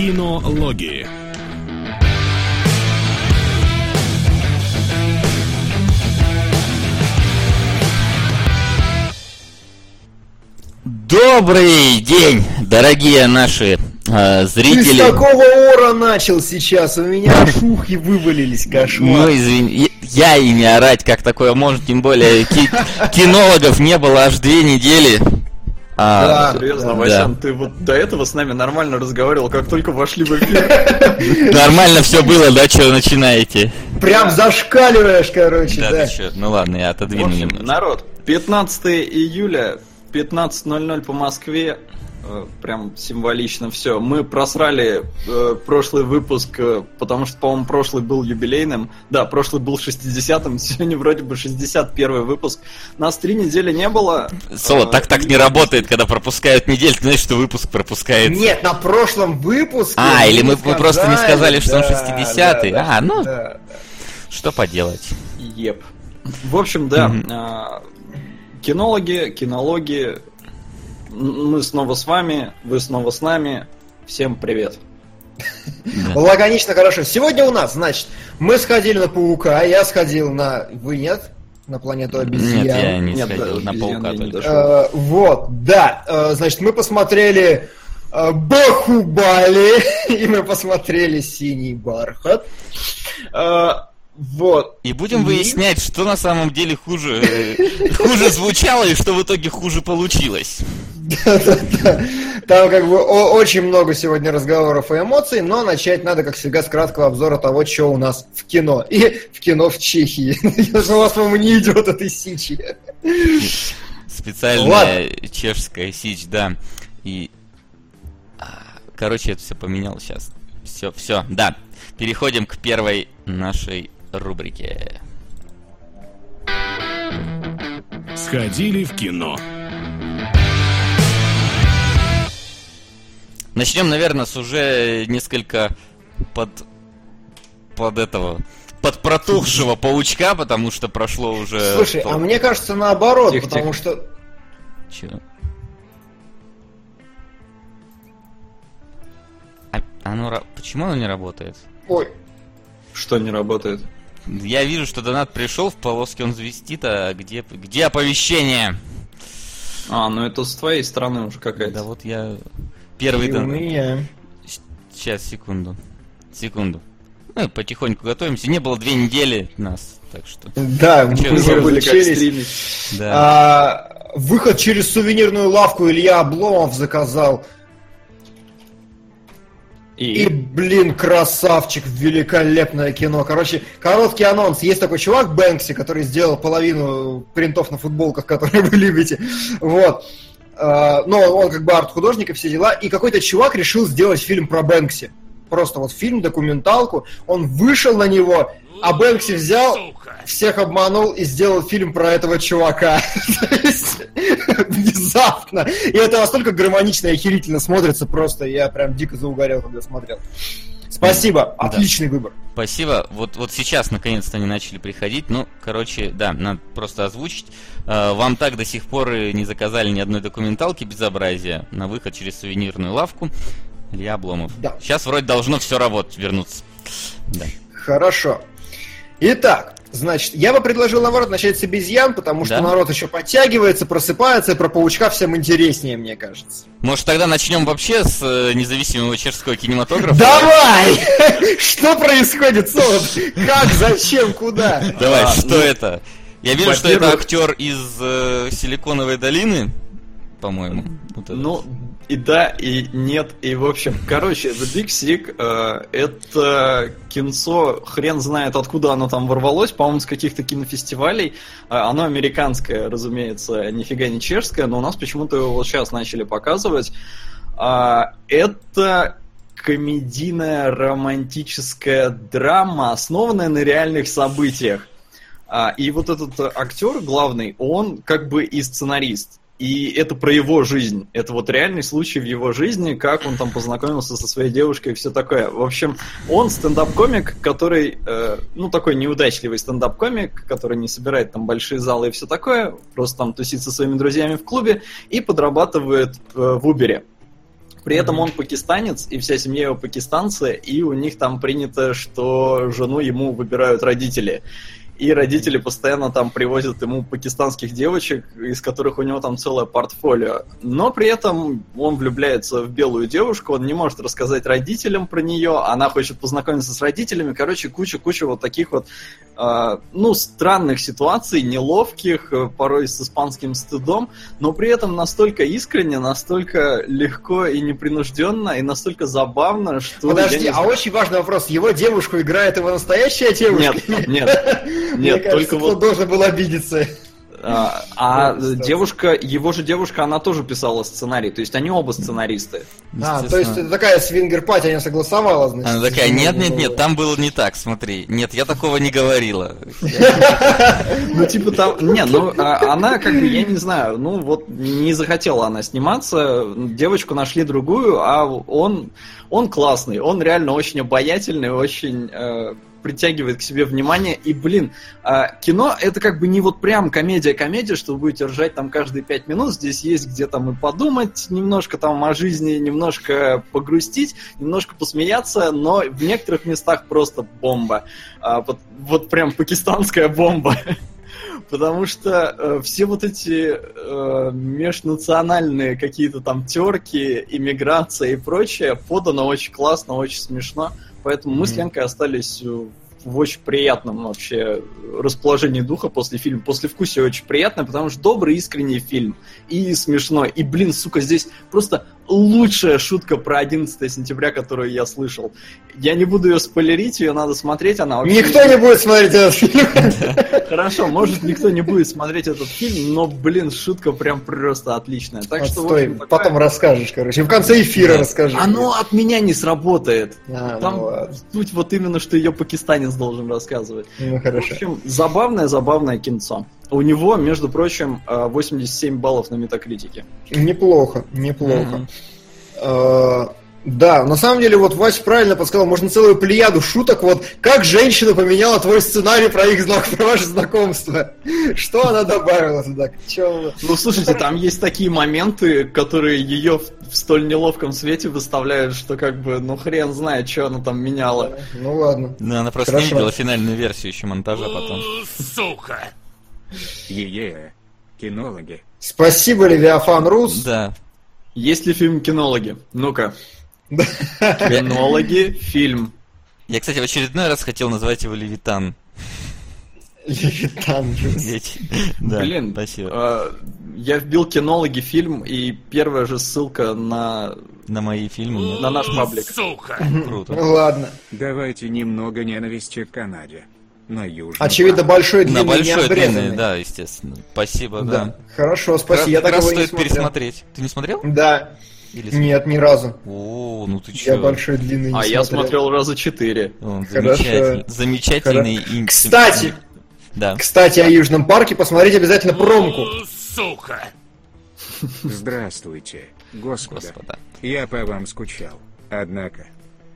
Кинологии. Добрый день, дорогие наши э, зрители. Ты с какого ора начал сейчас? У меня шухи вывалились, кошмар. Ну, извини, я и не орать, как такое может, тем более ки- кинологов не было аж две недели. А, да, серьезно, да. Васян, ты вот до этого с нами нормально разговаривал, как только вошли в эфир. Нормально все было, да, что начинаете? Прям зашкаливаешь, короче, да. Ну ладно, я отодвину немного. Народ, 15 июля, 15.00 по Москве, прям символично все. Мы просрали э, прошлый выпуск, э, потому что, по-моему, прошлый был юбилейным. Да, прошлый был 60-м, сегодня вроде бы 61 выпуск. Нас три недели не было. Соло, так так не работает, когда пропускают неделю, ты знаешь, что выпуск пропускает. Нет, на прошлом выпуске. А, или мы, мы просто не сказали, что да, он 60-й. Да, а, ну, да, что поделать. Еп. В общем, да, mm кинологи, кинологи, мы снова с вами, вы снова с нами. Всем привет. Лаконично хорошо. Сегодня у нас, значит, мы сходили на паука, я сходил на... Вы нет? На планету обезьян. Нет, я не нет, сходил, на паука только. Э, вот, да. Э, значит, мы посмотрели э, Бахубали, и мы посмотрели Синий бархат. Вот. И будем и... выяснять, что на самом деле хуже, хуже звучало и что в итоге хуже получилось. Да-да-да. Там как бы очень много сегодня разговоров и эмоций, но начать надо, как всегда, с краткого обзора того, что у нас в кино. И в кино в Чехии. У вас, по-моему, не идет этой сичи. Специальная чешская сич, да. И... А, короче, это все поменял сейчас. Все, все, да. Переходим к первой нашей рубрике. Сходили в кино. Начнем, наверное, с уже несколько под под этого под протухшего паучка, потому что прошло уже. Слушай, а мне кажется наоборот, тихо, потому тихо. что. Че? А, оно почему оно не работает? Ой. Что не работает? Я вижу, что донат пришел, в полоске он звестит, а где, где оповещение? А, ну это с твоей стороны уже какая-то. Да вот я Первый донат. Сейчас, секунду. Секунду. Ну, потихоньку готовимся. Не было две недели нас, так что... Да, мы забыли, как стримить. Да. А, выход через сувенирную лавку Илья Обломов заказал. И... И, блин, красавчик, великолепное кино. Короче, короткий анонс. Есть такой чувак Бэнкси, который сделал половину принтов на футболках, которые вы любите. Вот. Э, но он как бы арт-художник и все дела, и какой-то чувак решил сделать фильм про Бэнкси. Просто вот фильм, документалку, он вышел на него, а Бэнкси взял, всех обманул и сделал фильм про этого чувака. Внезапно. И это настолько гармонично и охерительно смотрится просто. Я прям дико заугорел, когда смотрел. Спасибо, отличный да. выбор. Спасибо. Вот, вот сейчас наконец-то они начали приходить. Ну, короче, да, надо просто озвучить. Э, вам так до сих пор не заказали ни одной документалки безобразия на выход через сувенирную лавку. Илья Обломов. Да. Сейчас вроде должно все работать, вернуться. Да. Хорошо. Итак, Значит, я бы предложил, наоборот, начать с обезьян, потому что да? народ еще подтягивается, просыпается, и про паучка всем интереснее, мне кажется. Может, тогда начнем вообще с э, независимого чешского кинематографа? Давай! Что происходит, Солод? Как, зачем, куда? Давай, а, что ну, это? Я вижу, что это актер из э, Силиконовой долины, по-моему. Ну, и да, и нет, и в общем, короче, The Big Sick э, это кинцо, хрен знает откуда оно там ворвалось, по-моему, с каких-то кинофестивалей. Э, оно американское, разумеется, нифига не чешское, но у нас почему-то его вот сейчас начали показывать. Э, это комедийная романтическая драма, основанная на реальных событиях. А, и вот этот актер главный, он как бы и сценарист. И это про его жизнь. Это вот реальный случай в его жизни, как он там познакомился со своей девушкой и все такое. В общем, он стендап-комик, который, э, ну, такой неудачливый стендап-комик, который не собирает там большие залы и все такое, просто там тусит со своими друзьями в клубе и подрабатывает э, в Убере. При этом он пакистанец, и вся семья его пакистанцы, и у них там принято, что жену ему выбирают родители и родители постоянно там привозят ему пакистанских девочек, из которых у него там целое портфолио. Но при этом он влюбляется в белую девушку, он не может рассказать родителям про нее, она хочет познакомиться с родителями. Короче, куча-куча вот таких вот, ну, странных ситуаций, неловких, э, порой с испанским стыдом, но при этом настолько искренне, настолько легко и непринужденно, и настолько забавно, что... Подожди, а очень важный вопрос. Его девушку играет его настоящая девушка? Нет, нет. Мне Нет, кажется, только вот... должен был обидеться. А, а девушка, его же девушка, она тоже писала сценарий, то есть они оба сценаристы. А, то есть это такая свингер-пати, она согласовала, значит. Она такая, нет, нет, нет, там было не так, смотри. Нет, я такого не говорила. Ну, типа там... Не, ну, а, она как бы, я не знаю, ну, вот не захотела она сниматься, девочку нашли другую, а он, он классный, он реально очень обаятельный, очень э, притягивает к себе внимание, и, блин, а, кино это как бы не вот прям комедия-комедия, что вы будете ржать там каждые пять минут, здесь есть где там и подумать немножко там о жизни, немножко погрустить, немножко посмеяться, но в некоторых местах просто бомба. А, вот, вот прям пакистанская бомба. Потому что э, все вот эти э, межнациональные какие-то там терки, иммиграция и прочее подано очень классно, очень смешно. Поэтому мы с Ленкой остались э, в очень приятном вообще расположении духа после фильма. После вкусия очень приятно, потому что добрый, искренний фильм. И смешной. И, блин, сука, здесь просто лучшая шутка про 11 сентября, которую я слышал. Я не буду ее спойлерить, ее надо смотреть, она вообще... Никто не будет смотреть этот фильм. Хорошо, может никто не будет смотреть этот фильм, но, блин, шутка прям просто отличная. Так что, потом расскажешь, короче. В конце эфира расскажи. Оно от меня не сработает. А, ну Там ладно. суть вот именно, что ее пакистанец должен рассказывать. Ну В хорошо. общем, забавное-забавное кинцо. У него, между прочим, э, 87 баллов на метакритике. Неплохо, неплохо. Мгм. Да, на самом деле, вот Вась правильно подсказал, можно целую плеяду шуток, вот как женщина поменяла твой сценарий про их знак, про ваше знакомство. Что она добавила туда? Чё? Ну, слушайте, там есть такие моменты, которые ее в, в столь неловком свете выставляют, что как бы, ну, хрен знает, что она там меняла. Ну ладно. Ну, она просто Хорошо. не видела финальную версию еще монтажа потом. Сука! Е-е, кинологи. Спасибо, Левиафан Рус. Да. Есть ли фильм «Кинологи»? Ну-ка. «Кинологи» фильм. Я, кстати, в очередной раз хотел назвать его Левитан. Левитан Да, Блин, спасибо. э, я вбил «Кинологи» фильм, и первая же ссылка на, На мои фильмы на наш паблик. Сука! Круто. Ну ладно. Давайте немного ненависти к Канаде. На южном. Очевидно, большой, длинный, На большой, длинный, да, естественно. Спасибо, Да. Хорошо, спасибо. Я не стоит пересмотреть. Ты не смотрел? Да. Или... Нет, ни разу. О, ну ты Я чё? большой, длинный не А я смотрел. раза четыре. Замечательный, замечательный и... Кстати, Да. кстати, о Южном парке посмотрите обязательно промку. Сука! Здравствуйте, господа. Господа. Я по вам скучал. Однако,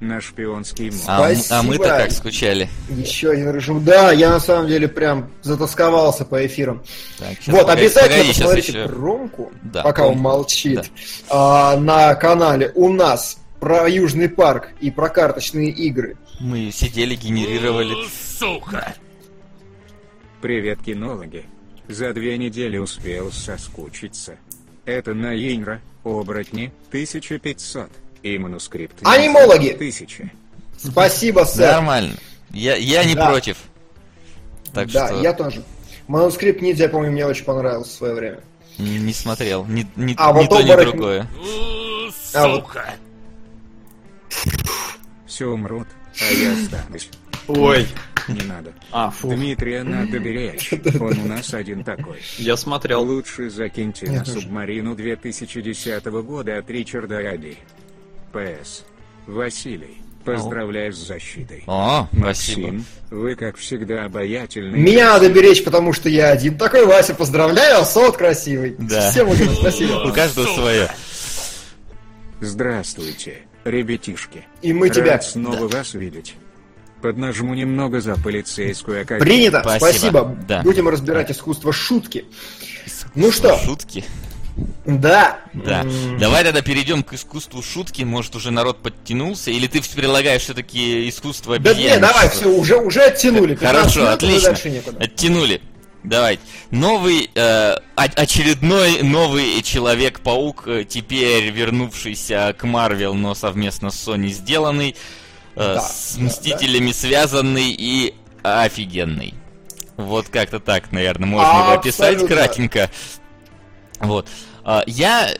на шпионский мозг. А, а мы-то как скучали. Еще один режим. Да, я на самом деле прям затасковался по эфирам. Так, вот, погоди, обязательно погоди, посмотрите еще- промку, Да, пока он молчит, а, на канале у нас про Южный парк и про карточные игры. Мы сидели, генерировали. Сука! Привет, кинологи. За две недели успел соскучиться. Это Наинра, оборотни, 1500. И манускрипт. Анимологи! 1000. Спасибо, сэр. Нормально. Я, я не Да. против. Так да, что я тоже. Манускрипт Ниндзя, помню, мне очень понравился в свое время. не, не смотрел. Ни, ни- А ни вот то, ни оборотни- другое. А Сука! Все умрут, а я останусь. Ой. Не надо. А, фу. Дмитрия надо беречь. Он у нас один такой. Я смотрел. Лучше закиньте на субмарину 2010 года от Ричарда Ади. П.С. Василий, поздравляю с защитой. О, спасибо. Максим, вы, как всегда, обаятельны. Меня надо беречь, потому что я один. Такой Вася, поздравляю, а сот красивый. Да. Всем очень спасибо. У каждого свое. Здравствуйте, ребятишки. И мы тебя. Рад снова вас видеть. Поднажму немного за полицейскую академию. Принято, Спасибо. спасибо. Да. Будем разбирать искусство шутки. Ну что? Шутки. Да. Да. Давай тогда перейдем к искусству шутки. Может, уже народ подтянулся? Или ты предлагаешь все-таки искусство Да не, обезьянничества? давай, все, уже, уже оттянули. 15 Хорошо, минут, отлично. Оттянули. Давайте. Новый, э, очередной новый Человек-паук, э, теперь вернувшийся к Марвел, но совместно с Sony сделанный, э, Да, с да, Мстителями связанный и офигенный. Вот как-то так, наверное, можно его описать Абсолютно. кратенько. Вот. А, Я,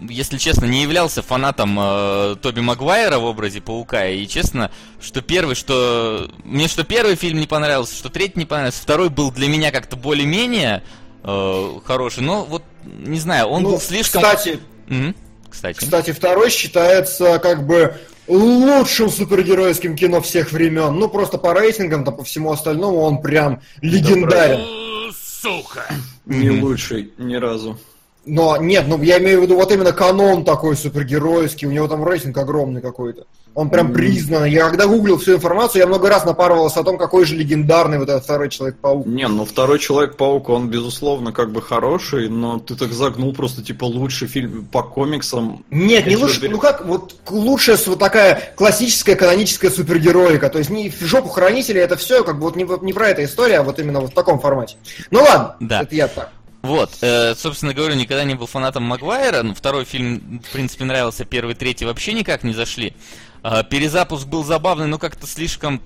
если честно, не являлся фанатом э, Тоби Магуайра в образе Паука. И честно, что первый, что... Мне что первый фильм не понравился, что третий не понравился. Второй был для меня как-то более-менее э, хороший. Но вот, не знаю, он Ну, был слишком... Кстати, Мгм. Кстати. Кстати, второй считается как бы лучшим супергеройским кино всех времен. Ну, просто по рейтингам, да по всему остальному он прям легендарен. Э, Сука. Не лучший ни разу. Но нет, ну я имею в виду вот именно канон такой супергеройский, у него там рейтинг огромный какой-то. Он прям признан. Я когда гуглил всю информацию, я много раз напарывался о том, какой же легендарный вот этот второй Человек-паук. Не, ну второй Человек-паук, он, безусловно, как бы хороший, но ты так загнул просто, типа, лучший фильм по комиксам. Нет, не лучше, ну как, вот лучшая вот такая классическая каноническая супергероика. То есть не в жопу хранителей, это все как бы вот не, вот не про эту историю, а вот именно вот в таком формате. Ну ладно, Да. это я так. Вот, э, собственно говоря, никогда не был фанатом Магуайра. Ну, второй фильм, в принципе, нравился, первый, третий вообще никак не зашли. А, перезапуск был забавный, но как-то слишком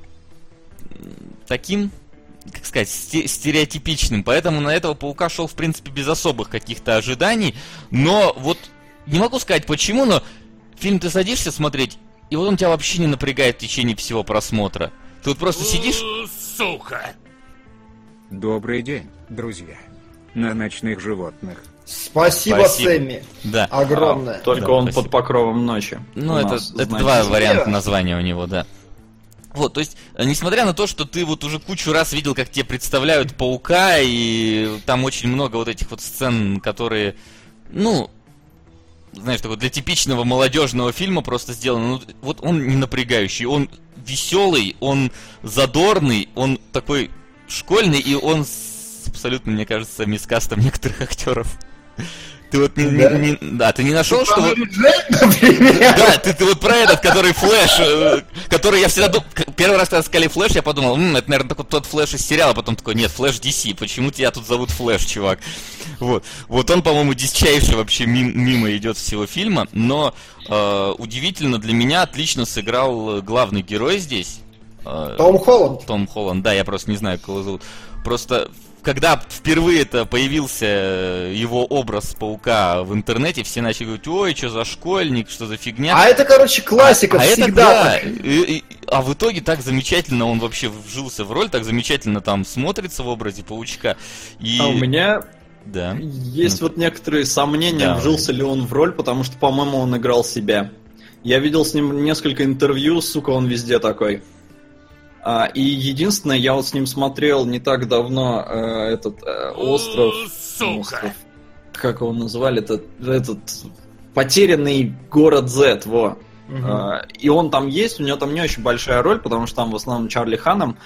таким, как сказать, сте- стереотипичным. Поэтому на этого паука шел, в принципе, без особых каких-то ожиданий. Но вот не могу сказать почему, но фильм ты садишься смотреть, и вот он тебя вообще не напрягает в течение всего просмотра. Ты вот просто сидишь. Сука. Добрый день, друзья. На ночных животных. Спасибо, Спасибо. Сэмми. Да. Огромное. А, только Да, он спасибо. под покровом ночи. Ну, это, нас, это два варианта названия у него, да. Вот, то есть, э, несмотря на то, что ты вот уже кучу раз видел, как тебе представляют паука, и там очень много вот этих вот сцен, которые, ну, знаешь, такой для типичного молодежного фильма просто сделаны. Ну, вот он не напрягающий, он веселый, он задорный, он такой школьный, и он с абсолютно, мне кажется, мискастом некоторых актеров. Ты вот не, Да? не- да, ты не нашел, что вот Например. да, ты, ты вот про этот, который Flash, э, который я всегда думал, первый раз, когда сказали Flash, я подумал, «М, это, наверное, такой тот Flash из сериала, потом такой, нет, Flash DC, почему тебя тут зовут Flash, чувак? Вот, вот он, по-моему, дичайше вообще мим- мимо идет всего фильма, но э, удивительно для меня отлично сыграл главный герой здесь. э, Том Холланд. том Холланд, да, я просто не знаю, как его зовут. Просто когда впервые это появился э, его образ паука в интернете, все начали говорить, ой, что за школьник, что за фигня. А это, короче, классика А это всегда. да. так. И- и- а в итоге так замечательно он вообще вжился в роль, так замечательно там смотрится в образе паучка. И... А у меня Да. есть Ну, вот некоторые сомнения, давай. вжился ли он в роль, потому что, по-моему, он играл себя. Я видел с ним несколько интервью, сука, он везде такой. А, и единственное, я вот с ним смотрел не так давно э, этот э, остров, Сука. остров, как его назвали, этот, этот потерянный город Z, во. Мгм. А, И он там есть, у него там не очень большая роль, потому что там в основном Чарли Ханом.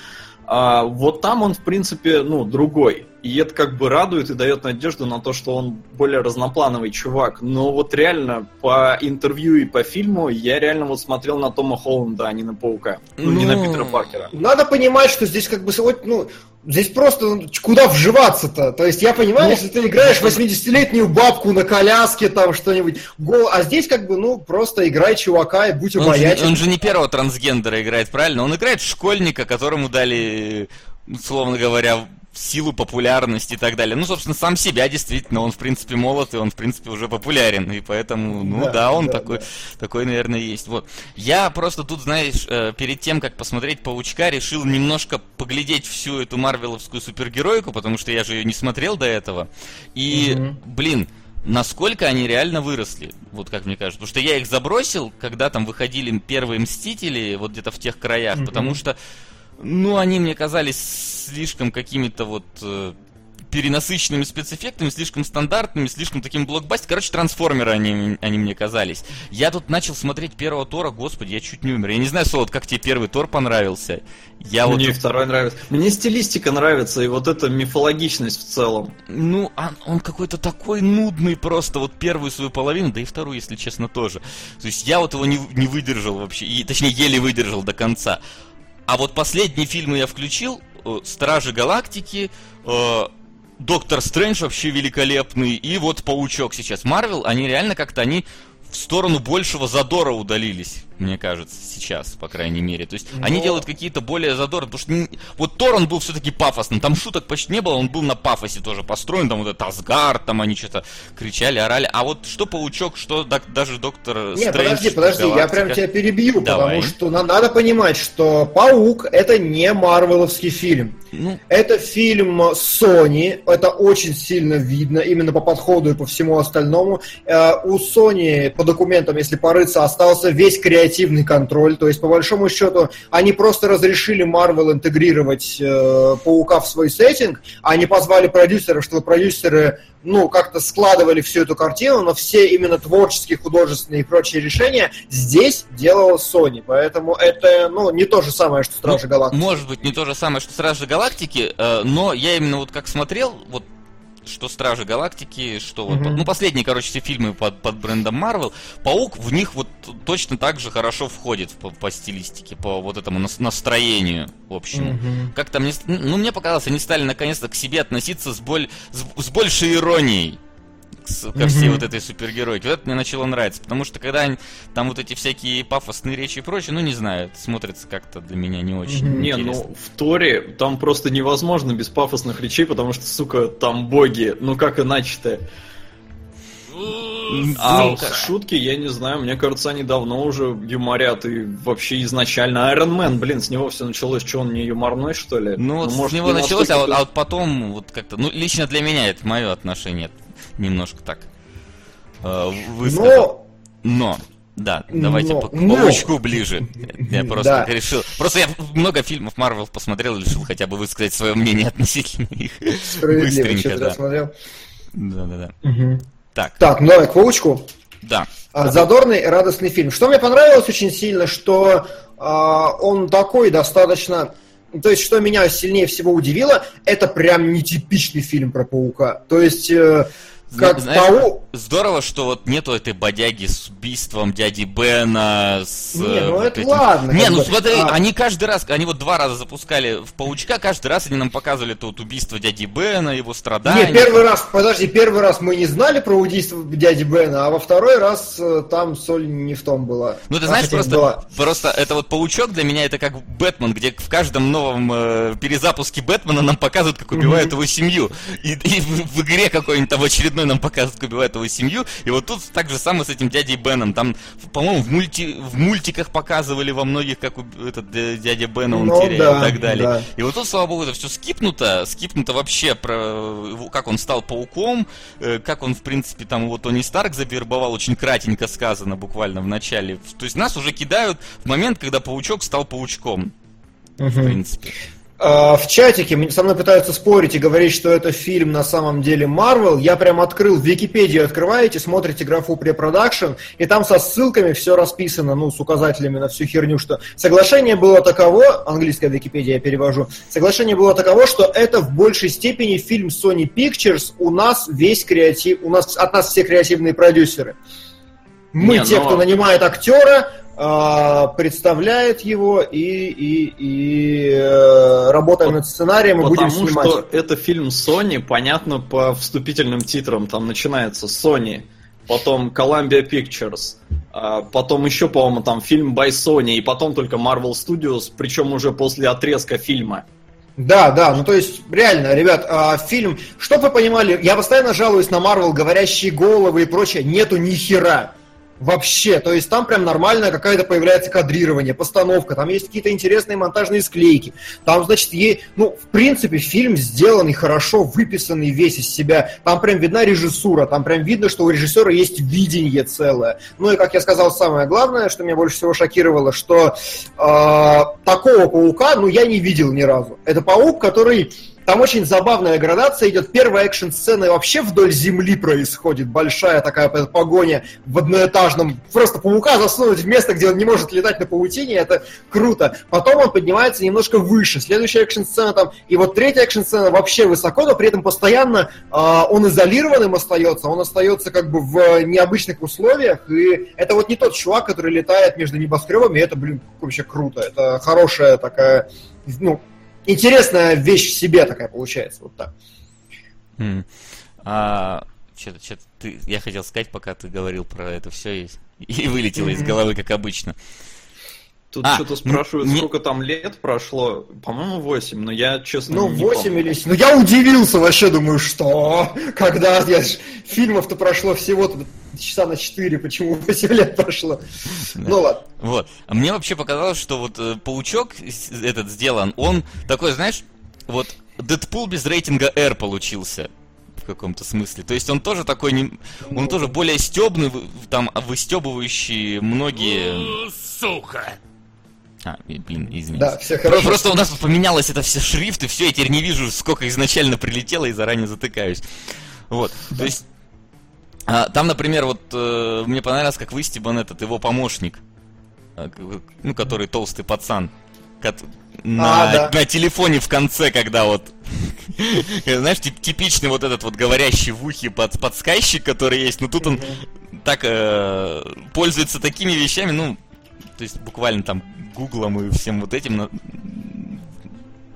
А вот там он, в принципе, ну, другой. И это как бы радует и дает надежду на то, что он более разноплановый чувак. Но вот реально по интервью и по фильму я реально вот смотрел на Тома Холланда, а не на Паука. Ну, не на Ну, Питера Паркера. Надо понимать, что здесь как бы вот, ну, здесь просто ну, куда вживаться-то. То есть я понимаю, Ну, если ты играешь 80-летнюю бабку на коляске, там что-нибудь, гол, а здесь как бы, ну, просто играй чувака и будь Он обаятельным. он же не первого трансгендера играет, правильно? Он играет школьника, которому дали, условно говоря, силу, популярность и так далее. Ну, собственно, сам себя действительно, он, в принципе, молод, и он, в принципе, уже популярен, и поэтому, ну, Да, да, он да, такой, да. такой, наверное, есть. Вот. Я просто тут, знаешь, э, перед тем, как посмотреть Паучка, решил немножко поглядеть всю эту марвеловскую супергеройку, потому что я же ее не смотрел до этого. И, Мгм. блин, насколько они реально выросли, вот как мне кажется. Потому что я их забросил, когда там выходили первые Мстители, вот где-то в тех краях, Мгм. потому что, ну, они мне казались слишком какими-то вот э, перенасыщенными спецэффектами, слишком стандартными, слишком таким блокбастер. Короче, трансформеры они, они мне казались. Я тут начал смотреть первого Тора, господи, я чуть не умер. Я не знаю, Солод, как тебе первый Тор понравился. Я Мне вот... второй нравится. Мне стилистика нравится, и вот эта мифологичность в целом. Ну, он, он какой-то такой нудный просто, вот первую свою половину, да и вторую, если честно, тоже. То есть я вот его не, не выдержал вообще, и, точнее, еле выдержал до конца. А вот последние фильмы я включил, э, Стражи Галактики, э, Доктор Стрэндж вообще великолепный, и вот Паучок сейчас. Марвел, они реально как-то, они в сторону большего задора удалились, мне кажется, сейчас, по крайней мере. То есть Но- они делают какие-то более задорные, потому что вот Тор, он был все-таки пафосным, там шуток почти не было, он был на пафосе тоже построен, там вот этот Асгард, там они что-то кричали, орали. А вот что Паучок, что даже Доктор Не, Стрэндж, подожди, подожди, я Галактика. прям тебя перебью, Давай. потому что на- надо понимать, что Паук это не Марвеловский фильм. Ну, Это фильм Sony, это очень сильно видно, именно по подходу и по всему остальному. Э, У Sony, по документам, если порыться, остался весь креативный контроль, то есть, по большому счету, они просто разрешили Marvel интегрировать э, Паука в свой сеттинг, а они позвали продюсеров, чтобы продюсеры ну, как-то складывали всю эту картину, но все именно творческие, художественные и прочие решения здесь делала Sony. Поэтому это, ну, не то же самое, что Стражи Ну, Галактики. Может быть, не то же самое, что Стражи Галактики, э, но я именно вот как смотрел, вот что Стражи Галактики, что вот, Мгм. ну, последние, короче, все фильмы под, под брендом Marvel, Паук в них вот точно так же хорошо входит по, по стилистике, по вот этому нас- настроению общему. Мгм. Как-то мне, с- ну, мне показалось, они стали наконец-то к себе относиться с, боль, с, с большей иронией. К ко всей вот этой супергеройке. Вот это мне начало нравиться, потому что когда они- там вот эти всякие пафосные речи и прочее, ну не знаю, это смотрится как-то для меня не очень Мгм. Не, интересно. ну в Торе там просто невозможно без пафосных речей, потому что, сука, там боги. Ну как иначе-то? А Ну, шутки, я не знаю, мне кажется, они давно уже юморят и вообще изначально. Iron Man, блин, с него все началось, что он не юморной, что ли? Ну, вот может, с него не началось, а вот, а вот потом вот как-то, ну, лично для меня это мое отношение немножко так э, высказал. Но Но, да, давайте Но- по, но. паучку ближе. Я просто Да. решил. Просто я много фильмов Марвел посмотрел и решил хотя бы высказать свое мнение относительно их. Быстренько, да. Да, да, да. Мгм. Так, Так, ну давай к паучку. да. А, Задорный, радостный фильм. Что мне понравилось очень сильно, что а, он такой достаточно... То есть, что меня сильнее всего удивило, это прям нетипичный фильм про паука. То есть, э, как Знаешь, того... Здорово, что вот нету этой бодяги с убийством дяди Бена, с... Не, э, ну вот это этим- ладно, Не, ну бы, смотри, а- они каждый раз, они вот два раза запускали в Паучка, каждый раз они нам показывали это вот убийство дяди Бена, его страдания. Не, первый раз, подожди, первый раз мы не знали про убийство дяди Бена, а во второй раз э, там соль не в том была. Ну, ты А, знаешь, хотя просто, была. просто это вот Паучок для меня это как Бэтмен, где в каждом новом э, перезапуске Бэтмена нам показывают, как убивают его семью. И, и в, в игре какой-нибудь там очередной нам показывают, как убивают его семью. И вот тут так же самое с этим дядей Беном. Там, в- по-моему, в, мульти, в мультиках показывали во многих, как уб- этот э, дядя Бена он Ну теряет да, и так далее. да. И вот тут, слава богу, это все скипнуто, скипнуто вообще про его- как он стал пауком, э, как он, в принципе, там его Тони Старк завербовал, очень кратенько сказано буквально в начале. То есть нас уже кидают в момент, когда паучок стал паучком, в Мгм. принципе. А, В чатике мне- со мной пытаются спорить и говорить, что это фильм на самом деле Marvel. Я прям открыл в Википедию, открываете, смотрите графу препродакшн, и там со ссылками все расписано, ну, с указателями на всю херню, что соглашение было таково, английская Википедия я перевожу, соглашение было таково, что это в большей степени фильм Sony Pictures, у нас весь креатив, у нас от нас все креативные продюсеры. Мы Не, те, но- кто нанимает актера, представляет его и, и, и э, работаем над сценарием и будем Потому снимать. что это фильм Sony, понятно по вступительным титрам, там начинается Sony, потом Columbia Pictures, а потом еще, по-моему, там фильм by Sony, и потом только Marvel Studios, причем уже после отрезка фильма. Да, да, ну то есть, реально, ребят, а, фильм, чтоб вы понимали, я постоянно жалуюсь на Марвел, говорящие головы и прочее, нету ни хера. Вообще, то есть там прям нормальная какая-то появляется кадрирование, постановка, там есть какие-то интересные монтажные склейки. Там, значит, е... ну, в принципе, фильм сделанный хорошо, выписанный весь из себя. Там прям видна режиссура, там прям видно, что у режиссера есть видение целое. Ну и, как я сказал, самое главное, что меня больше всего шокировало, что э, такого паука, ну, я не видел ни разу. Это паук, который там очень забавная градация идет. Первая экшн-сцена вообще вдоль земли происходит. Большая такая погоня в одноэтажном. Просто паука засунуть в место, где он не может летать на паутине. Это круто. Потом он поднимается немножко выше. Следующая экшн-сцена там. И вот третья экшн-сцена вообще высоко, но при этом постоянно э, он изолированным остается. Он остается как бы в необычных условиях. И это вот не тот чувак, который летает между небоскребами. Это, блин, вообще круто. Это хорошая такая ну, интересная вещь в себе такая получается, вот так. Mm. А, что-то, что-то ты, я хотел сказать, пока ты говорил про это все и, и вылетело mm-hmm. из головы, как обычно. Тут а, что-то спрашивают, не... сколько там лет прошло. По-моему, 8, но я, честно, ну, не 8 помню. или... Ну, я удивился вообще, думаю, что? Когда я... фильмов-то прошло всего часа на 4, почему 8 лет прошло? Да. Ну, ладно. Вот. А мне вообще показалось, что вот э, Паучок этот сделан, он такой, знаешь, вот Дэдпул без рейтинга R получился в каком-то смысле. То есть он тоже такой, не, он тоже более стебный, там выстебывающий многие... Сука! А, блин, извините. Да, все хорошо. Просто у нас поменялось это все шрифт, и все, я теперь не вижу, сколько изначально прилетело, и заранее затыкаюсь. Вот, да. то есть... А, там, например, вот э, мне понравилось, как выстебан этот его помощник, э, ну, который толстый пацан, на, а, да. на телефоне в конце, когда вот, знаешь, тип, типичный вот этот вот говорящий в ухе под, подсказчик, который есть, но тут он так э, пользуется такими вещами, ну, то есть буквально там гуглом и всем вот этим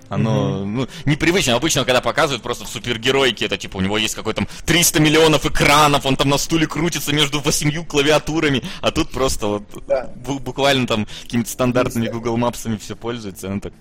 оно, mm-hmm. ну, непривычно. Обычно, когда показывают просто в супергеройке, это типа у него есть какой-то там 300 миллионов экранов, он там на стуле крутится между восемью клавиатурами, а тут просто вот да. буквально там какими-то стандартными Google Maps все пользуется, оно так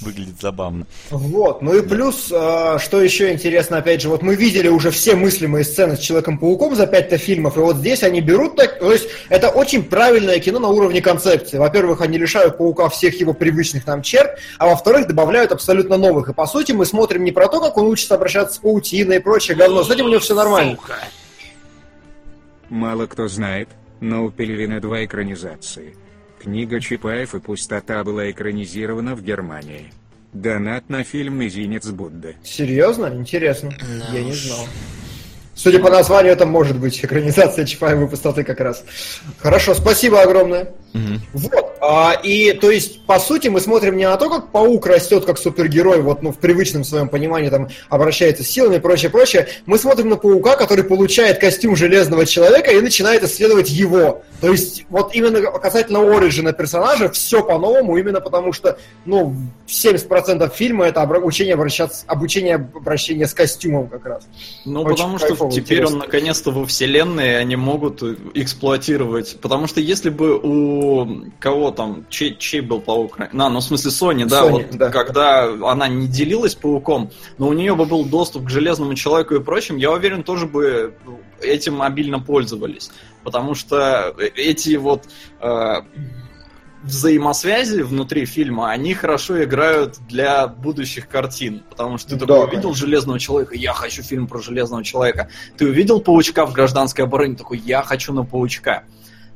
выглядит забавно. Вот, ну и плюс, э, что еще интересно, опять же, вот мы видели уже все мыслимые сцены с Человеком-пауком за пять-то фильмов, и вот здесь они берут так, то есть это очень правильное кино на уровне концепции. Во-первых, они лишают паука всех его привычных нам черт, а во-вторых, добавляют абсолютно новых. И по сути мы смотрим не про то, как он учится обращаться с паутиной и прочее говно, с этим у него все нормально. Мало кто знает, но у Пелевина два экранизации – Книга Чапаев и пустота была экранизирована в Германии. Донат на фильм «Мизинец Будды». Серьезно? Интересно. Я не знал. Судя по названию, это может быть экранизация Чапаевой пустоты как раз. Хорошо, спасибо огромное. Угу. Вот. А, и то есть, по сути, мы смотрим не на то, как паук растет как супергерой, вот ну, в привычном своем понимании там обращается с силами и прочее, прочее. Мы смотрим на паука, который получает костюм железного человека и начинает исследовать его. То есть, вот именно касательно оригина персонажа, все по-новому, именно потому что, ну, 70% фильма это обучение обращаться, обучение обращения с костюмом как раз. Ну, Очень потому что теперь интересно. он наконец-то во вселенной, они могут эксплуатировать. Потому что если бы у кого там, чей, чей был паук? На, ну в смысле Sony, да, Sony, вот да. когда она не делилась пауком, но у нее бы был доступ к железному человеку и прочим, я уверен, тоже бы этим мобильно пользовались. Потому что эти вот э, взаимосвязи внутри фильма, они хорошо играют для будущих картин. Потому что ты такой увидел конечно. Железного Человека, я хочу фильм про Железного Человека. Ты увидел Паучка в гражданской обороне, такой, я хочу на Паучка.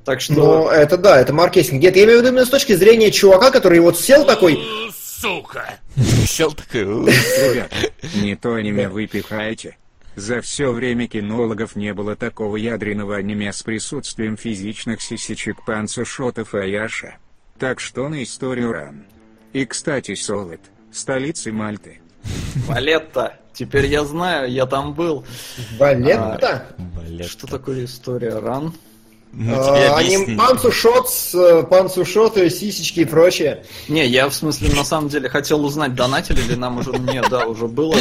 Так что... Ну, это да, это маркетинг. Нет, я имею в виду именно с точки зрения чувака, который вот сел такой... Сука! Сел такой... Ребят, не то аниме вы пихаете. За все время кинологов не было такого ядреного аниме с присутствием физичных сисечек Панца Шотов и Аяша. Так что на историю ран. И, кстати, Солид, столицы Мальты. Валетта. Теперь я знаю, я там был. Валетта? А, что такое история ран? Ну, а, они панцу шотс, панцу шоты, сисечки и прочее. Не, я в смысле на самом деле хотел узнать, донатили ли нам уже. Нет, да, уже было.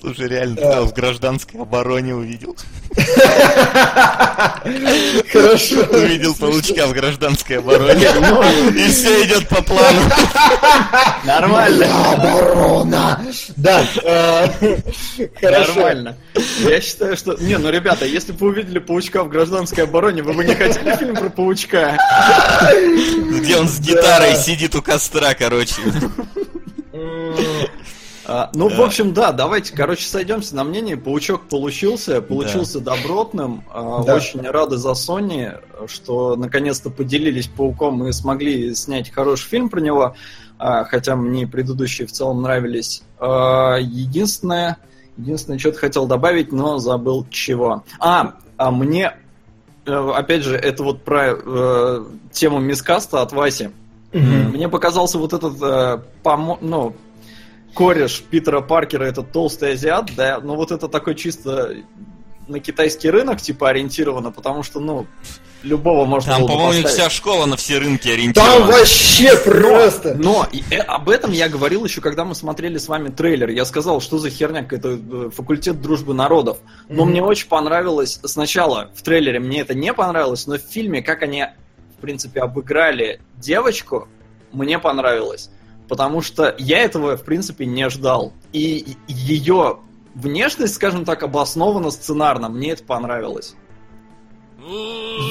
Слушай, реально, в гражданской обороне увидел. Хорошо. Увидел паучка в гражданской обороне. И все идет по плану. Нормально. Оборона. Да. Э, Нормально. Я считаю, что... Не, ну, ребята, если бы вы увидели паучка в гражданской обороне, вы бы не хотели фильм про паучка? Где он с гитарой сидит у костра, короче. А, ну, да. в общем, да, давайте, короче, сойдемся на мнении. Паучок получился, получился да. добротным. А, да. Очень рады за Sony, что наконец-то поделились пауком и смогли снять хороший фильм про него. а, хотя мне предыдущие в целом нравились. А, единственное, единственное, что-то хотел добавить, но забыл чего. А, а мне, опять же, это вот про э, тему мискаста от Васи. Мгм. Мне показался вот этот, э, помо- ну, кореш Питера Паркера, этот толстый азиат, да, но вот это такой чисто на китайский рынок, типа, ориентировано, потому что, ну, любого можно Там, было бы по-моему, поставить. вся школа на все рынки Там ориентирована. вообще просто... Но и, э, об этом я говорил еще, когда мы смотрели с вами трейлер. Я сказал, что за херня какая-то э, факультет дружбы народов. Но Мгм. мне очень понравилось сначала в трейлере мне это не понравилось, но в фильме, как они, в принципе, обыграли девочку, мне понравилось. Потому что я этого, в принципе, не ждал. И ее внешность, скажем так, обоснована сценарно. Мне это понравилось.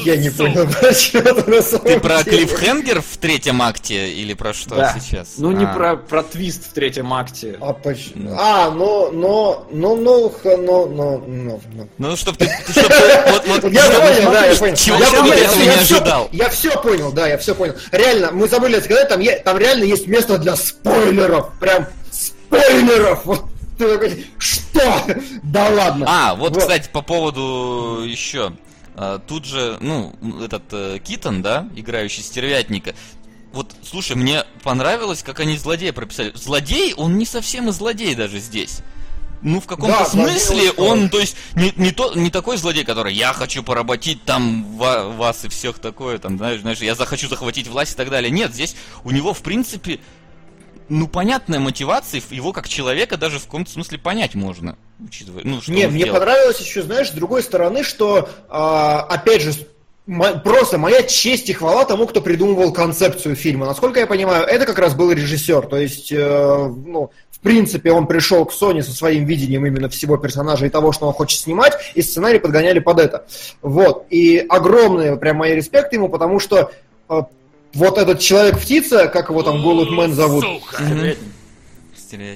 Я не понял, про что это на самом Ты про клиффхенгер в третьем акте или про что Да. сейчас? Ну, не А. про, про твист в третьем акте. А, почему? Ну. а, ну, ну, ну, ну, х- ну, ну, ну, ну. Ну, чтоб ты... чтоб ты- вот- вот- Я чтоб- понял, да, я понял. Чего я, понял, этого я, не всё- ожидал? я все понял, да, я все понял. Реально, мы забыли сказать, там, там реально есть место для спойлеров. Прям спойлеров. Вот ты такой, что? Да ладно. А, вот, кстати, по поводу еще. а, Тут же, ну, этот э, Китон, да, играющий стервятника. Вот, слушай, мне понравилось, как они злодея прописали. Злодей, он не совсем и злодей даже здесь. Ну, в каком-то Да, смысле он, то есть, не, не, то, не такой злодей, который я хочу поработить там ва- вас и всех такое, там, знаешь, знаешь, я захочу захватить власть и так далее. Нет, здесь у него, в принципе, ну, понятная мотивация, его как человека даже в каком-то смысле понять можно, учитывая, ну, что Не, он мне сделал. понравилось еще, знаешь, с другой стороны, что, а, опять же, просто моя честь и хвала тому, кто придумывал концепцию фильма. Насколько я понимаю, это как раз был режиссер. То есть, э, ну, в принципе, он пришел к Sony со своим видением именно всего персонажа и того, что он хочет снимать, и сценарий подгоняли под это. Вот. И огромные прям мои респекты ему, потому что э, вот этот человек-птица, как его там Голубмен зовут.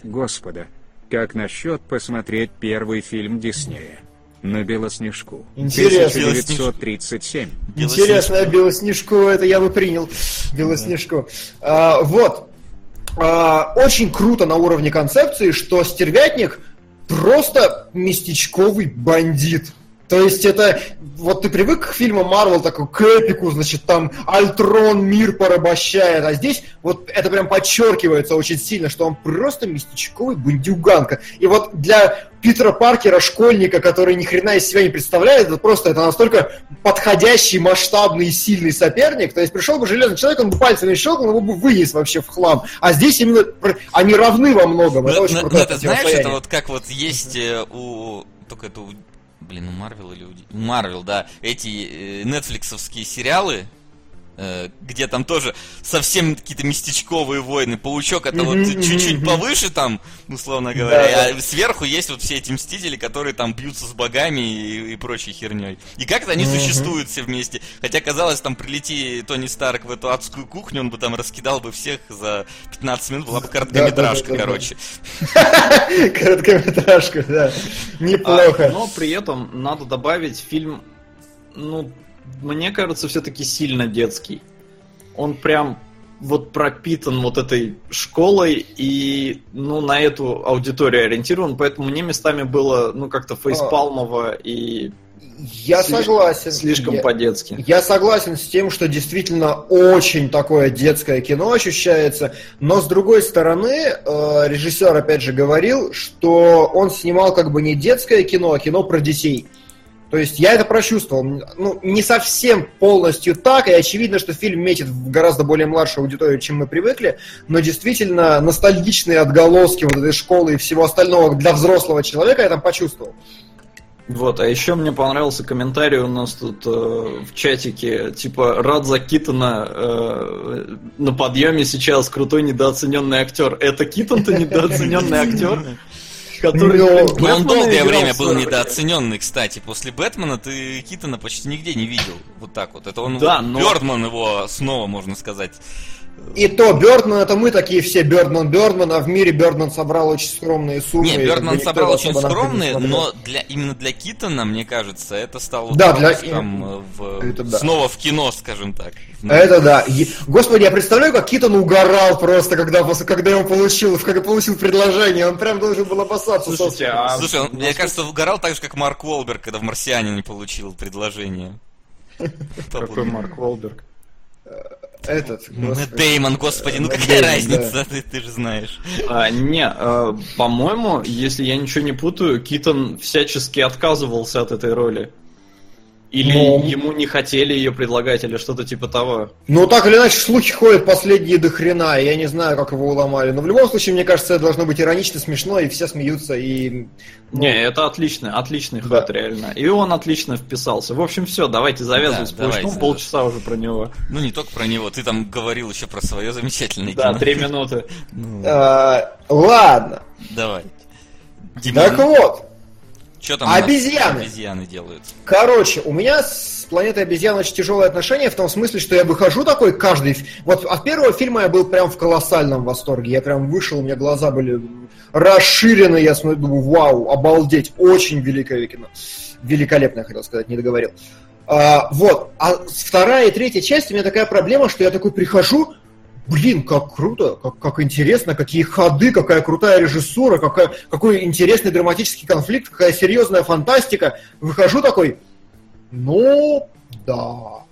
Господа, как насчет посмотреть первый фильм Диснея? На Белоснежку. Интересно. 1937. Интересно, Белоснежку, это я бы принял. Белоснежку. А, вот. А, очень круто на уровне концепции, что стервятник просто местечковый бандит. То есть это, вот ты привык к фильмам Марвел, такой, к эпику, значит, там Альтрон мир порабощает, а здесь вот это прям подчеркивается очень сильно, что он просто местечковый бандюганка. И вот для Питера Паркера, школьника, который ни хрена из себя не представляет, это просто это настолько подходящий, масштабный и сильный соперник. То есть пришел бы железный человек, он бы пальцами щелкнул, его бы вынес вообще в хлам. А здесь именно они равны во многом. Это Ну, очень крутое ну, это знаешь, это вот как вот есть э, у... Только это у... Блин, у Марвел или у... Марвел, да. Эти э, нетфликсовские сериалы, где там тоже совсем какие-то местечковые войны. Паучок это вот чуть-чуть повыше там, условно говоря, а сверху есть вот все эти мстители, которые там бьются с богами и, и прочей херней. И как-то они существуют все вместе. Хотя казалось, там прилети Тони Старк в эту адскую кухню, он бы там раскидал бы всех за 15 минут, была бы короткометражка, короче. Короткометражку, да. А, Неплохо. но при этом надо добавить фильм, ну, мне кажется, все-таки сильно детский. Он прям вот пропитан вот этой школой и, ну, на эту аудиторию ориентирован, поэтому мне местами было, ну, как-то фейспалмово и Я сли- согласен. слишком Я- по-детски. Я согласен с тем, что действительно очень такое детское кино ощущается, но с другой стороны, э, режиссер опять же говорил, что он снимал как бы не детское кино, а кино про детей. То есть я это прочувствовал. Ну, не совсем полностью так, и очевидно, что фильм метит в гораздо более младшую аудиторию, чем мы привыкли, но действительно ностальгичные отголоски вот этой школы и всего остального для взрослого человека я там почувствовал. Вот, а еще мне понравился комментарий у нас тут э, в чатике, типа, рад за Китона э, на подъеме сейчас крутой недооцененный актер. Это Китон-то недооцененный актер? Который, Ну, он долгое время был недооцененный, кстати. После Бэтмена ты Китона почти нигде не видел. Вот так вот. Это он Да, но- Бёрдман его снова, можно сказать, И то Бёрдман, это мы такие все Бёрдман, Бёрдман, а в мире Бёрдман собрал очень скромные суммы. Не, и как бы Бёрдман никто собрал очень скромные, но для, именно для Китона, мне кажется, это стало Да, для- пропуском, э, в- Это да. снова в кино, скажем так. Это да. Господи, я представляю, как Китон угорал просто, когда, когда он получил, когда получил предложение. Он прям должен был опасаться. Слушайте, а Слушай, он, мне кажется, угорал так же, как Марк Уолберг, когда в «Марсиане» не получил предложение. какой Марк Уолберг? Этот, Ну, господи. Дэймон, господи, ну Э, какая Дэймон, разница, ты, ты же знаешь. А, не, а, по-моему, если я ничего не путаю, Китон всячески отказывался от этой роли. Или Ну. ему не хотели ее предлагать, или что-то типа того. Ну, так или иначе, слухи ходят последние до хрена, и я не знаю, как его уломали. Но в любом случае, мне кажется, это должно быть иронично, смешно, и все смеются, и... ну, Не, это отличный, отличный Да. ход, реально. И он отлично вписался. В общем, все, давайте завязывать Да, давайте. полчаса уже про него. Ну, не только про него, ты там говорил еще про свое замечательное Да, кино. три минуты. Ну, а, ладно. давай. Так вот, что там обезьяны. обезьяны делают? Короче, у меня с планетой обезьян очень тяжелое отношение в том смысле, что я выхожу такой каждый... Вот от первого фильма я был прям в колоссальном восторге. Я прям вышел, у меня глаза были расширены, я смотрю, думаю, вау, обалдеть, очень великое кино. Великолепное, хотел сказать, не договорил. А, вот, а вторая и третья часть, у меня такая проблема, что я такой прихожу, блин, как круто, как, как интересно, какие ходы, какая крутая режиссура, какая, какой интересный драматический конфликт, какая серьезная фантастика. Выхожу такой, ну, да.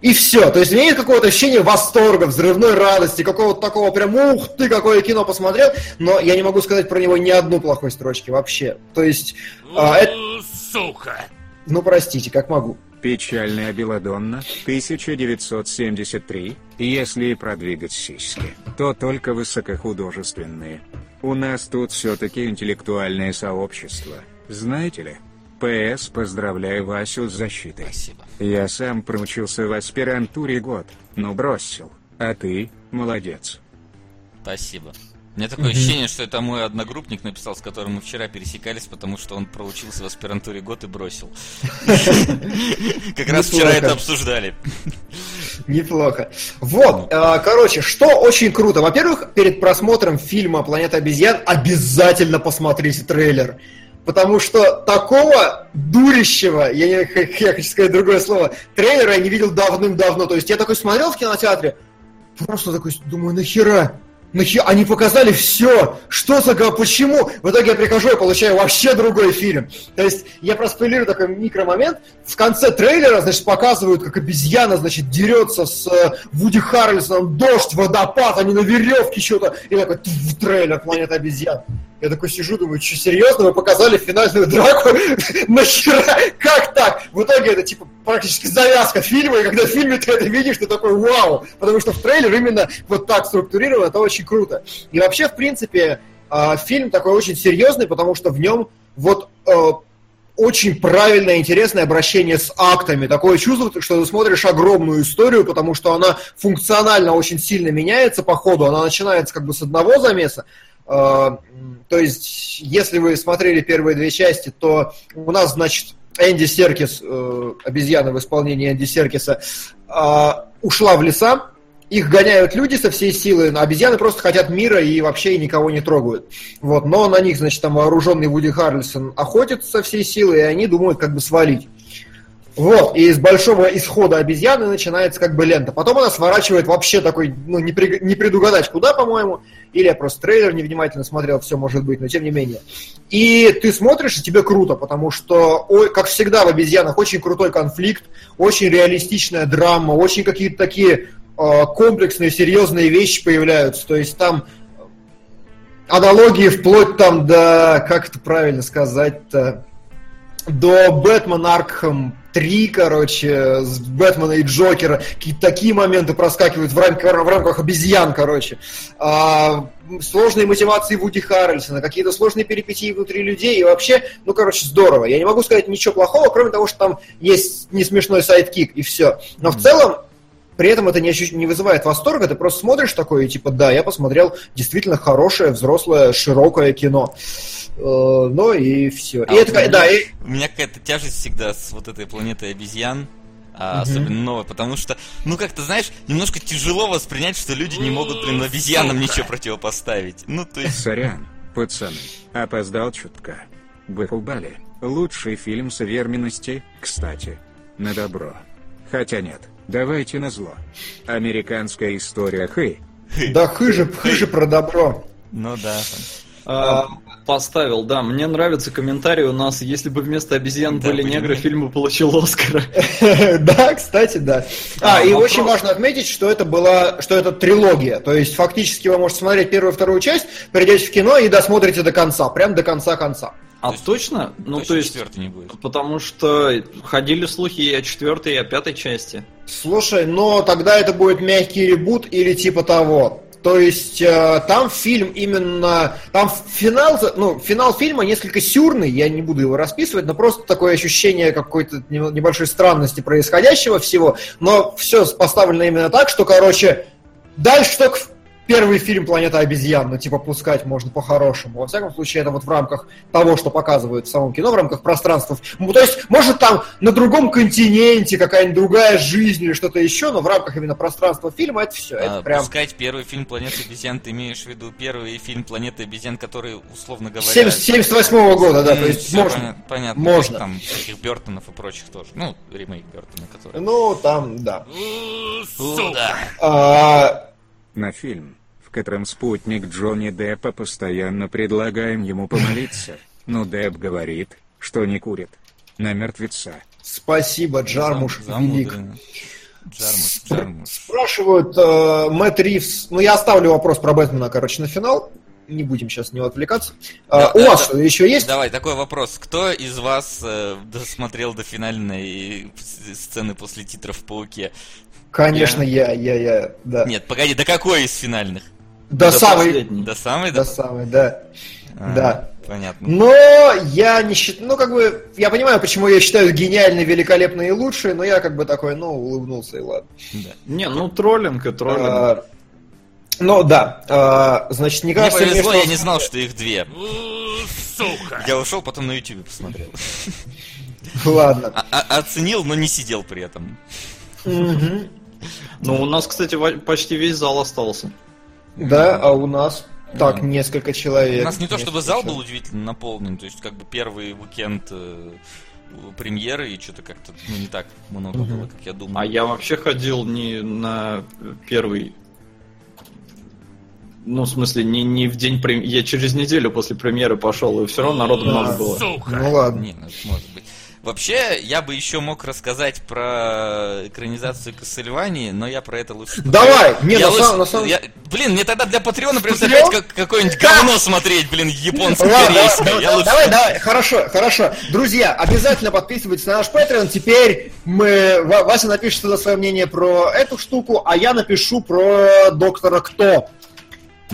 И все. То есть у меня нет какого-то ощущения восторга, взрывной радости, какого-то такого прям, ух ты, какое кино посмотрел, но я не могу сказать про него ни одной плохой строчки вообще. То есть, а, это- У, Сука! ну простите, как могу. Печальная Беладонна, 1973. Если и продвигать сиськи, то только высокохудожественные. У нас тут все-таки интеллектуальное сообщество, знаете ли? ПС поздравляю Васю с защитой. Спасибо. Я сам проучился в аспирантуре год, но бросил. А ты молодец. Спасибо. У меня такое ощущение, что это мой одногруппник написал, с которым мы вчера пересекались, потому что он проучился в аспирантуре год и бросил. Как раз вчера это обсуждали. Неплохо. Вот, э, короче, что очень круто. Во-первых, перед просмотром фильма «Планета обезьян» обязательно посмотрите трейлер. Потому что такого дурищего, я, не, я хочу сказать другое слово, трейлера я не видел давным-давно. То есть я такой смотрел в кинотеатре, просто такой думаю, нахера? Они показали все. Что за почему? В итоге я прихожу и получаю вообще другой фильм. То есть я проспойлирую такой микромомент. В конце трейлера, значит, показывают, как обезьяна, значит, дерется с э, Вуди Харрельсоном, дождь, водопад, они на веревке что-то. И такой тьф, трейлер «Планета обезьян». Я такой сижу, думаю, что серьезно, вы показали финальную драку? Нахера? Как так? В итоге это типа практически завязка фильма, и когда в фильме ты это видишь, ты такой вау! Потому что в трейлер именно вот так структурировано, это очень круто. И вообще, в принципе, а, фильм такой очень серьезный, потому что в нем вот э, очень правильное, интересное обращение с актами. Такое чувство, что ты смотришь огромную историю, потому что она функционально очень сильно меняется по ходу. Она начинается как бы с одного замеса. Э, То есть, если вы смотрели первые две части, то у нас, значит, Энди Серкис, э, обезьяна в исполнении Энди Серкиса, э, ушла в леса, их гоняют люди со всей силы, а обезьяны просто хотят мира и вообще никого не трогают. Вот, но на них, значит, там вооруженный Вуди Харрельсон охотится со всей силы, и они думают, как бы свалить. Вот, и из большого исхода обезьяны начинается как бы лента. Потом она сворачивает вообще такой, ну, не, при- не предугадать куда, по-моему. Или я просто трейлер невнимательно смотрел, все может быть, но тем не менее. И ты смотришь, и тебе круто, потому что, ой, как всегда в обезьянах, очень крутой конфликт, очень реалистичная драма, очень какие-то такие э, комплексные, серьезные вещи появляются. То есть там аналогии вплоть там до, как это правильно сказать-то, до Batman Arkham 3, короче, с Бэтмена и Джокера. Какие-то такие моменты проскакивают в рамках, в рамках обезьян, короче. А, сложные мотивации Вуди Харрельсона, какие-то сложные перипетии внутри людей. И вообще, ну, короче, здорово. Я не могу сказать ничего плохого, кроме того, что там есть не смешной сайдкик, и все. Но в целом, при этом это не, ощущ- не вызывает восторга, ты просто смотришь такое, и типа, да, я посмотрел действительно хорошее, взрослое, широкое кино. Э, Ну и все. А и вот это, у меня- да, и- У меня какая-то тяжесть всегда с вот этой планетой обезьян. а, особенно новое, потому что, ну как-то, знаешь, немножко тяжело воспринять, что люди не могут, блин, обезьянам Сука. ничего противопоставить. Ну, то есть... Сорян, пацаны, опоздал чутка. Бахубали. Лучший фильм современности, кстати. На добро. Хотя нет, давайте на зло. Американская история Хэй. Да хыже, хыже про добро. Ну да. А, Поставил, да. Мне нравится комментарий у нас. Если бы вместо обезьян Да, были негры, фильм бы получил Оскара. Да, кстати, да. А, А, и очень важно отметить, что это была, что это трилогия. То есть фактически вы можете смотреть первую и вторую часть, придете в кино и досмотрите до конца, прям до конца конца. А есть- точно? Ну, Точно то есть, четвертый не будет. потому что ходили слухи и о четвертой, и о пятой части. Слушай, но тогда это будет мягкий ребут или типа того. То есть э, там фильм именно, там финал, ну финал фильма несколько сюрный, я не буду его расписывать, но просто такое ощущение какой-то не- небольшой странности происходящего всего, но все поставлено именно так, что, короче, дальше только первый фильм «Планета обезьян», ну типа пускать можно по-хорошему. Во всяком случае, это вот в рамках того, что показывают в самом кино, в рамках пространства. Ну, то есть, может там на другом континенте какая-нибудь другая жизнь или что-то еще, но в рамках именно пространства фильма это все. Это А, прям Пускать первый фильм «Планета обезьян», ты имеешь в виду первый фильм «Планета обезьян», который, условно говоря... 78 года, да, то есть можно. поня- Понятно. Можно. Там всяких Бертонов и прочих тоже. Ну, ремейк Бертона, который... Ну, там, да. Сука. А, На фильм, в котором спутник Джонни Деппа постоянно предлагаем ему помолиться. Но Депп говорит, что не курит. На мертвеца. спасибо, Джармуш Зам- велик. Джармуш, Джармуш. Спрашивают э, Мэтт Ривз. Ну, я оставлю вопрос про Бэтмена, короче, на финал. Не будем сейчас с него отвлекаться. А, Да, у да, вас да. что, еще есть? Давай, такой вопрос. Кто из вас э, досмотрел до финальной сцены после титров в «Пауке»? Конечно, я, я, я, да. Нет, погоди, до какой из финальных? До До самой, последней. До самой? до самой, да. А, да. Понятно. Но я не считаю, ну как бы, я понимаю, почему я считаю их гениальной, великолепной и лучшей, но я как бы такой, ну, улыбнулся и ладно. Да. Не, ну троллинг и троллинг. А, ну да, а, значит, не Мне кажется мне, повезло, что... я не знал, что их две. Сука. Я ушел, потом на YouTube посмотрел. Ладно. А- а- Оценил, но не сидел при этом. Мгм. Ну, у нас, кстати, почти весь зал остался. Да, а у нас так несколько человек. У нас не то чтобы зал был человек. удивительно наполнен, то есть как бы первый уикенд э, премьеры и что-то как-то ну, не так много было, как я думал. А я вообще ходил не на первый... Ну, в смысле, не, не в день премьеры. Я через неделю после премьеры пошел, и все равно народу много было. Сука. Ну ладно. Не, ну, может быть. Вообще, я бы еще мог рассказать про экранизацию Кассельвании, но я про это лучше... Давай! Не, Я на лучше- самом- на самом- я- Блин, мне тогда для Патреона придется Патреон? опять как- какое-нибудь говно смотреть, блин, Ладно, японско-корейское. давай, лучше- давай, давай, хорошо, хорошо. Друзья, обязательно подписывайтесь на наш Patreon. Теперь мы, Ва- Вася напишет туда свое мнение про эту штуку, а я напишу про доктора Кто.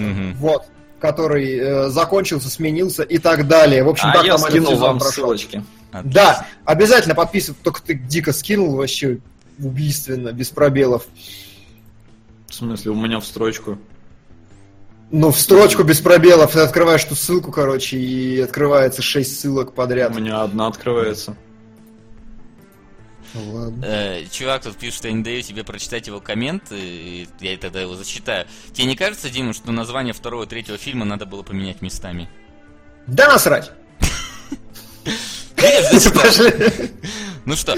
Мгм. Вот. Который э, закончился, сменился и так далее. В общем, А как я там скинул сезон вам прошел. ссылочки. Отлично. Да, обязательно подписывайтесь. Только ты дико скинул вообще убийственно, без пробелов. В смысле, у меня в строчку. Ну, в строчку без пробелов ты открываешь ту ссылку, короче, и открывается шесть ссылок подряд. У меня одна открывается. Ну, ладно. Э, чувак тут пишет, что я не даю тебе прочитать его коммент, и я тогда его зачитаю. Тебе не кажется, Дима, что название второго и третьего фильма надо было поменять местами? Да насрать! Зачитал. Пошли. Ну что,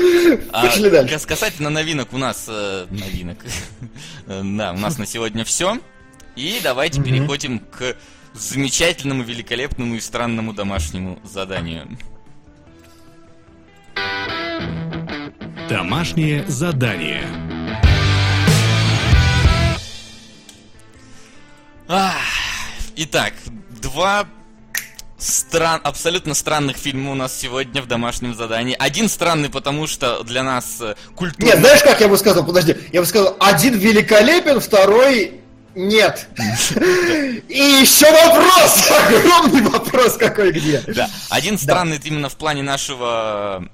а, Пошли дальше. кас- касательно новинок у нас... э, новинок. Да, у нас на сегодня все. И давайте переходим к замечательному, великолепному и странному домашнему заданию. Домашнее задание. Ах, Итак, два стран, абсолютно странных фильма у нас сегодня в домашнем задании. Один странный, потому что для нас э, культурно... Нет, знаешь, как я бы сказал? Подожди, я бы сказал, один великолепен, второй нет. И еще вопрос! Огромный вопрос какой где. Да, один странный именно в плане нашего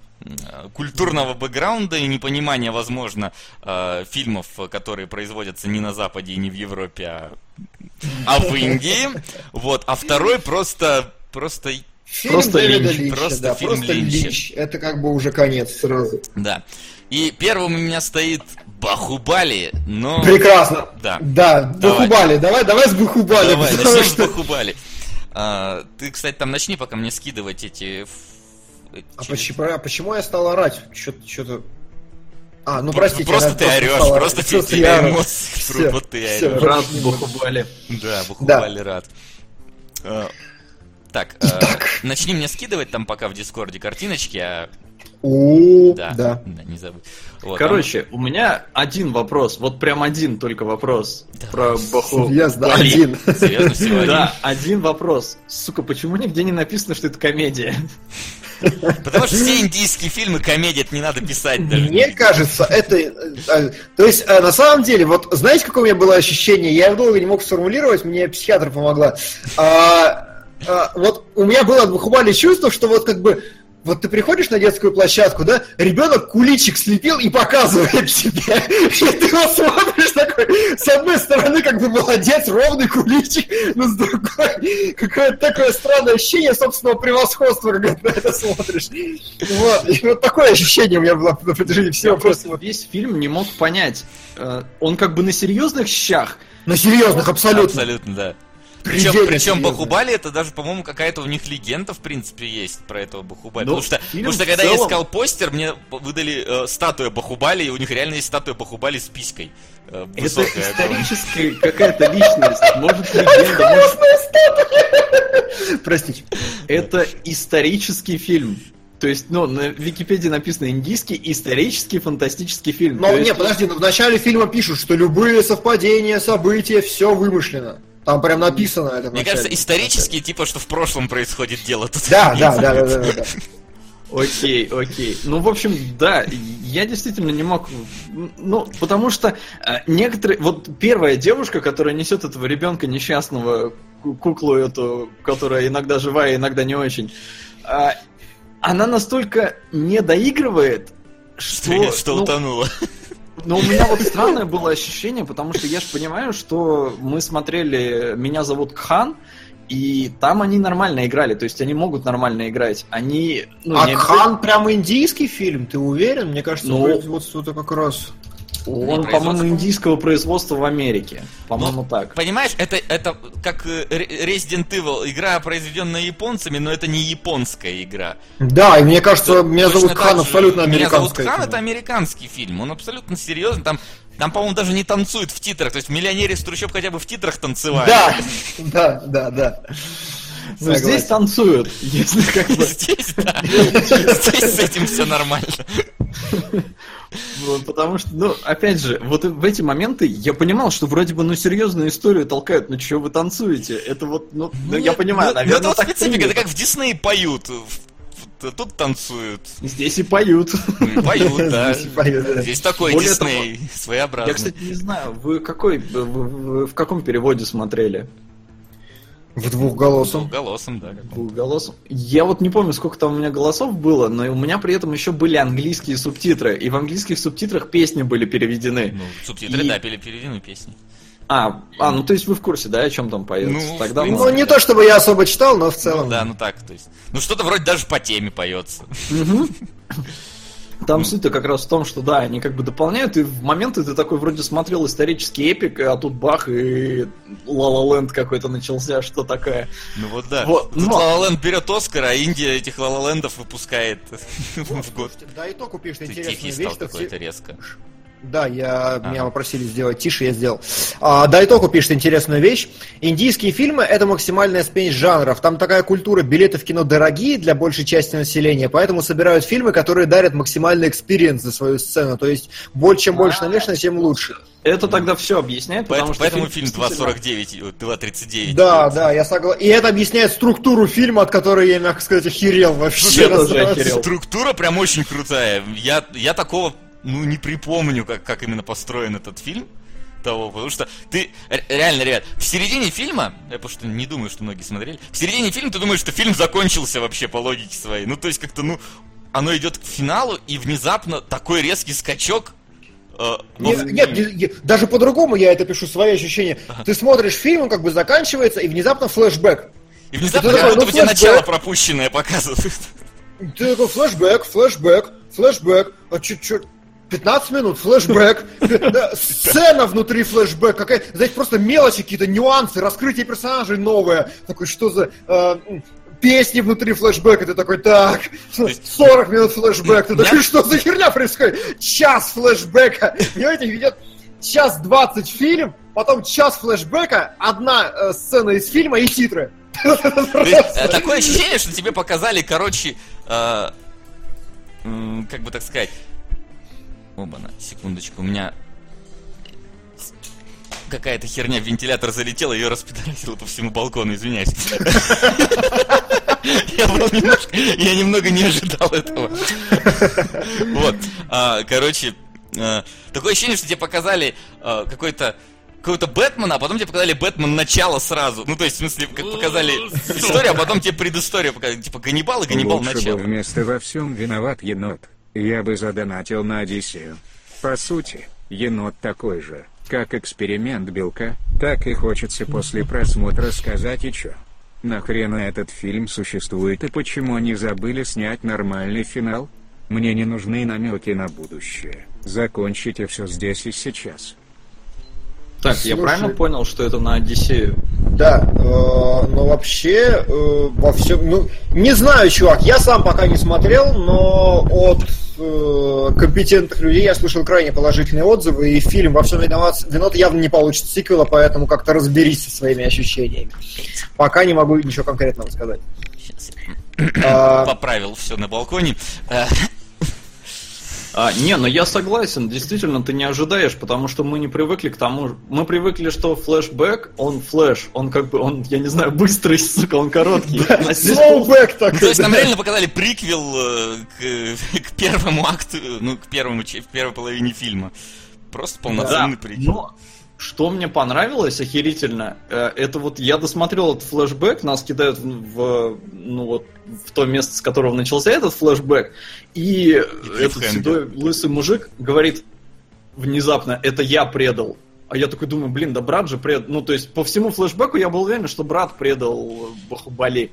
культурного бэкграунда и непонимания, возможно, э, фильмов, которые производятся не на Западе и не в Европе, а, а в Индии. Вот, а второй просто, просто Фильм Просто Дэвида Линч, Линча, просто да, фильм просто Линча. Линч. Это как бы уже конец сразу. Да. И первым у меня стоит Бахубали, но... Прекрасно. Да. Да, Давай. Бахубали. Давай, давай с Бахубали. Давай, начнем с что- Бахубали. А, ты, кстати, там начни, пока мне скидывать эти... А через- почему, а почему я стал орать? Что-то. А, ну Про- простите. Просто я ты просто орешь, просто Просто тебе я эмоции вот ты орешь. Рад Бахубали. Да, Бахубали рад. А, Так, Итак. начни мне скидывать там пока в Дискорде картиночки, а... О, Да, да. да, не забудь. Вот, Короче, у меня один вопрос, вот прям один только вопрос Да. про Баху. Серьезно, Бали. один. там- Серьезно, всего один? Да, один вопрос. Сука, почему нигде не написано, что это комедия? Потому что все индийские фильмы комедии, это не надо писать даже. Мне кажется, это... э, э, То есть, э, на самом деле, вот знаете, какое у меня было ощущение? Я долго не мог сформулировать, мне психиатр помогла. А, а, Вот у меня было Бахубали чувство, что вот как бы вот ты приходишь на детскую площадку, да, ребенок куличик слепил и показывает тебе. И ты его смотришь такой, с одной стороны, как бы молодец, ровный куличик, но с другой, какое-то такое странное ощущение собственного превосходства, когда ты на это смотришь. Вот, и вот такое ощущение у меня было на протяжении всего Я просто просто. весь фильм не мог понять. э, Он как бы на серьезных щах. На серьезных, абсолютно. Абсолютно, да. Причем, причем. Бахубали это даже, по-моему, какая-то у них легенда, в принципе, есть про этого Бахубали. Ну, потому что, потому что когда я целом- искал постер, мне выдали э, статуя Бахубали, и у них реально есть статуя Бахубали с писькой. э, Это высокая, огромная. историческая какая-то личность. Может, легенда, может, Простите. это исторический фильм. То есть, ну, на Википедии написано индийский исторический фантастический фильм. Но То есть, не, подожди, но в начале фильма пишут, что любые совпадения, события, все вымышлено. Там прям написано это Мне кажется, исторически, типа, что в прошлом происходит дело тут. Да, да, да, да, да, да. Окей, окей. Ну, в общем, да, я действительно не мог... Ну, потому что э, некоторые... Вот первая девушка, которая несет этого ребенка несчастного, ку- куклу эту, которая иногда живая, иногда не очень, э, она настолько не доигрывает, что... Что, что ну, утонуло. Но у меня вот странное было ощущение, потому что я же понимаю, что мы смотрели «Меня зовут Кхан», и там они нормально играли, то есть они могут нормально играть. Они... Ну, А не Кхан прям индийский фильм, ты уверен? Мне кажется, Ну, производство-то как раз... Он, по-моему, индийского производства в Америке. По-моему, Ну, так. Понимаешь, это, это как э, Resident Evil, игра, произведенная японцами, но это не японская игра. Да, и мне кажется, меня Точно зовут Хан абсолютно Меня зовут. Хан это американский фильм, он абсолютно серьезный, там, там, по-моему, даже не танцуют в титрах, то есть в «Миллионере из трущоб» хотя бы в титрах танцевали. Да, да, да, да. Ну, здесь танцуют, если как бы... Здесь, да, здесь с этим все нормально. Потому что, ну, опять же, вот в эти моменты я понимал, что вроде бы, ну, серьезную историю толкают, ну, что вы танцуете? Это вот, ну, ну, я понимаю, ну, ну, наверное, это вот специфика, это как в Диснее поют, тут танцуют, Здесь и поют. Ну, и поют, да. Здесь поют, да. Здесь такой Более Дисней, своеобразный. Я, кстати, не знаю, вы какой, вы- вы- вы в каком переводе смотрели? В двухголосом. Голосом, да. Двухголосом. Я вот не помню, сколько там у меня голосов было, но у меня при этом еще были английские субтитры, и в английских субтитрах песни были переведены. Ну, субтитры, И- да, пели переведены песни. А, а, ну то есть вы в курсе, да, о чем там поется? Ну, Тогда в Ну, принципе. не то чтобы я особо читал, но в целом. Ну да, ну так, то есть. Ну что-то вроде даже по теме поется. Там суть-то как раз в том, что да, они как бы дополняют, и в моменты ты такой вроде смотрел исторический эпик, а тут бах, и Ла Ленд какой-то начался, что такое. Ну вот да. Вот, Тут но- Land берет Оскар, а Индия этих Land'ов выпускает в год. Да, и то купишь интересную тихий вещь. стал какой-то резко. Да, я, Ага. меня попросили сделать тише, я сделал. А, Дайтоку пишет интересную вещь. Индийские фильмы – это максимальная смесь жанров. Там такая культура, билеты в кино дорогие для большей части населения, поэтому собирают фильмы, которые дарят максимальный экспириенс за свою сцену. То есть, больше, чем больше намешано, тем лучше. Это тогда все объясняет, потому Поэтому, что поэтому фильм действительно- 2.49, э, 2.39. Да, да, я согласен. И это объясняет структуру фильма, от которой я, мягко сказать, охерел вообще. Я тоже раз- охерел. Структура прям очень крутая. Я, я такого, ну, не припомню, как, как именно построен этот фильм. Того, потому что ты ре- реально, ребят, в середине фильма, я потому что не думаю, что многие смотрели, в середине фильма ты думаешь, что фильм закончился вообще по логике своей. Ну, то есть как-то, ну, оно идет к финалу, и внезапно такой резкий скачок. во Нет, нет, не- не- даже по-другому я это пишу, свои ощущения. Ты смотришь фильм, он как бы заканчивается, и внезапно флешбэк. И внезапно как такой, будто ну, тебе флешбэк. начало пропущенное показывают. Ты такой флешбэк, флешбэк, флешбэк. А чё, чё, 15 минут, флешбэк, сцена внутри флешбэк, какая, знаете, просто мелочи какие-то, нюансы, раскрытие персонажей новое. Такой, что за э, песни внутри флешбэка, ты такой, так, 40 минут флешбэк, ты такой, что за херня происходит? Час флешбэка, понимаете, идет час 20 фильм, потом час флешбэка, одна э, сцена из фильма и титры. Э, такое ощущение, что тебе показали, короче, э, как бы так сказать. Оба-на, секундочку, у меня какая-то херня в вентилятор залетела, ее распидорасила по всему балкону, извиняюсь. Я был немножко, я немного не ожидал этого. Вот, а, короче, э, такое ощущение, что тебе показали э, какой-то какого-то Бэтмена, а потом тебе показали Бэтмен начало сразу. Ну, то есть, в смысле, как показали историю, а потом тебе предысторию показали. Типа Ганнибал и Ганнибал начало. вместо во всем виноват енот. Я бы задонатил на Одиссею. По сути, енот такой же, как эксперимент белка, так и хочется после просмотра сказать и чё. Нахрена этот фильм существует и почему они забыли снять нормальный финал? Мне не нужны намеки на будущее. Закончите все здесь и сейчас. Так, я Слушай. правильно понял, что это на Одиссею? Да, э, но вообще э, во всем, ну, не знаю, чувак, я сам пока не смотрел, но от э, компетентных людей я слышал крайне положительные отзывы, и фильм во всем виноват, винот явно не получит сиквела, поэтому как-то разберись со своими ощущениями. Пока не могу ничего конкретного сказать. Сейчас А, я поправил все на балконе. А, не, но я согласен, действительно, ты не ожидаешь, потому что мы не привыкли к тому, мы привыкли, что флешбэк, он flash, он как бы, он, я не знаю, быстрый, сука, он короткий. slowback Ну, такой. то есть нам реально показали приквел э, к, первому акту, ну, к первому, в первой половине фильма. Просто полноценный приквел. Что мне понравилось охерительно, э, это вот я досмотрел этот флешбэк, нас кидают в, ну вот в то место, с которого начался этот флешбэк, и этот клиффхенгер. седой лысый мужик говорит внезапно, это я предал. А я такой думаю, блин, да брат же предал. Ну, то есть, по всему флешбеку я был уверен, что брат предал Бахубали.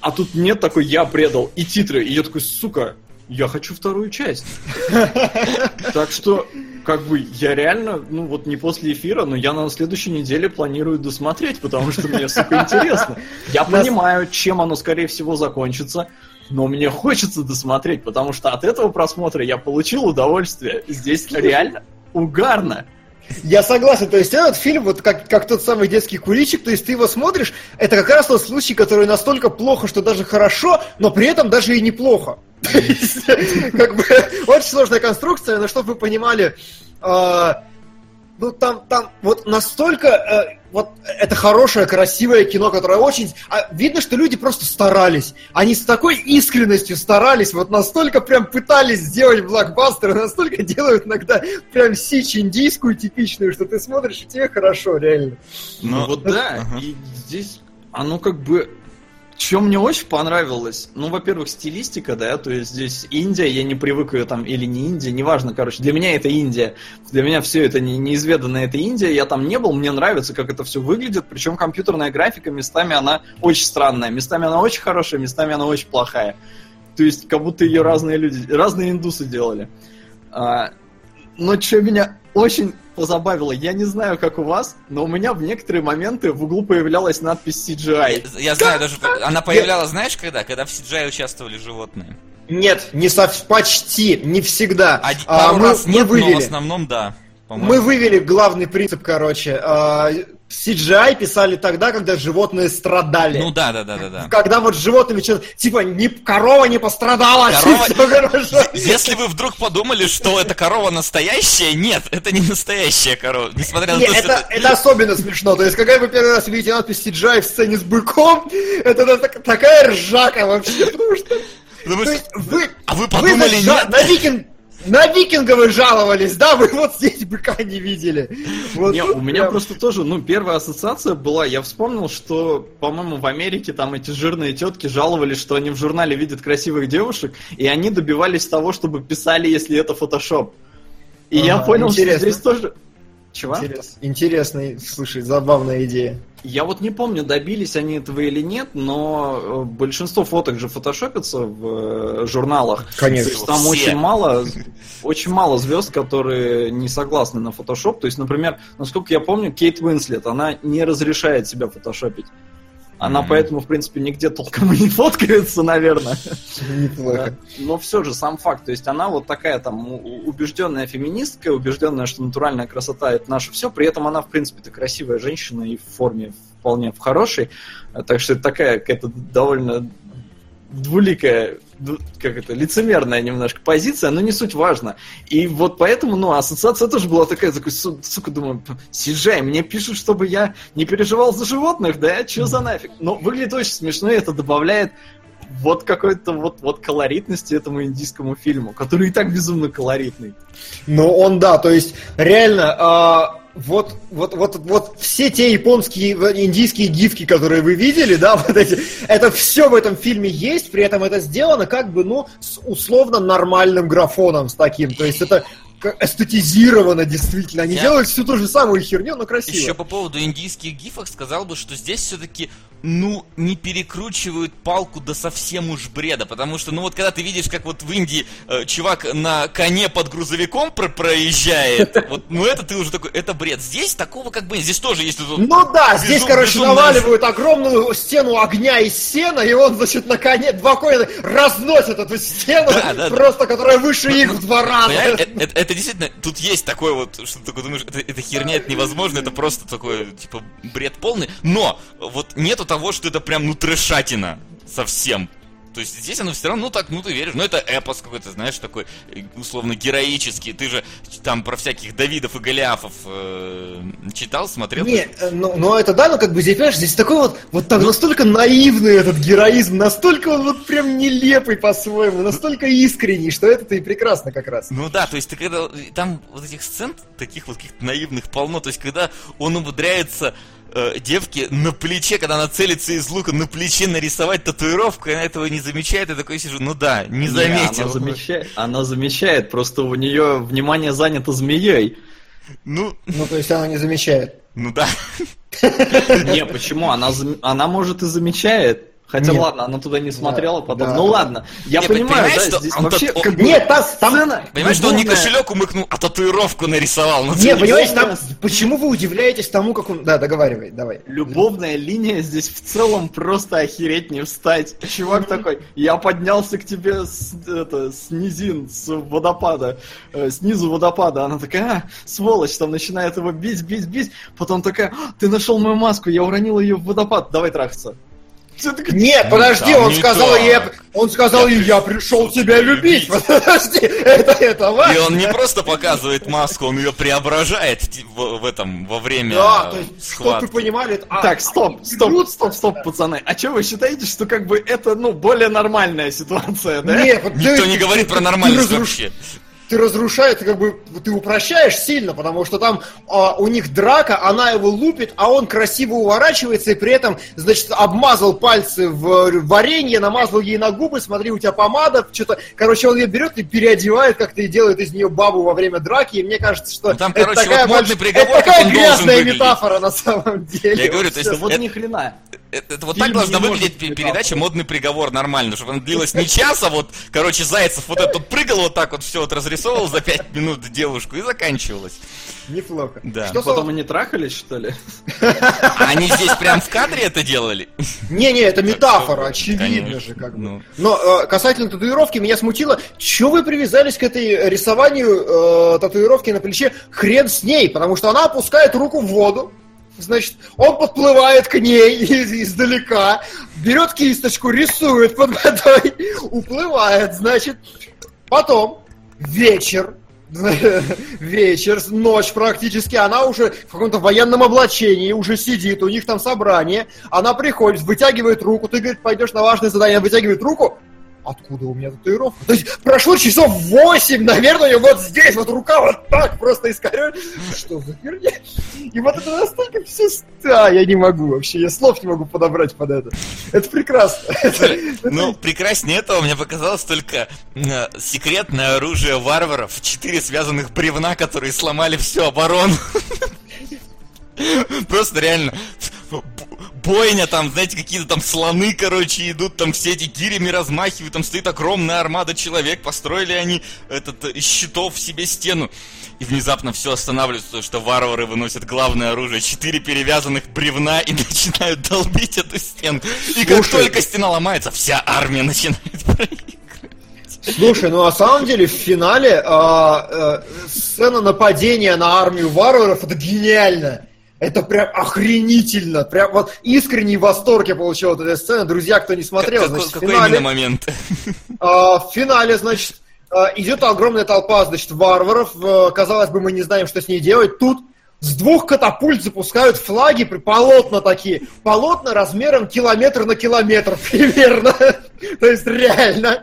А тут нет такой, я предал. И титры. И я такой, сука, я хочу вторую часть. Так что, как бы, я реально, ну вот не после эфира, но я на следующей неделе планирую досмотреть, потому что мне, сука, интересно. Я понимаю, чем оно, скорее всего, закончится, но мне хочется досмотреть, потому что от этого просмотра я получил удовольствие. Здесь реально угарно. Я согласен, то есть этот фильм, вот как, как тот самый детский куличик, то есть ты его смотришь, это как раз тот случай, который настолько плохо, что даже хорошо, но при этом даже и неплохо. Как бы, очень сложная конструкция, но чтобы вы понимали, а, ну там, там вот настолько, э, вот это хорошее, красивое кино, которое очень, а, видно, что люди просто старались, они с такой искренностью старались, вот настолько прям пытались сделать блокбастер, настолько делают иногда прям сич индийскую типичную, что ты смотришь, и тебе хорошо, реально. Ну вот да, Ага. и здесь оно как бы... Что мне очень понравилось, ну, во-первых, стилистика, да, то есть здесь Индия, я не привык ее там, или не Индия, неважно, короче, для меня это Индия, для меня все это не, неизведанная это Индия, я там не был, мне нравится, как это все выглядит, причем компьютерная графика местами она очень странная, местами она очень хорошая, местами она очень плохая, то есть как будто ее разные люди, разные индусы делали. А, но что меня очень позабавило, я не знаю, как у вас, но у меня в некоторые моменты в углу появлялась надпись CGI. Я, я знаю даже, она появлялась, знаешь, когда? Когда в CGI участвовали животные. Нет, не сов... почти, не всегда. А, пару мы, раз мы нет, но в вывели. основном да. по-моему. Мы вывели главный принцип, короче. а, CGI писали тогда, когда животные страдали. Ну да, да, да, да, да. Когда вот с животными что-то, типа, не, корова не пострадала, Корова- всё хорошо. Если вы вдруг подумали, что эта корова настоящая, нет, это не настоящая корова. Несмотря на Не, то, что это, это особенно смешно. То есть, когда вы первый раз видите надпись CGI в сцене с быком, это, такая ржака вообще. Потому что, Потому то что- есть, вы, А вы вы подумали, на, нет? на викинг, на викинга вы жаловались, да? Вы вот здесь быка не видели. Вот Не, у меня прям- просто тоже, ну, первая ассоциация была, я вспомнил, что, по-моему, в Америке там эти жирные тетки жаловались, что они в журнале видят красивых девушек, и они добивались того, чтобы писали, если это фотошоп. И я Ага, понял, интересно. что здесь тоже... Чего? Интерес- Интересный, слушай, забавная идея. Я вот не помню, добились они этого или нет, но э, большинство фоток же фотошопятся в э, журналах. Конечно. То есть там Все. очень мало, очень мало звезд, которые не согласны на фотошоп. То есть, например, насколько я помню, Кейт Уинслет, она не разрешает себя фотошопить. Она Мгм. поэтому, в принципе, нигде толком и не фоткается, наверное. Неплохо. Но все же сам факт, то есть она вот такая там убежденная феминистка, убежденная, что натуральная красота это наше все, при этом она, в принципе-то, красивая женщина и в форме вполне в хорошей, так что это такая какая-то довольно двуликая, как это, лицемерная немножко позиция, но не суть важно. И вот поэтому, ну, ассоциация тоже была такая, такой, су- сука, думаю, съезжай, мне пишут, чтобы я не переживал за животных, да, что за нафиг? Но выглядит очень смешно, и это добавляет вот какой-то вот, вот колоритности этому индийскому фильму, который и так безумно колоритный. Ну, он, да, то есть, реально, а, вот, вот, вот, вот все те японские, э, индийские гифки, которые вы видели, да, вот эти, это все в этом фильме есть, при этом это сделано как бы, ну, с условно нормальным графоном с таким, то есть это эстетизировано действительно, они Я- делают всю ту же самую херню, но красиво. Еще по поводу индийских гифок сказал бы, что здесь все-таки, ну, не перекручивают палку до совсем уж бреда, потому что, ну вот когда ты видишь, как вот в Индии э, чувак на коне под грузовиком про- проезжает, вот, ну это ты уже такой, это бред. Здесь такого как бы, здесь тоже есть вот Ну да, здесь, безум- короче, безумная наваливают огромную стену огня из сена, и он, значит, на коне два коина разносит эту стену, Да, да, да. просто которая выше их в два раза. Это, это- это действительно, тут есть такое вот, что ты такой думаешь, это, это херня, это невозможно, это просто такой, типа, бред полный. Но вот нету того, что это прям, ну, трешатина совсем. То есть здесь оно все равно, ну так, ну ты веришь, ну это эпос какой-то, знаешь, такой э, условно героический. Ты же там про всяких Давидов и Голиафов э, читал, смотрел? Не, э, ну, ну это да, но как бы здесь, понимаешь, здесь такой вот, вот так настолько наивный этот героизм, настолько он вот прям нелепый по-своему, настолько искренний, что это-то и прекрасно как раз. Ну да, то есть ты когда там вот этих сцен таких вот каких-то наивных полно, то есть когда он умудряется э, девке на плече, когда она целится из лука, на плече нарисовать татуировку, и она этого не замечает, я такой сижу, ну да, не заметил. она, замечает, она замечает, просто у нее внимание занято змеей. Ну, Ну, то есть она не замечает. ну да. Не, почему? Она, она может и замечает. Хотя Нет. ладно, она туда не смотрела потом. да. Ну ладно, я Не, понимаю, понимаешь, да, что здесь он вообще тот- как Нет, там, там, сцена Понимаешь, что он не кошелек умыкнул, а татуировку нарисовал. Ну, Не, ты понимаешь, там, почему вы удивляетесь тому, как он... Да, договаривай, давай. Любовная линия здесь в целом просто охереть не встать. Чувак такой, я поднялся к тебе с, это, с низин, с водопада, э, снизу водопада. Она такая, а, сволочь, там начинает его бить, бить, бить. Потом такая, «А, ты нашел мою маску, я уронила ее в водопад, давай трахаться. Нет, подожди, там он не сказал ей, он сказал ей, я пришел тебя любить. Подожди, это, это И важно. он не просто показывает маску, он ее преображает в, этом, во время Да, то есть, чтобы вы понимали, а, Так, стоп, стоп, стоп, стоп, пацаны. А что вы считаете, что как бы это, ну, более нормальная ситуация, да? Нет, Никто ты- не говорит про ты нормальность разруш- вообще. Ты разрушаешь, ты как бы ты упрощаешь сильно, потому что там а, у них драка, она его лупит, а он красиво уворачивается и при этом, значит, обмазал пальцы в варенье, намазал ей на губы, смотри, у тебя помада, что-то, короче, он ее берет и переодевает как-то и делает из нее бабу во время драки, и мне кажется, что Ну, там, это короче, такая, вот модный больш- приговор, это такая грязная метафора на самом деле. Я говорю, то есть вот это- ни хрена. Это, это вот Фильм так должна выглядеть передача. «Модный приговор» нормально, чтобы она длилась не час, а вот, короче, Зайцев вот этот вот прыгал вот так вот, все вот разрисовывал за пять минут девушку и заканчивалось. Неплохо. Да. Что, Потом они трахались, что ли? Они здесь прям в кадре это делали? Не-не, это метафора, очевидно же, как бы. ну. Но э, касательно татуировки, меня смутило, что вы привязались к этой рисованию э, татуировки на плече, хрен с ней, потому что она опускает руку в воду, значит, он подплывает к ней из- издалека, берет кисточку, рисует под водой, уплывает, значит, потом вечер, вечер, ночь практически, она уже в каком-то военном облачении, уже сидит, у них там собрание, она приходит, вытягивает руку, ты, говорит, пойдешь на важное задание, она вытягивает руку, откуда у меня татуировка? То есть прошло часов 8, наверное, вот здесь вот рука вот так просто искорёжена. Что за херня? И вот это настолько все... А, я не могу вообще, я слов не могу подобрать под это. Это прекрасно. Ну, прекраснее этого мне показалось только э, секретное оружие варваров, четыре связанных бревна, которые сломали всю оборону. Просто реально бойня там, знаете, какие-то там слоны, короче, идут, там все эти гирями размахивают, там стоит огромная армада человек, построили они этот э, из щитов себе стену. И внезапно все останавливается, потому что варвары выносят главное оружие, четыре перевязанных бревна и начинают долбить эту стену. И как Слушай, только стена ломается, вся армия начинает проигрывать. Слушай, ну на самом деле в финале а, э, сцена нападения на армию варваров это гениально. Это прям охренительно. Прям вот искренний восторг я получил от этой сцены. Друзья, кто не смотрел, Как- значит, в какой финале, именно момент? а, в финале, значит, а, идет огромная толпа, значит, варваров. Казалось бы, мы не знаем, что с ней делать. Тут с двух катапульт запускают флаги, полотна такие. Полотна размером километр на километр примерно. То есть реально.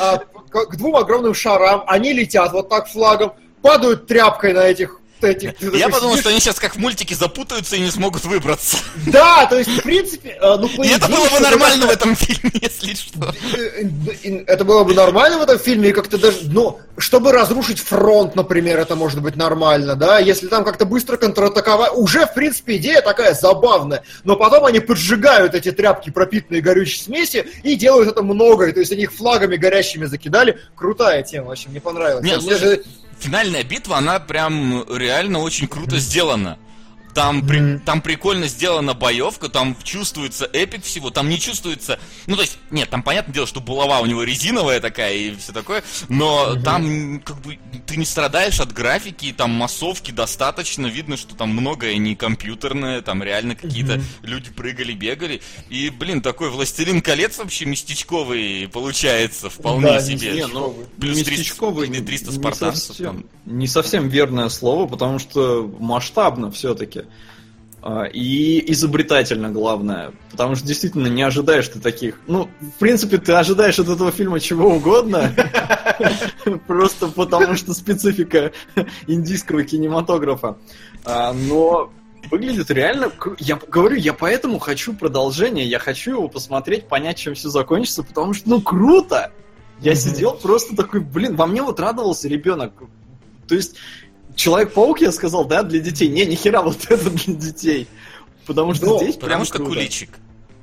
А, к двум огромным шарам они летят вот так флагом, падают тряпкой на этих... ты Я подумал, что они сейчас как в мультике запутаются и не смогут выбраться. Да, то есть, в принципе, э, ну, И это было бы нормально в этом фильме, если что. Э, Это было бы нормально в этом фильме, и как-то даже, ну, чтобы разрушить фронт, например, это может быть нормально, да, если там как-то быстро контратаковать, уже, в принципе, идея такая забавная, но потом они поджигают эти тряпки, пропитанные горючей смеси, и делают это много, и то есть они их флагами горящими закидали, крутая тема, вообще, мне понравилось. Не, Мне слушай, Финальная битва, она прям реально очень круто сделана. Там, при- Мгм. там прикольно сделана боевка, там чувствуется эпик всего, там не чувствуется... Ну, то есть, нет, там понятное дело, что булава у него резиновая такая и все такое, но там м, как бы ты не страдаешь от графики, там массовки достаточно, видно, что там многое не компьютерное, там реально какие-то люди прыгали, бегали. И, блин, такой «Властелин колец» вообще местечковый получается вполне Да, себе. Не, ну, Плюс 300 местечковый или 300 не спартанцев совсем- там. Не совсем верное слово, потому что масштабно все-таки. И изобретательно, главное. Потому что действительно не ожидаешь ты таких. Ну, в принципе, ты ожидаешь от этого фильма чего угодно. Просто потому что специфика индийского кинематографа. А, Но выглядит реально... Я говорю, я поэтому хочу продолжение. Я хочу его посмотреть, понять, чем все закончится, потому что, ну, круто! Я сидел просто такой, блин, во мне вот радовался ребенок. То есть, Человек-паук, я сказал, да, для детей. Не, нихера вот это для детей. Потому что Ну, здесь Потому прям что круто. куличик.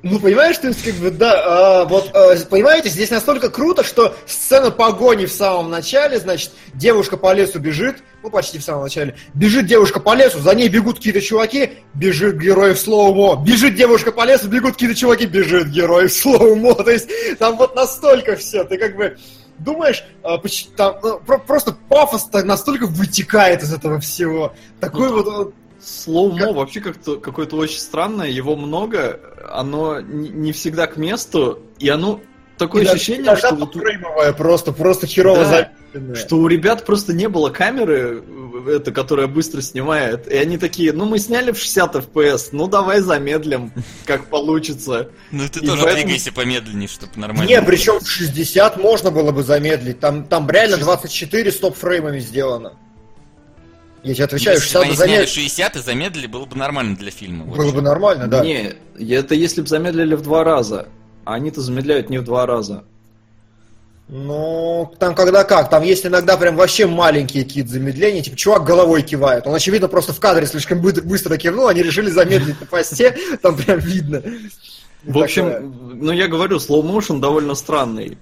Ну, понимаешь, то есть, как бы, да, а, вот, а, понимаете, здесь настолько круто, что сцена погони в самом начале, значит, девушка по лесу бежит, ну, почти в самом начале, бежит девушка по лесу, за ней бегут какие-то чуваки, бежит герой в слоумо, бежит девушка по лесу, бегут какие-то чуваки, бежит герой в слоумо, то есть, там вот настолько все, ты как бы думаешь, а, там, про- просто пафос настолько вытекает из этого всего, такой Ну, вот, вот Слоумо вообще как-то какое-то очень странное, его много, оно не всегда к месту, и оно такое иногда- ощущение, что вот фреймовое просто, просто херово Да. замедленное. что у ребят просто не было камеры, э, это, которая быстро снимает, и они такие, ну мы сняли в 60 FPS, ну давай замедлим, как получится. Ну ты И тоже поэтому- двигайся помедленнее, чтобы нормально. Не, причем в 60 можно было бы замедлить. Там, там реально 24 стоп-фреймами сделано. Я тебе отвечаю, Если бы 60 бы они сняли замедлить 60 и замедлили, было бы нормально для фильма. было бы нормально, да. Не, это если бы замедлили в два раза, а они-то замедляют не в два раза. Ну, там когда как, там есть иногда прям вообще маленькие какие-то замедления, типа чувак головой кивает. Он, очевидно, просто в кадре слишком быстро, кивнул, они решили замедлить на посте, там прям видно. В общем, ну я говорю, motion довольно странный.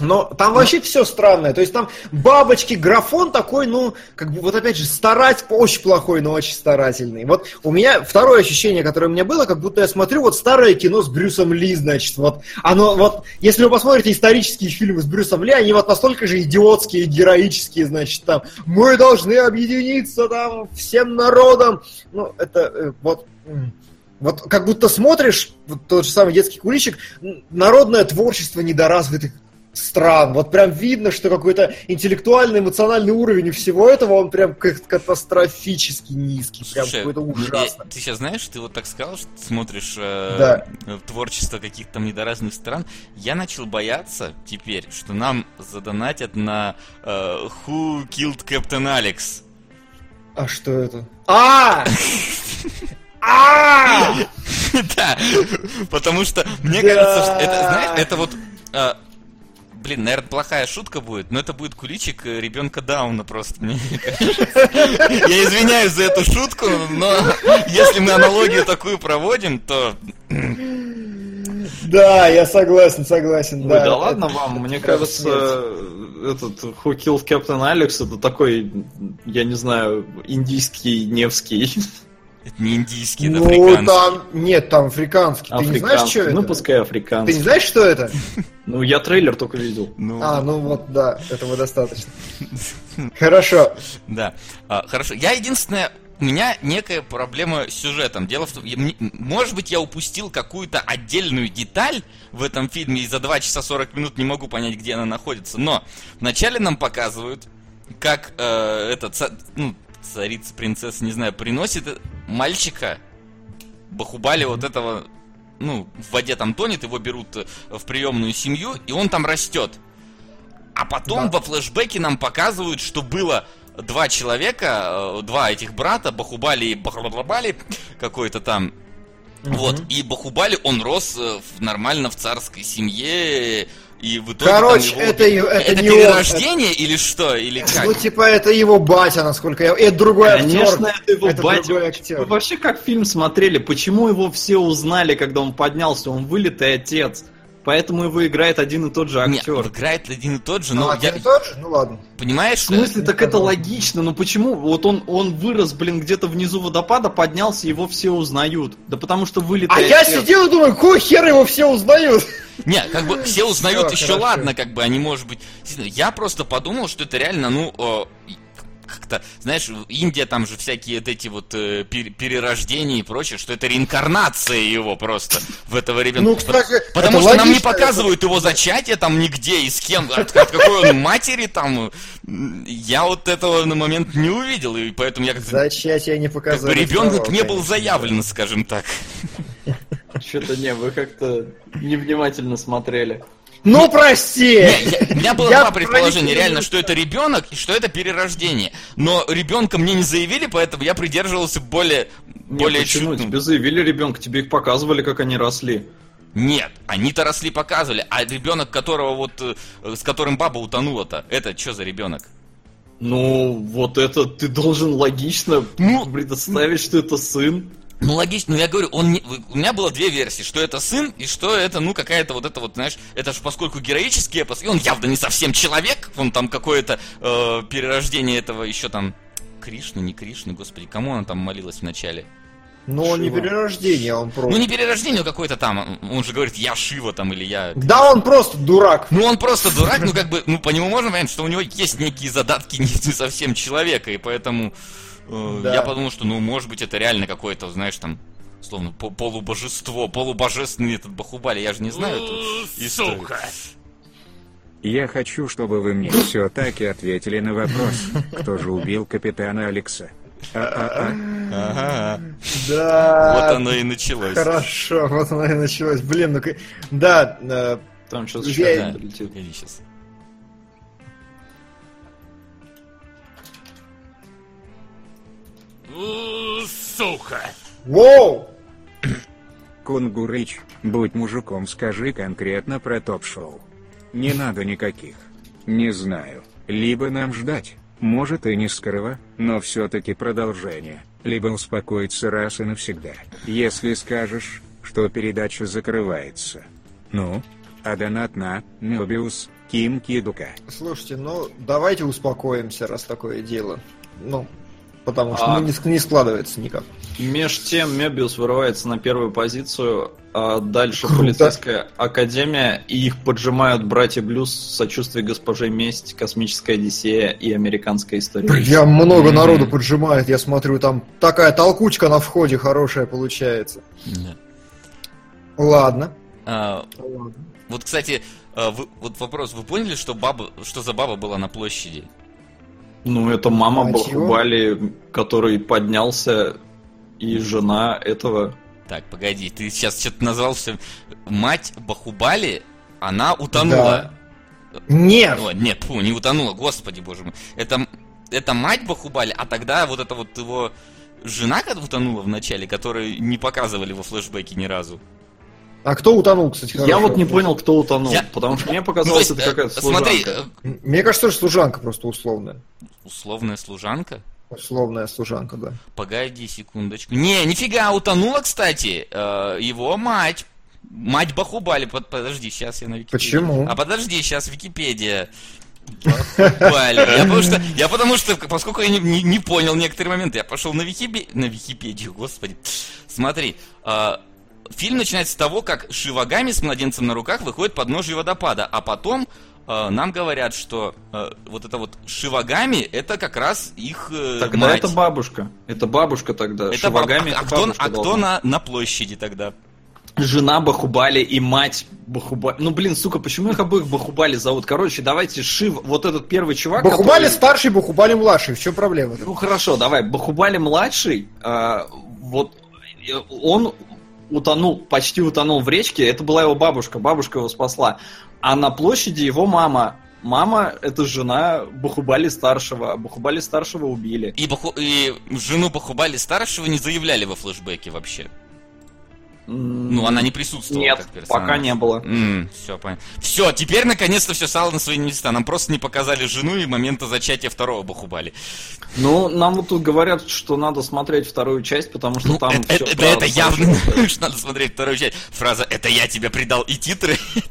Но там вообще все странное. То есть там бабочки, графон такой, ну, как бы вот опять же, старать очень плохой, но очень старательный. Вот у меня второе ощущение, которое у меня было, как будто я смотрю вот старое кино с Брюсом Ли, значит, вот оно вот, если вы посмотрите исторические фильмы с Брюсом Ли, они вот настолько же идиотские, героические, значит, там, мы должны объединиться там всем народом. Ну, это э, вот... Вот как будто смотришь, вот тот же самый детский куличик, народное творчество недоразвитых стран. Вот прям видно, что какой-то интеллектуальный, эмоциональный уровень у всего этого, он прям как катастрофически низкий. Прям Слушай, какой-то ужасно. я- ты сейчас знаешь, ты вот так сказал, что ты смотришь э, Да. э, творчество каких-то там недоразных стран. Я начал бояться теперь, что нам задонатят на э, Who Killed Captain Alex. А что это? А! А! Да, потому что мне кажется, что это, знаешь, это вот э, блин, наверное, плохая шутка будет, но это будет куличик э, ребенка Дауна просто. Мне кажется. Я извиняюсь за эту шутку, но если мы аналогию такую проводим, то Да, я согласен, согласен. Ой, да, да это- ладно вам, мне это кажется, смерть. этот Who Killed Captain Alex это такой, я не знаю, индийский, невский. Это не индийский, это Ну, африканский. там, нет, там африканский. Ты не знаешь, что Африканский. это? Ну, пускай Ты не африканский. знаешь, что это? Ну, я трейлер только видел. Ну, А, ну вот, да, этого достаточно. Хорошо. Да. А, хорошо. Я единственное, у меня некая проблема с сюжетом. Дело в том, я- может быть, я упустил какую-то отдельную деталь в этом фильме и за 2 часа 40 минут не могу понять, где она находится. Но вначале нам показывают, как э, эта ца- ну, царица, принцесса, не знаю, приносит э, мальчика Бахубали вот этого, ну, в воде там тонет, его берут э, в приемную семью, и он там растет. А потом Да. во флешбеке нам показывают, что было два человека, э, два этих брата, Бахубали и Бахабали, какой-то там. Вот, и Бахубали, он рос э, в- нормально в царской семье, и в итоге Короче, его это и- это не он, перерождение или что, или как? Ну, типа, это его батя, насколько я... Это другой актер. Конечно, это его Это батя. другой Вы актер. вообще как фильм смотрели? Почему его все узнали, когда он поднялся? Он вылитый отец. Поэтому его играет один и тот же Не, актер. играет один и тот же, Ну, но один я, и тот же? Ну, ладно. понимаешь, В смысле, не так это логично, но почему? Вот он, он вырос, блин, где-то внизу водопада, поднялся, его все узнают. Да потому что вылитый А я сидел и думаю, какой хер его все узнают? Не, как бы все узнают еще ладно, как бы они, может быть. Я просто подумал, что это реально, ну, э, как-то, знаешь, Индия там же всякие вот эти вот э, пер- перерождения и прочее, что это реинкарнация его просто в этого ребенка. Ну, кстати, Потому это что нам не логично, показывают его зачатие там нигде и с кем, от, от какой он матери там. Я вот этого на момент не увидел, и поэтому я как-то... Зачатие не Как показали. бы ребенок не был заявлен, скажем так. Что-то не, вы как-то невнимательно смотрели. Ну, прости! Не, я- у меня было Я два предположения, реально, что это ребенок и что это перерождение. Но ребенка мне не заявили, поэтому я придерживался более, Не, более почему? чутным. Тебе заявили ребенка, тебе их показывали, как они росли. Нет, они-то росли, показывали, а ребенок, которого вот, э, с которым баба утонула-то, это что за ребенок? Ну, вот это ты должен логично Ну, представить, что это сын. Ну, логично, ну я говорю, он не- у меня было две версии, что это сын и что это, ну, какая-то вот это вот, знаешь, это же поскольку героический эпос, и он явно не совсем человек, он там какое-то э, перерождение этого еще там Кришны, не Кришны, господи, кому она там молилась вначале? Но он не перерождение, он просто... Ну, не перерождение, но какой-то там, он же говорит, я Шива там, или я... Да он просто дурак. Ну, он просто дурак, ну, как бы, ну, по нему можно понять, что у него есть некие задатки не, совсем человека, и поэтому Да. я подумал, что, ну, может быть, это реально какое-то, знаешь, там, словно по- полубожество, полубожественный этот Бахубали, я же не знаю эту историю. Сука. Я хочу, чтобы вы мне все-таки ответили на вопрос, кто же убил капитана Алекса. А-а-а. Ага, Да. вот оно и началось. Хорошо, вот оно и началось. Блин, ну... ка- Да, э, Там сейчас Я- Да, еще летит. Сука. воу! Кунгурыч, будь мужиком, скажи конкретно про топ-шоу. Не надо никаких. Не знаю. Либо нам ждать, может и не скоро, но все-таки продолжение. Либо успокоиться раз и навсегда. Если скажешь, что передача закрывается. Ну, а донат на Мебиус Ким Кидука. Слушайте, ну, давайте успокоимся, раз такое дело. Ну, потому что А. ну, не, не складывается никак. Меж тем Мебиус вырывается на первую позицию, а дальше Круто. полицейская академия, и их поджимают братья Блюз, сочувствие госпоже Месть, космическая Одиссея и американская история. Я много Мгм. народу поджимает, я смотрю, там такая толкучка на входе хорошая получается. Да. Ладно. А, вот, кстати, а, вы- вот вопрос, вы поняли, что баба, что за баба была на площади? Ну, это мама его. Бахубали, который поднялся, и жена этого. Так, погоди, ты сейчас что-то назвал все. Мать Бахубали, она утонула. Нет! О, нет, фу, не утонула, господи боже мой. Это, это мать Бахубали, а тогда вот это вот его жена когда утонула вначале, которую не показывали во флешбеке ни разу. А кто утонул, кстати? Я вот не понял, кто утонул, Я- потому что мне Ну, показалось, то это какая-то э, смотри, служанка. э, Мне кажется, что служанка просто условная. условная служанка. Условная служанка, да. Погоди секундочку. Не, нифига, утонула, кстати, э, его мать. Мать Бахубали. Под- подожди, сейчас я на Википедии. Почему? А подожди, сейчас Википедия. Бахубали. Я потому что, я потому что, поскольку я не, не- не понял некоторые моменты, я пошел на, Википе- на Википедию, господи. Смотри, а, фильм начинается с того, как Шивагами с младенцем на руках выходит под ножи водопада, а потом а, нам говорят, что а, вот это вот Шивагами, это как раз их э, Тогда мать. это бабушка. Это бабушка тогда. Это баб- Шивагами а, это кто, бабушка а кто на, на площади тогда? Жена Бахубали и мать Бахубали. Ну, блин, сука, почему их обоих Бахубали зовут? Короче, давайте Шив, вот этот первый чувак, Бахубали который- старший, Бахубали младший. В чем проблема? Ну, хорошо, давай. Бахубали младший, а, вот э, он утонул, почти утонул в речке, это была его бабушка, бабушка его спасла. А на площади его мама. Мама — это жена Бахубали старшего, а Бахубали старшего убили. И, Баху- и жену Бахубали старшего не заявляли во флешбеке вообще. Ну, она не присутствовала Нет, как персонаж. пока не было. все, понятно. Все, теперь наконец-то все стало на свои места. Нам просто не показали жену и момента зачатия второго Бахубали. Ну, нам вот тут говорят, что надо смотреть вторую часть, потому что Ну, там это, всё это- это явно, что надо смотреть вторую часть. Фраза «это я тебя предал» и титры,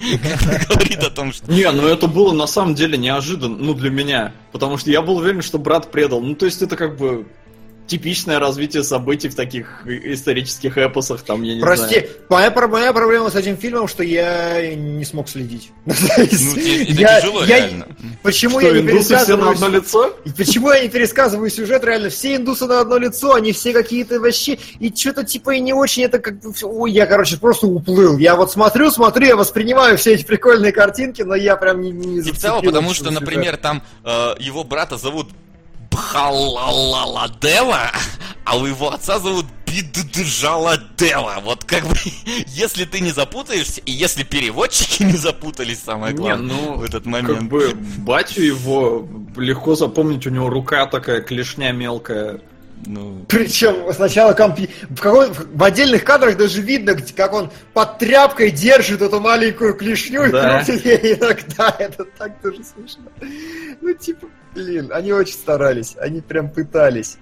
говорит о том, что... Не, ну это было на самом деле неожиданно, ну для меня, потому что я был уверен, что брат предал. Ну то есть это как бы типичное развитие событий в таких и- исторических эпосах, там, я не Прости, знаю. моя, про- моя проблема с этим фильмом, что я не смог следить. Ну, тяжело, реально. Почему Что, я не индусы все на пересказываю... одно лицо? И Почему я не пересказываю сюжет, реально, все индусы на одно лицо, они все какие-то вообще, и что-то типа и не очень, это как бы, ой, я, короче, просто уплыл. Я вот смотрю, смотрю, я воспринимаю все эти прикольные картинки, но я прям не, не Типа того, зацепил потому что, сюжет. например, там э, его брата зовут Бхалаладева, а у его отца зовут Бидджаладева. Вот как бы, если ты не запутаешься, и если переводчики не запутались, самое Не, главное, ну, в этот Как момент. бы батю его легко запомнить, у него рука такая, клешня мелкая. Ну, Причем сначала компи... в, какой- в отдельных кадрах даже видно, как он под тряпкой держит эту маленькую клешню Да. и крутит ей иногда. Это так тоже смешно. Ну, типа, блин, они очень старались, они прям пытались.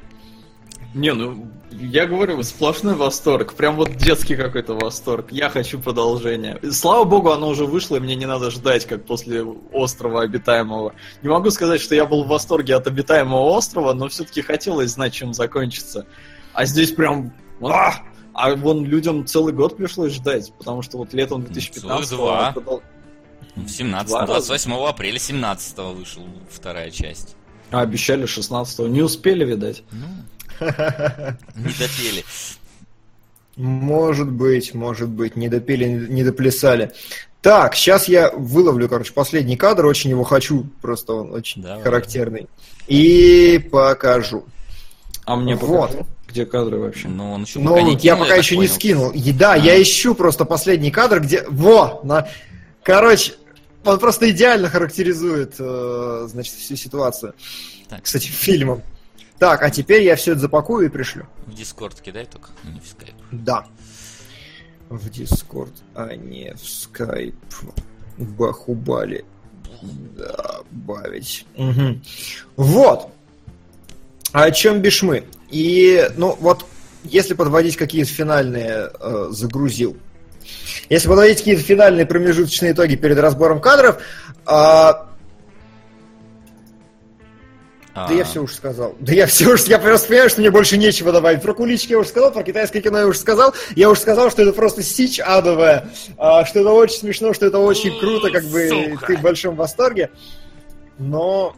Не, ну, я говорю, сплошной восторг. Прям вот детский какой-то восторг. Я хочу продолжения. И Слава богу, оно уже вышло, и мне не надо ждать, как после острова обитаемого. Не могу сказать, что я был в восторге от обитаемого острова, но все-таки хотелось знать, чем закончится. А здесь прям... А! А вон людям целый год пришлось ждать, потому что вот летом 2015 целых два. продол- в 17 Два раза. 28 апреля 17 вышел вторая часть. А обещали 16 Не успели, видать. Ну, не допели. Может быть, может быть, не допели, не доплясали. Так, сейчас я выловлю, короче, последний кадр, очень его хочу, просто он очень Давай. характерный. И покажу. А мне Вот. покажи, где кадры вообще. Но он еще Ну, пока не я кинул, пока так еще не понял. скинул. И да, я ищу просто последний кадр, где... Во! На... Короче, он просто идеально характеризует, э, значит, всю ситуацию Так, с этим фильмом. Так, а теперь я все это запакую и пришлю. в Discord кидай только, ну, не в скайп. Да. В Discord, а не в Скайп. Бахубали. Добавить. Мгм. Вот. О чем бишь мы? И, ну, вот, если подводить какие-то финальные э, загрузил. Если подводить какие-то финальные промежуточные итоги перед разбором кадров, а, А, да я все уже сказал. Да я все уже, я просто понимаю, что мне больше нечего добавить. Про кулички я уже сказал, про китайское кино я уже сказал. Я уже сказал, что это просто сич адовая, а, что это очень смешно, что это очень круто, как бы Сука. ты в большом восторге. Но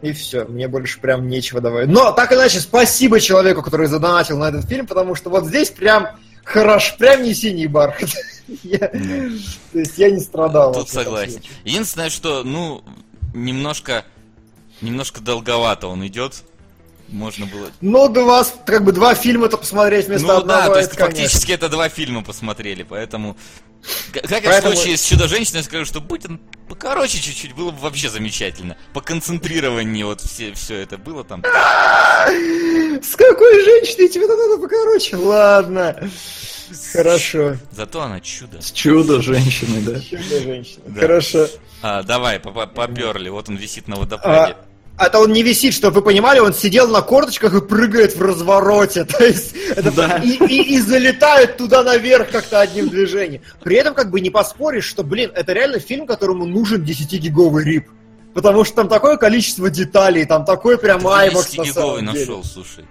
и все, мне больше прям нечего добавить. Но так иначе, спасибо человеку, который задонатил на этот фильм, потому что вот здесь прям хорош, прям не синий бархат. Я- То есть я не страдал. Тут согласен. Единственное, что, ну, немножко, немножко долговато он идет. Можно было... Ну, да вас как бы два фильма-то посмотреть вместо ну одного, да, то есть это, конечно. фактически это два фильма посмотрели, поэтому... Как и в Поэтому- случае с Чудо-женщиной, я скажу, что будь он покороче чуть-чуть, было бы вообще замечательно. По концентрированию вот все, все это было там. С какой женщиной тебе надо покороче? Ладно. Хорошо. Зато она чудо. С чудо женщины, да. Чудо женщина. Да. Хорошо. А, давай, поперли. Вот он висит на водопаде. А, это он не висит, чтобы вы понимали, он сидел на корточках и прыгает в развороте. То есть это Да. и, и- и залетает туда наверх как-то одним движением. При этом как бы не поспоришь, что, блин, это реально фильм, которому нужен 10-гиговый рип. Потому что там такое количество деталей, там такой прям аймакс на 10 самом деле. нашел, слушай.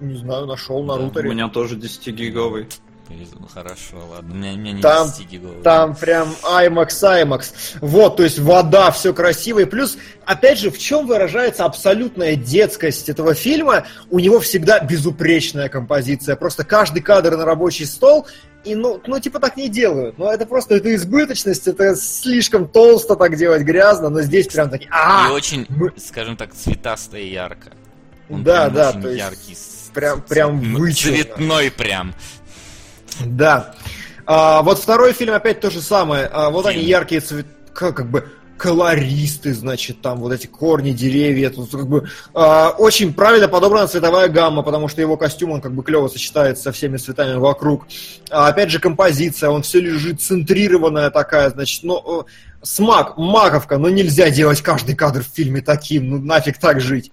Не знаю, нашел на Да, У рутере. меня тоже 10-гиговый. Ну, Хорошо, ладно. У меня, у меня не Там- 10 гиговый. Там прям IMAX, IMAX. Вот, то есть вода, все красиво. И плюс, опять же, в чем выражается абсолютная детскость этого фильма? У него всегда безупречная композиция. Просто каждый кадр на рабочий стол, и ну, ну типа так не делают. Но это просто это избыточность, это слишком толсто так делать, грязно, но здесь прям такие... И А, очень, мы- скажем так, цветасто и ярко. Он Да, прям да, очень то есть яркий. прям- прям вычурно. Цветной прям. Да. А, вот второй фильм опять то же самое. А, вот они Фильм. яркие цвет... Как, как бы колористы, значит, там вот эти корни, деревья, тут как бы а, очень правильно подобрана цветовая гамма, потому что его костюм, он как бы клево сочетается со всеми цветами вокруг. А, опять же, композиция, он все лежит центрированная такая, значит, ну, э, смак, маковка, но нельзя делать каждый кадр в фильме таким, ну нафиг так жить.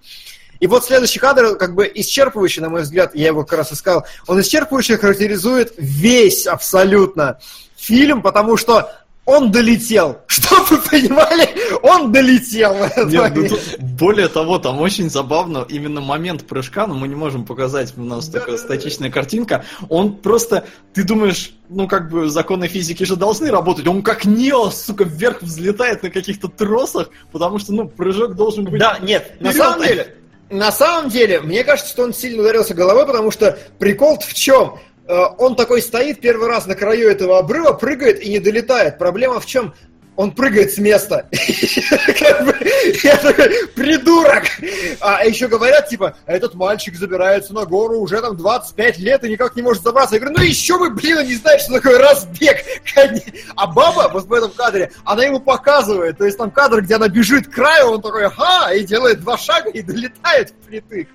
И вот следующий кадр, как бы исчерпывающий, на мой взгляд, я его как раз искал, он исчерпывающе характеризует весь абсолютно фильм, потому что он долетел. Чтоб вы понимали, он долетел. Нет, ну тут более того, там очень забавно именно момент прыжка, но мы не можем показать, у нас Да, такая да, да. статичная картинка. Он просто, ты думаешь, ну как бы законы физики же должны работать, он как Нео, сука, вверх взлетает на каких-то тросах, потому что, ну, прыжок должен быть... Да, нет, на самом деле, на самом деле, мне кажется, что он сильно ударился головой, потому что прикол в чем? Он такой стоит первый раз на краю этого обрыва, прыгает и не долетает. Проблема в чем? Он прыгает с места. Я такой, придурок! А еще говорят, типа, этот мальчик забирается на гору уже там 25 лет и никак не может забраться. Я говорю, ну еще вы, блин, не знаете, что такое разбег. А баба вот в этом кадре, она ему показывает. То есть там кадр, где она бежит к краю, он такой, ага, и делает два шага и долетает впритык.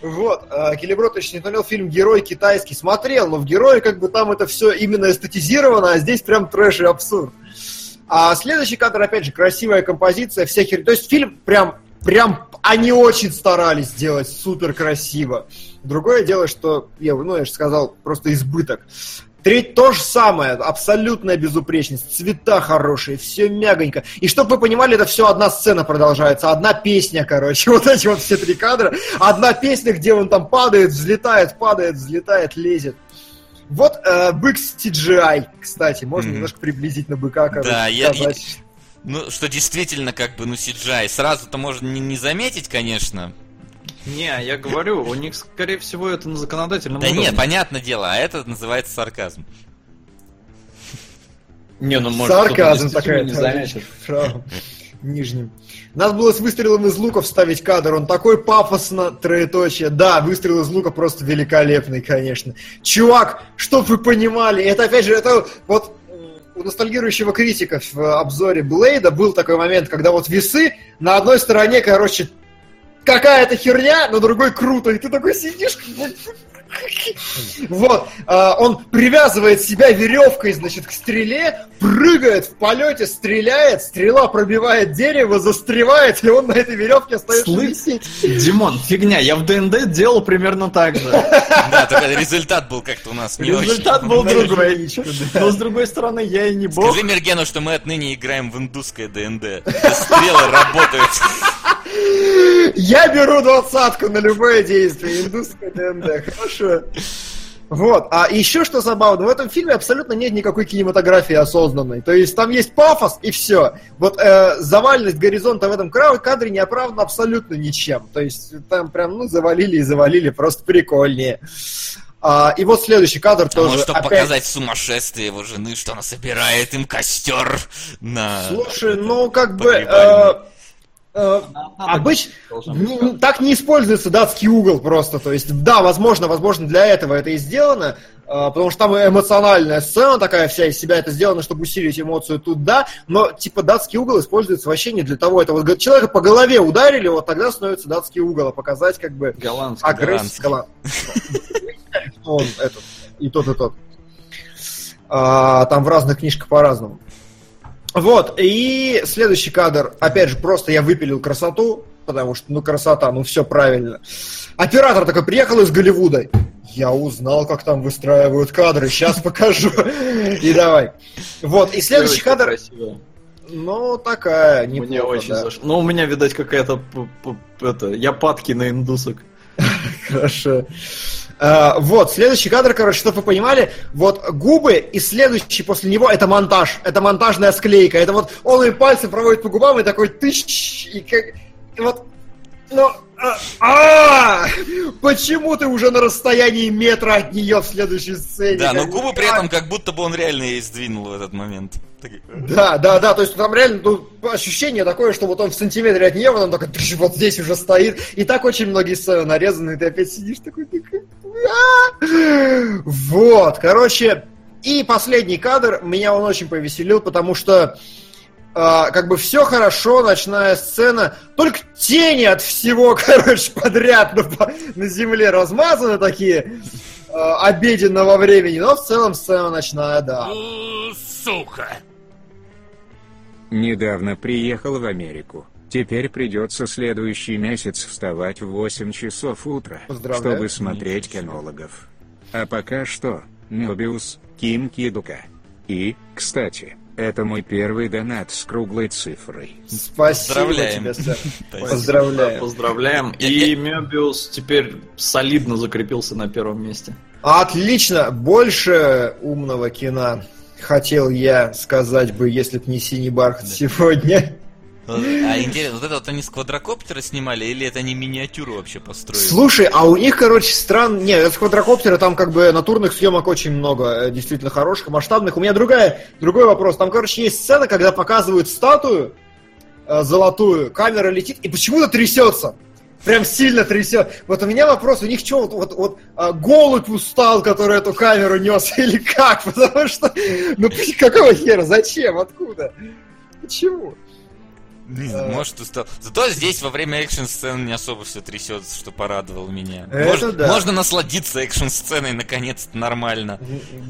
Вот, э, Келебро точно смотрел фильм «Герой китайский». Смотрел, но в «Герое» как бы там это все именно эстетизировано, а здесь прям трэш и абсурд. А следующий кадр, опять же, красивая композиция, вся хер... То есть фильм прям, прям, они очень старались сделать супер красиво. Другое дело, что, я, ну, я же сказал, просто избыток. Треть то же самое, абсолютная безупречность, цвета хорошие, все мягонько. И чтобы вы понимали, это все одна сцена продолжается, одна песня, короче, вот эти вот все три кадра, одна песня, где он там падает, взлетает, падает, взлетает, лезет. Вот э, бык с CGI, кстати, можно Мгм. немножко приблизить на быка, короче, Да, я- сказать. Ну, что действительно, как бы, ну, CGI. Сразу-то можно не, не заметить, конечно. Не, я говорю, у них, скорее всего, это на законодательном Да уровне. нет, понятное дело, а это называется сарказм. Не, ну может, Сарказм такая. не заметит. нижнем. Надо было с выстрелом из лука вставить кадр. Он такой пафосно, троеточие. Да, выстрел из лука просто великолепный, конечно. Чувак, чтоб вы понимали, это опять же, это вот у ностальгирующего критика в обзоре Блейда был такой момент, когда вот весы на одной стороне, короче, какая-то херня, на другой круто, и ты такой сидишь, вот, а, он привязывает себя веревкой, значит, к стреле, прыгает в полете, стреляет, стрела пробивает дерево, застревает, и он на этой веревке остается висеть. Димон, фигня, я в ДНД делал примерно так же. Да, только результат был как-то у нас не Результат был другой. Но с другой стороны, я и не бог. Скажи Мергену, что мы отныне играем в индусское ДНД. Стрелы работают. Я беру двадцатку на любое действие, индусское ДНД, хорошо. Вот, а еще что забавно, в этом фильме абсолютно нет никакой кинематографии осознанной. То есть там есть пафос и все. Вот э, завальность горизонта в этом кадре не оправдана абсолютно ничем. То есть там прям, ну, завалили и завалили, просто прикольнее. А, и вот следующий кадр А тоже. может, чтобы опять- показать сумасшествие его жены, что она собирает им костер на... Слушай, ну как бы... э. Э, обыч- Должен Не- не- так не используется датский угол просто. То есть, да, возможно, возможно, для этого это и сделано, а, потому что там эмоциональная сцена такая вся из себя это сделано, чтобы усилить эмоцию тут, да, но типа датский угол используется вообще не для того. Это вот человека по голове ударили, вот тогда становится датский угол, а показать как бы Голландский. агрессию. Он этот и тот, и тот. А, там в разных книжках по-разному. Вот, и следующий кадр, опять же, просто я выпилил красоту, потому что, ну, красота, ну, все правильно. Оператор такой приехал из Голливуда. Я узнал, как там выстраивают кадры, сейчас покажу. И давай. Вот, и следующий кадр... Ну, такая, неплохо, Мне очень да. зашло. Ну, у меня, видать, какая-то это, я падки на индусок. Хорошо. А, вот, следующий кадр, короче, чтобы вы понимали, вот губы и следующий после него это монтаж, это монтажная склейка, это вот он и пальцем проводит по губам и такой тыщ, и как, и вот, ну, а, а, почему ты уже на расстоянии метра от нее в следующей сцене? Да, но губы при этом как будто бы он реально ей сдвинул в этот момент. Так- Да, да, да, то есть там реально ну, ощущение такое, что вот он в сантиметре от нее, вот он такой вот здесь уже стоит, и так очень многие сцены нарезаны, и ты опять сидишь такой, А! вот, короче, и последний кадр, меня он очень повеселил, потому что а, как бы все хорошо, ночная сцена, только тени от всего, короче, подряд на, на земле размазаны такие а, обеденного времени, но в целом сцена ночная, да. Сука! Недавно приехал в Америку. Теперь придется следующий месяц вставать в 8 часов утра, Поздравляю. чтобы смотреть кинологов. А пока что, Мебиус, Ким Кидука. И, кстати, это мой первый донат с круглой цифрой. Спасибо Поздравляем. тебе, сэр. Спасибо. Поздравляю. Да, поздравляем. Я- И Мебиус теперь солидно закрепился на первом месте. Отлично. Больше умного кино хотел я сказать бы, если б не синий бархат сегодня. А интересно, вот это вот они с квадрокоптера снимали, или это они миниатюру вообще построили? Слушай, а у них, короче, стран... Не, с квадрокоптера там как бы натурных съемок очень много, э, действительно хороших, масштабных. У меня другая, другой вопрос. Там, короче, есть сцена, когда показывают статую э, золотую, камера летит и почему-то трясется. Прям сильно трясет. Вот у меня вопрос, у них что, вот, вот, вот а, голубь устал, который эту камеру нес, или как? Потому что, ну какого хера, зачем, откуда? Почему? Не знаю, может устал. Зато здесь во время экшн-сцены не особо все трясется, что порадовало меня. Это можно, да. можно насладиться экшн-сценой наконец-то нормально.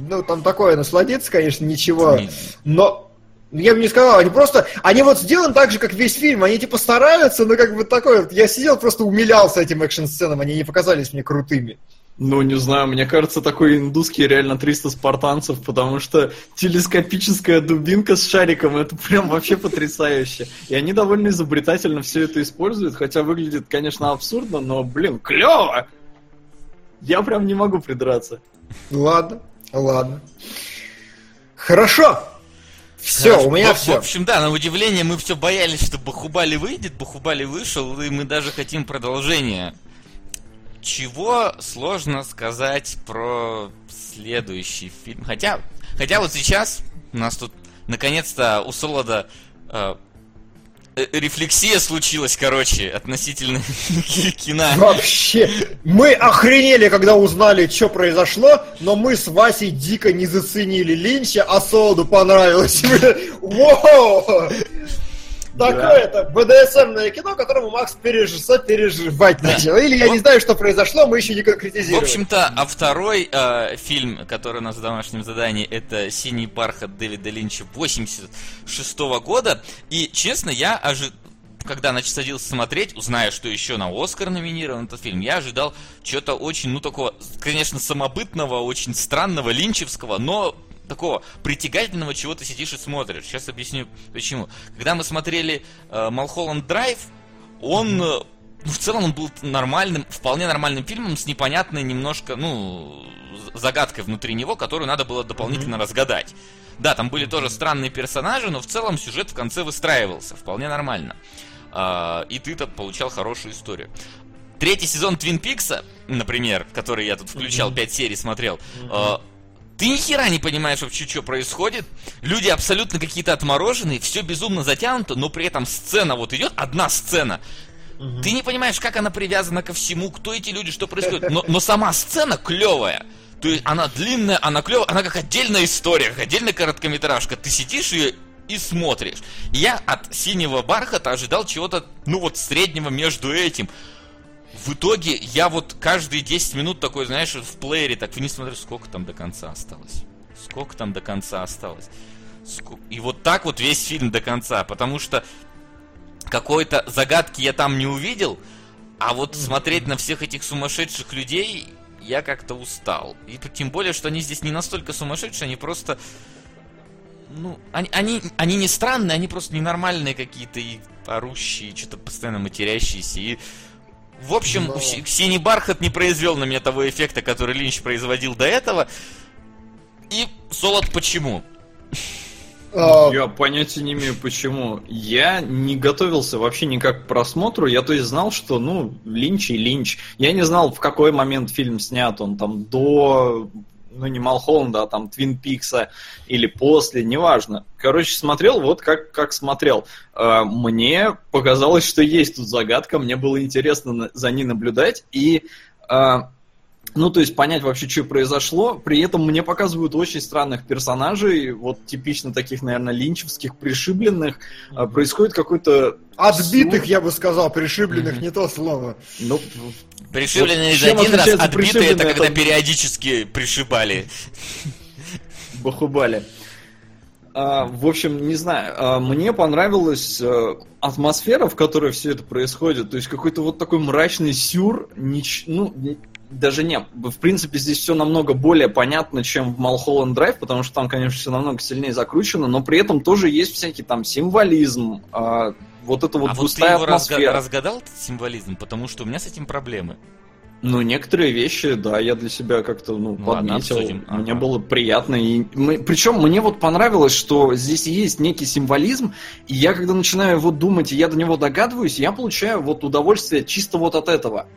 Ну, там такое, насладиться, конечно, ничего. Не- Но я бы не сказал, они просто, они вот сделаны так же, как весь фильм, они типа стараются, но как бы такое, я сидел, просто умилялся этим экшн-сценам, они не показались мне крутыми. Ну, не знаю, мне кажется, такой индусский реально 300 спартанцев, потому что телескопическая дубинка с шариком, это прям вообще потрясающе. И они довольно изобретательно все это используют, хотя выглядит, конечно, абсурдно, но, блин, клево! Я прям не могу придраться. Ладно, ладно. Хорошо. Все, Хорошо. у меня в, все. В общем, да, на удивление мы все боялись, что Бахубали выйдет, Бахубали вышел, и мы даже хотим продолжения. Чего сложно сказать про следующий фильм? Хотя, хотя вот сейчас у нас тут наконец-то у Солода э, э, рефлексия случилась, короче, относительно кино. Вообще, мы охренели, когда узнали, что произошло, но мы с Васей дико не заценили Линча, а Солоду понравилось. Воу! Такое-то БДСМное кино, которому Макс переж... переживать начал. Или я не знаю, что произошло, мы еще не В конкретизировали. общем-то, а второй э, фильм, который у нас в домашнем задании, это «Синий бархат» Дэвида Линча 86 года. И, честно, я ожидал когда значит, садился смотреть, узная, что еще на Оскар номинирован этот фильм, я ожидал чего-то очень, ну, такого, конечно, самобытного, очень странного, линчевского, но такого притягательного, чего ты сидишь и смотришь. Сейчас объясню почему. Когда мы смотрели э, Малхолланд Драйв, он, э, ну, в целом, он был нормальным, вполне нормальным фильмом с непонятной немножко, ну, загадкой внутри него, которую надо было дополнительно разгадать. Да, там были тоже странные персонажи, но в целом сюжет в конце выстраивался вполне нормально. А, и ты там получал хорошую историю. Третий сезон Твин Пикса, например, который я тут включал, пять серий смотрел, а, ты ни хера не понимаешь вообще, что происходит. Люди абсолютно какие-то отмороженные, все безумно затянуто, но при этом сцена вот идет, одна сцена. Ты не понимаешь, как она привязана ко всему, кто эти люди, что происходит. Но, но сама сцена клевая. То есть она длинная, она клевая, она как отдельная история, как отдельная короткометражка. Ты сидишь ее и смотришь. И я от синего бархата ожидал чего-то, ну вот, среднего между этим. В итоге я вот каждые 10 минут такой, знаешь, в плеере так вниз смотрю, сколько там до конца осталось. Сколько там до конца осталось. И вот так вот весь фильм до конца, потому что какой-то загадки я там не увидел, а вот смотреть на всех этих сумасшедших людей я как-то устал. И тем более, что они здесь не настолько сумасшедшие, они просто... Ну, они, они, они не странные, они просто ненормальные какие-то и орущие, что-то постоянно матерящиеся. И, в общем, Но... «Синий бархат» не произвел на меня того эффекта, который Линч производил до этого. И «Солод» почему? А, я понятия не имею почему. Я не готовился вообще никак к просмотру. Я то есть знал, что ну Линч и Линч. Я не знал, в какой момент фильм снят. Он там до ну не Малхолланда, а там Твин Пикса или после, неважно. Короче, смотрел вот как, как смотрел. А, мне показалось, что есть тут загадка, мне было интересно за ней наблюдать, и а, ну, то есть понять вообще, что произошло. При этом мне показывают очень странных персонажей, вот типично таких, наверное, линчевских, пришибленных. Mm-hmm. Происходит какой-то... Отбитых, я бы сказал, пришибленных, mm-hmm. не то слово. Ну, Пришибленные вот, за один раз, отбитые это когда периодически пришибали. Бахубали. А, в общем, не знаю, а, мне понравилась а, атмосфера, в которой все это происходит. То есть какой-то вот такой мрачный сюр, нич... ну, даже не, в принципе, здесь все намного более понятно, чем в Малхолланд Драйв, потому что там, конечно, все намного сильнее закручено, но при этом тоже есть всякий там символизм, а, вот это вот а густая вот ты его атмосфера. разгадал этот символизм? Потому что у меня с этим проблемы. Ну, некоторые вещи, да, я для себя как-то, ну, ну подметил. Ладно, мне ага. было приятно. И мы, причем мне вот понравилось, что здесь есть некий символизм, и я когда начинаю вот думать, и я до него догадываюсь, я получаю вот удовольствие чисто вот от этого.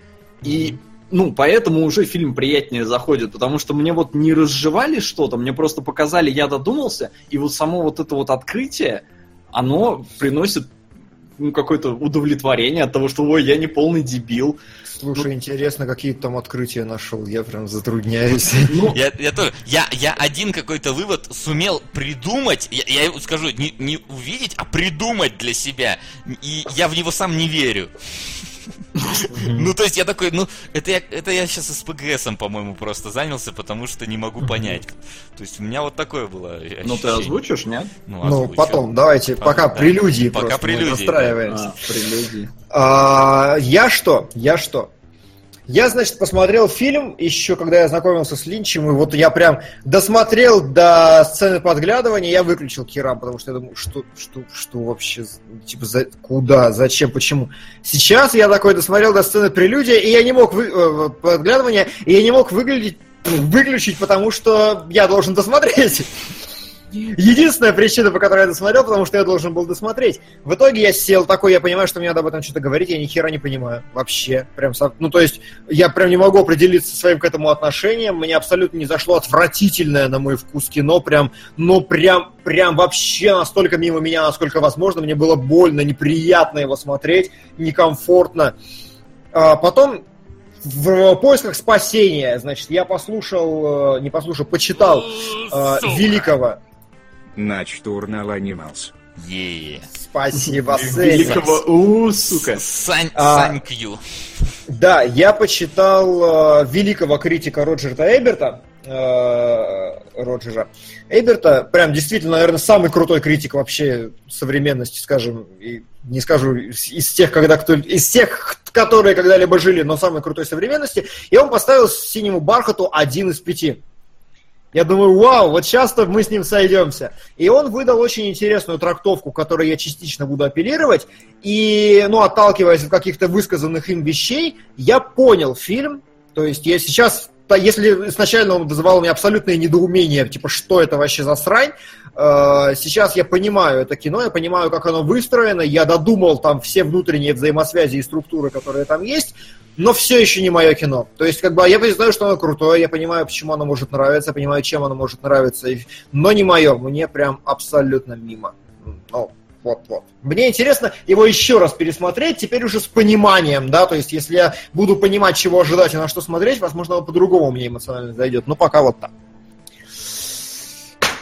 И ну, поэтому уже фильм приятнее заходит, потому что мне вот не разжевали что-то, мне просто показали, я додумался, и вот само вот это вот открытие, оно приносит ну, какое-то удовлетворение от того, что, ой, я не полный дебил. Слушай, ну, интересно, какие там открытия нашел, я прям затрудняюсь. Ну, я, я тоже, я, я один какой-то вывод сумел придумать, я, я скажу, не, не увидеть, а придумать для себя, и я в него сам не верю. Ну, то есть я такой, ну, это я, это я сейчас с ПГСом, по-моему, просто занялся, потому что не могу понять. То есть у меня вот такое было ощущение. Ну, ты озвучишь, нет? Ну, ну потом, давайте, пока прелюдии Пока прелюдии. настраиваемся. А, прелюдии. А, я что? Я что? Я, значит, посмотрел фильм еще, когда я знакомился с Линчем, и вот я прям досмотрел до сцены подглядывания, я выключил Кирам, потому что я думаю, что, что, что вообще, типа, за, куда, зачем, почему. Сейчас я такой досмотрел до сцены прелюдия, и я не мог вы, э, подглядывания, и я не мог выглядеть, выключить, потому что я должен досмотреть. Единственная причина, по которой я досмотрел, потому что я должен был досмотреть. В итоге я сел такой, я понимаю, что мне надо об этом что-то говорить, я ни хера не понимаю. Вообще. Прям, ну, то есть, я прям не могу определиться своим к этому отношением. Мне абсолютно не зашло отвратительное, на мой вкус, кино. Прям, ну, прям, прям вообще настолько мимо меня, насколько возможно. Мне было больно, неприятно его смотреть, некомфортно. А потом в поисках спасения, значит, я послушал, э, не послушал, почитал э, великого Начтурнал анималс. Е. Спасибо, Великого У, сука. Сань, а, Сань Кью. Да, я почитал э, великого критика Роджерта Эберта. Э, Роджера Эберта. Прям действительно, наверное, самый крутой критик вообще современности, скажем, и не скажу из тех, когда кто, из тех, которые когда-либо жили, но самой крутой современности. И он поставил синему бархату один из пяти. Я думаю, вау, вот сейчас-то мы с ним сойдемся. И он выдал очень интересную трактовку, которой я частично буду апеллировать. И, ну, отталкиваясь от каких-то высказанных им вещей, я понял фильм. То есть я сейчас, если изначально он вызывал у меня абсолютное недоумение, типа, что это вообще за срань, э, сейчас я понимаю это кино, я понимаю, как оно выстроено, я додумал там все внутренние взаимосвязи и структуры, которые там есть, но все еще не мое кино. То есть, как бы, я знаю, что оно крутое, я понимаю, почему оно может нравиться, я понимаю, чем оно может нравиться, но не мое, мне прям абсолютно мимо. Ну, вот-вот. Мне интересно его еще раз пересмотреть, теперь уже с пониманием, да, то есть, если я буду понимать, чего ожидать и на что смотреть, возможно, по-другому мне эмоционально зайдет, но пока вот так.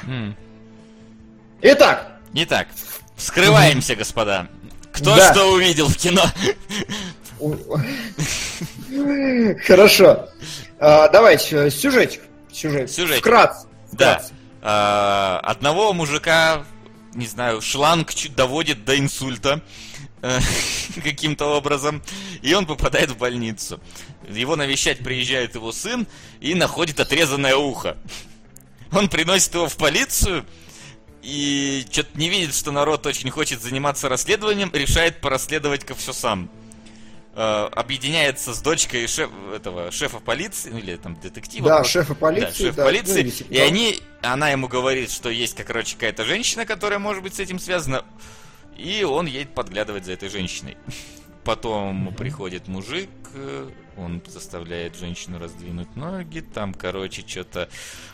Mm. Итак. Итак, скрываемся, господа. Кто да. что увидел в кино? Хорошо. А, давайте, сюжетик. Сюжет. Сюжетик. Вкратце. Да. А, одного мужика, не знаю, шланг доводит до инсульта э, каким-то образом, и он попадает в больницу. Его навещать приезжает его сын и находит отрезанное ухо. Он приносит его в полицию и что-то не видит, что народ очень хочет заниматься расследованием, решает порасследовать-ка все сам. Э, объединяется с дочкой шеф, этого, шефа полиции, или там детектива. Да, просто. шефа полиции. Да, шеф да, полиции. ну, и они, она ему говорит, что есть, как, короче, какая-то женщина, которая может быть с этим связана. И он едет подглядывать за этой женщиной. Потом приходит мужик, э, он заставляет женщину раздвинуть ноги, там, короче, что-то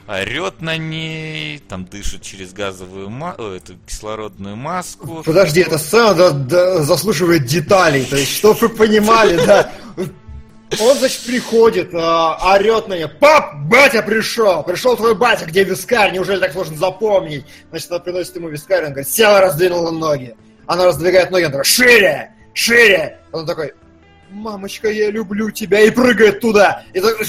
орет на ней, там дышит через газовую ма- э, эту кислородную маску. Подожди, эта сцена да- да, заслуживает деталей, то есть, чтобы вы понимали, да. Он, значит, приходит, а, орет на нее. Пап, батя пришел! Пришел твой батя, где вискарь? Неужели так сложно запомнить? Значит, она приносит ему вискарь, он говорит, села, раздвинула ноги. Она раздвигает ноги, он такой, шире, шире! Он такой, мамочка, я люблю тебя, и прыгает туда. И такой,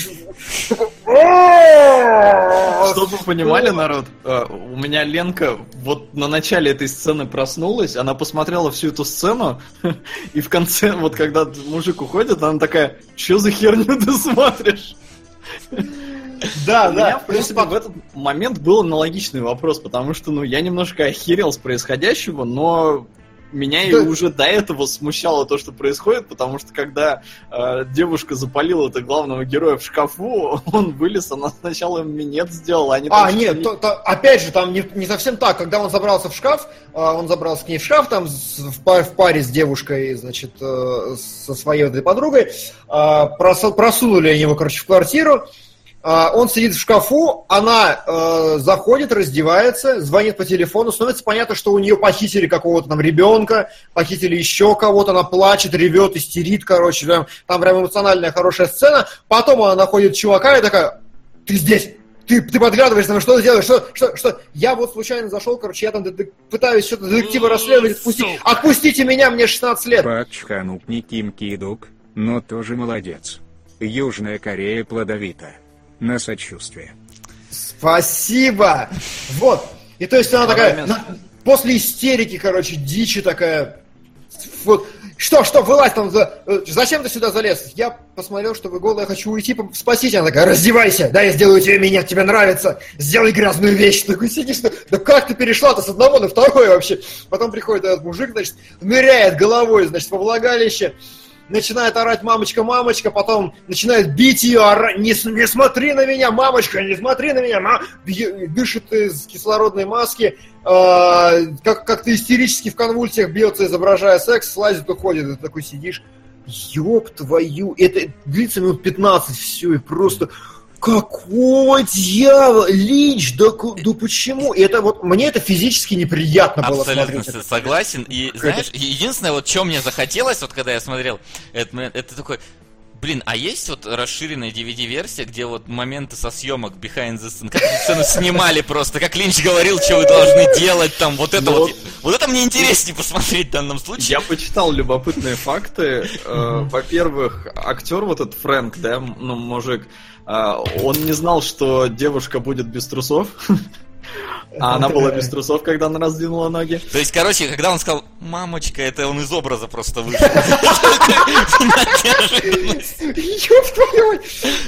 «О!» Чтобы вы понимали, народ, э, у меня Ленка вот на начале этой сцены проснулась, она посмотрела всю эту сцену, и в конце, вот когда мужик уходит, она такая, что за херню ты смотришь? Да, У меня, да. в принципе, в этот момент был аналогичный вопрос, потому что, ну, я немножко охерел с происходящего, но меня и уже до этого смущало то, что происходит, потому что когда э, девушка запалила это главного героя в шкафу, он вылез, она сначала минет сделала, А, там нет, что-то то- то- опять же, там не, не совсем так. Когда он забрался в шкаф, а, он забрался к ней в шкаф, там с- в, па- в паре с девушкой, значит, э, со своей этой подругой, а, просу- просунули они его, короче, в квартиру. А, Он сидит в шкафу, она э, заходит, раздевается, звонит по телефону, становится понятно, что у нее похитили какого-то там ребенка, похитили еще кого-то, она плачет, ревет, истерит, короче, прям, там прям эмоциональная хорошая сцена. Потом она находит чувака и такая, ты здесь, ты, ты подглядываешь меня, что ты делаешь, что, что, что? Я вот случайно зашел, короче, я там детек- пытаюсь что-то детектива расследовать, отпусти- отпустите меня, мне 16 лет. Пак Чханук не Ким Кидук, но тоже молодец. Южная Корея плодовита. На сочувствие. Спасибо! Вот. И то есть она такая, на- после истерики, короче, дичи такая, вот, что, что, вылазь там, за- э, зачем ты сюда залез? Я посмотрел, что вы голая, я хочу уйти, спасите. Она такая, раздевайся, да, я сделаю тебе меня, тебе нравится, сделай грязную вещь. Ты такой сидишь, ну, да как ты перешла-то с одного на второе вообще? Потом приходит этот мужик, значит, ныряет головой, значит, во влагалище, начинает орать мамочка, мамочка, потом начинает бить ее, ора- не, не смотри на меня, мамочка, не смотри на меня, дышит из кислородной маски, а, как, как-то истерически в конвульсиях бьется, изображая секс, слазит, уходит, и ты такой сидишь, ёб твою, это длится минут 15, все, и просто... Какого дьявола? Линч, да, да почему? И это вот, мне это физически неприятно было Абсолютно смотреть. согласен. И знаешь, единственное, вот что мне захотелось, вот когда я смотрел этот момент, это такой. Блин, а есть вот расширенная DVD-версия, где вот моменты со съемок behind the scene, как сцену снимали просто, как Линч говорил, что вы должны делать там, вот это Ну вот. Вот это мне интереснее посмотреть в данном случае. Я почитал любопытные факты. Э, Во-первых, актер вот этот Фрэнк, да, ну, мужик, он не знал, что девушка будет без трусов. А она была без трусов, когда она раздвинула ноги. То есть, короче, когда он сказал, мамочка, это он из образа просто вышел.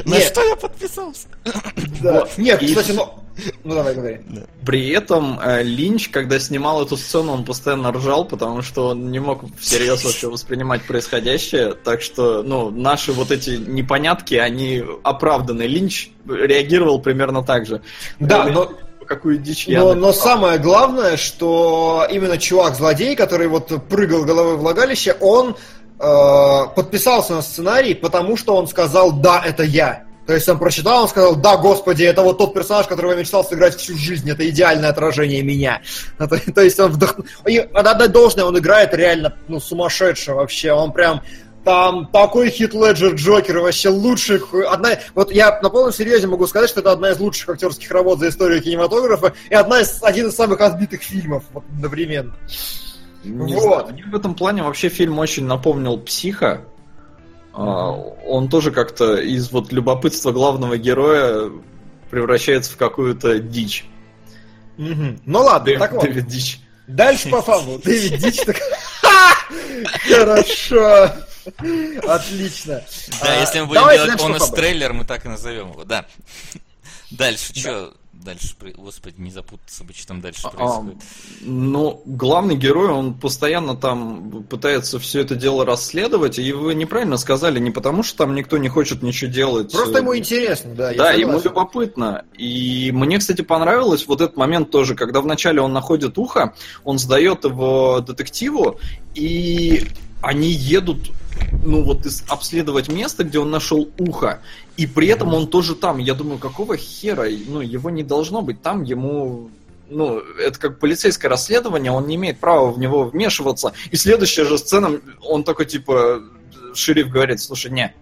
На Нет, что я подписался? Нет, кстати, ну... Ну давай, говори. При этом э, Линч, когда снимал эту сцену, он постоянно ржал, потому что он не мог всерьез вообще воспринимать происходящее. Так что, ну, наши вот эти непонятки, они оправданы. Линч реагировал примерно так же. Да, Блин, но- Какую дичь я Но, но самое главное, что именно чувак-злодей, который вот прыгал головой в влагалище, он э, подписался на сценарий, потому что он сказал «да, это я». То есть он прочитал, он сказал «да, господи, это вот тот персонаж, которого я мечтал сыграть всю жизнь, это идеальное отражение меня». Ну, То, есть он вдох... И надо отдать должное, он играет реально ну, сумасшедше вообще, он прям там такой хит Леджер Джокер вообще лучших. Одна, вот я на полном серьезе могу сказать, что это одна из лучших актерских работ за историю кинематографа и одна из один из самых отбитых фильмов вот, одновременно. Не Вот. знаю, мне в этом плане вообще фильм очень напомнил «Психа». А, он тоже как-то из вот любопытства главного героя превращается в какую-то дичь. Мгм. Ну ладно, Дэвид, так вот. Дэвид дичь. Дальше по фану. Дэвид Дич так... Хорошо. Отлично. Да, А, если мы будем делать бонус трейлер, мы так и назовем его, да. Дальше, что дальше, господи, не запутаться бы, что там дальше А, происходит. Ну, главный герой, он постоянно там пытается все это дело расследовать, и вы неправильно сказали, не потому что там никто не хочет ничего делать. Просто ему интересно, да. я Да, ему любопытно. И мне, кстати, понравилось вот этот момент тоже, когда вначале он находит ухо, он сдает его детективу, и они едут, ну вот, обследовать место, где он нашел ухо, и при этом он тоже там. Я думаю, какого хера? Ну, его не должно быть там, ему ну, это как полицейское расследование, он не имеет права в него вмешиваться. И следующая же сцена, он такой, типа, шериф говорит, слушай, не,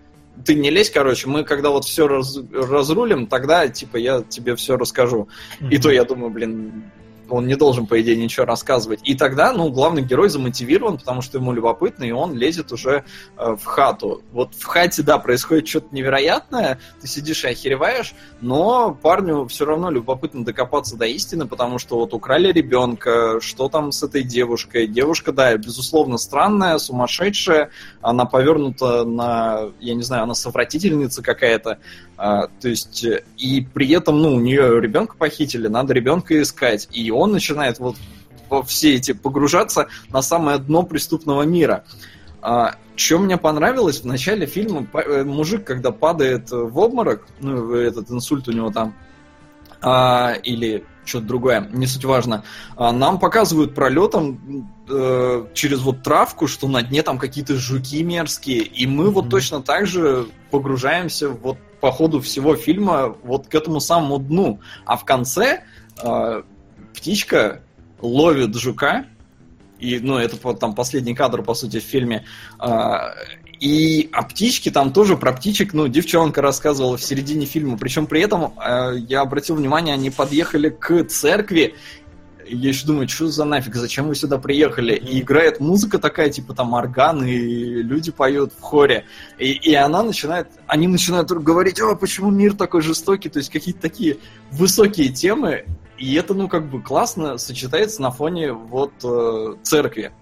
ты не лезь, короче, мы когда вот все разрулим, тогда, типа, я тебе все расскажу. И то я думаю, блин, он не должен, по идее, ничего рассказывать. И тогда, ну, главный герой замотивирован, потому что ему любопытно, и он лезет уже э, в хату. Вот в хате, да, происходит что-то невероятное, ты сидишь и охереваешь, но парню все равно любопытно докопаться до истины, потому что вот украли ребенка, что там с этой девушкой. Девушка, да, безусловно, странная, сумасшедшая, она повернута на, я не знаю, она совратительница какая-то, а, то есть, э, и при этом, ну, у нее ребенка похитили, надо ребенка искать. И он начинает вот во все эти погружаться на самое дно преступного мира. А, что мне понравилось в начале фильма, э, мужик, когда падает в обморок, ну, этот инсульт у него там, а, или что-то другое, не суть важно, а, нам показывают пролетом э, через вот травку, что на дне там какие-то жуки мерзкие, и мы вот Мгм. точно так же погружаемся вот по ходу всего фильма вот к этому самому дну. А в конце э, птичка ловит жука, и, ну, это там последний кадр, по сути, в фильме. А, и о птичке там тоже про птичек, ну, девчонка рассказывала в середине фильма. Причем при этом э, я обратил внимание, они подъехали к церкви. Я еще думаю, что за нафиг, зачем вы сюда приехали? И играет музыка такая, типа там орган, и люди поют в хоре. И, и она начинает, они начинают говорить, о, почему мир такой жестокий, то есть какие-то такие высокие темы, и это, ну, как бы классно сочетается на фоне вот э, церкви.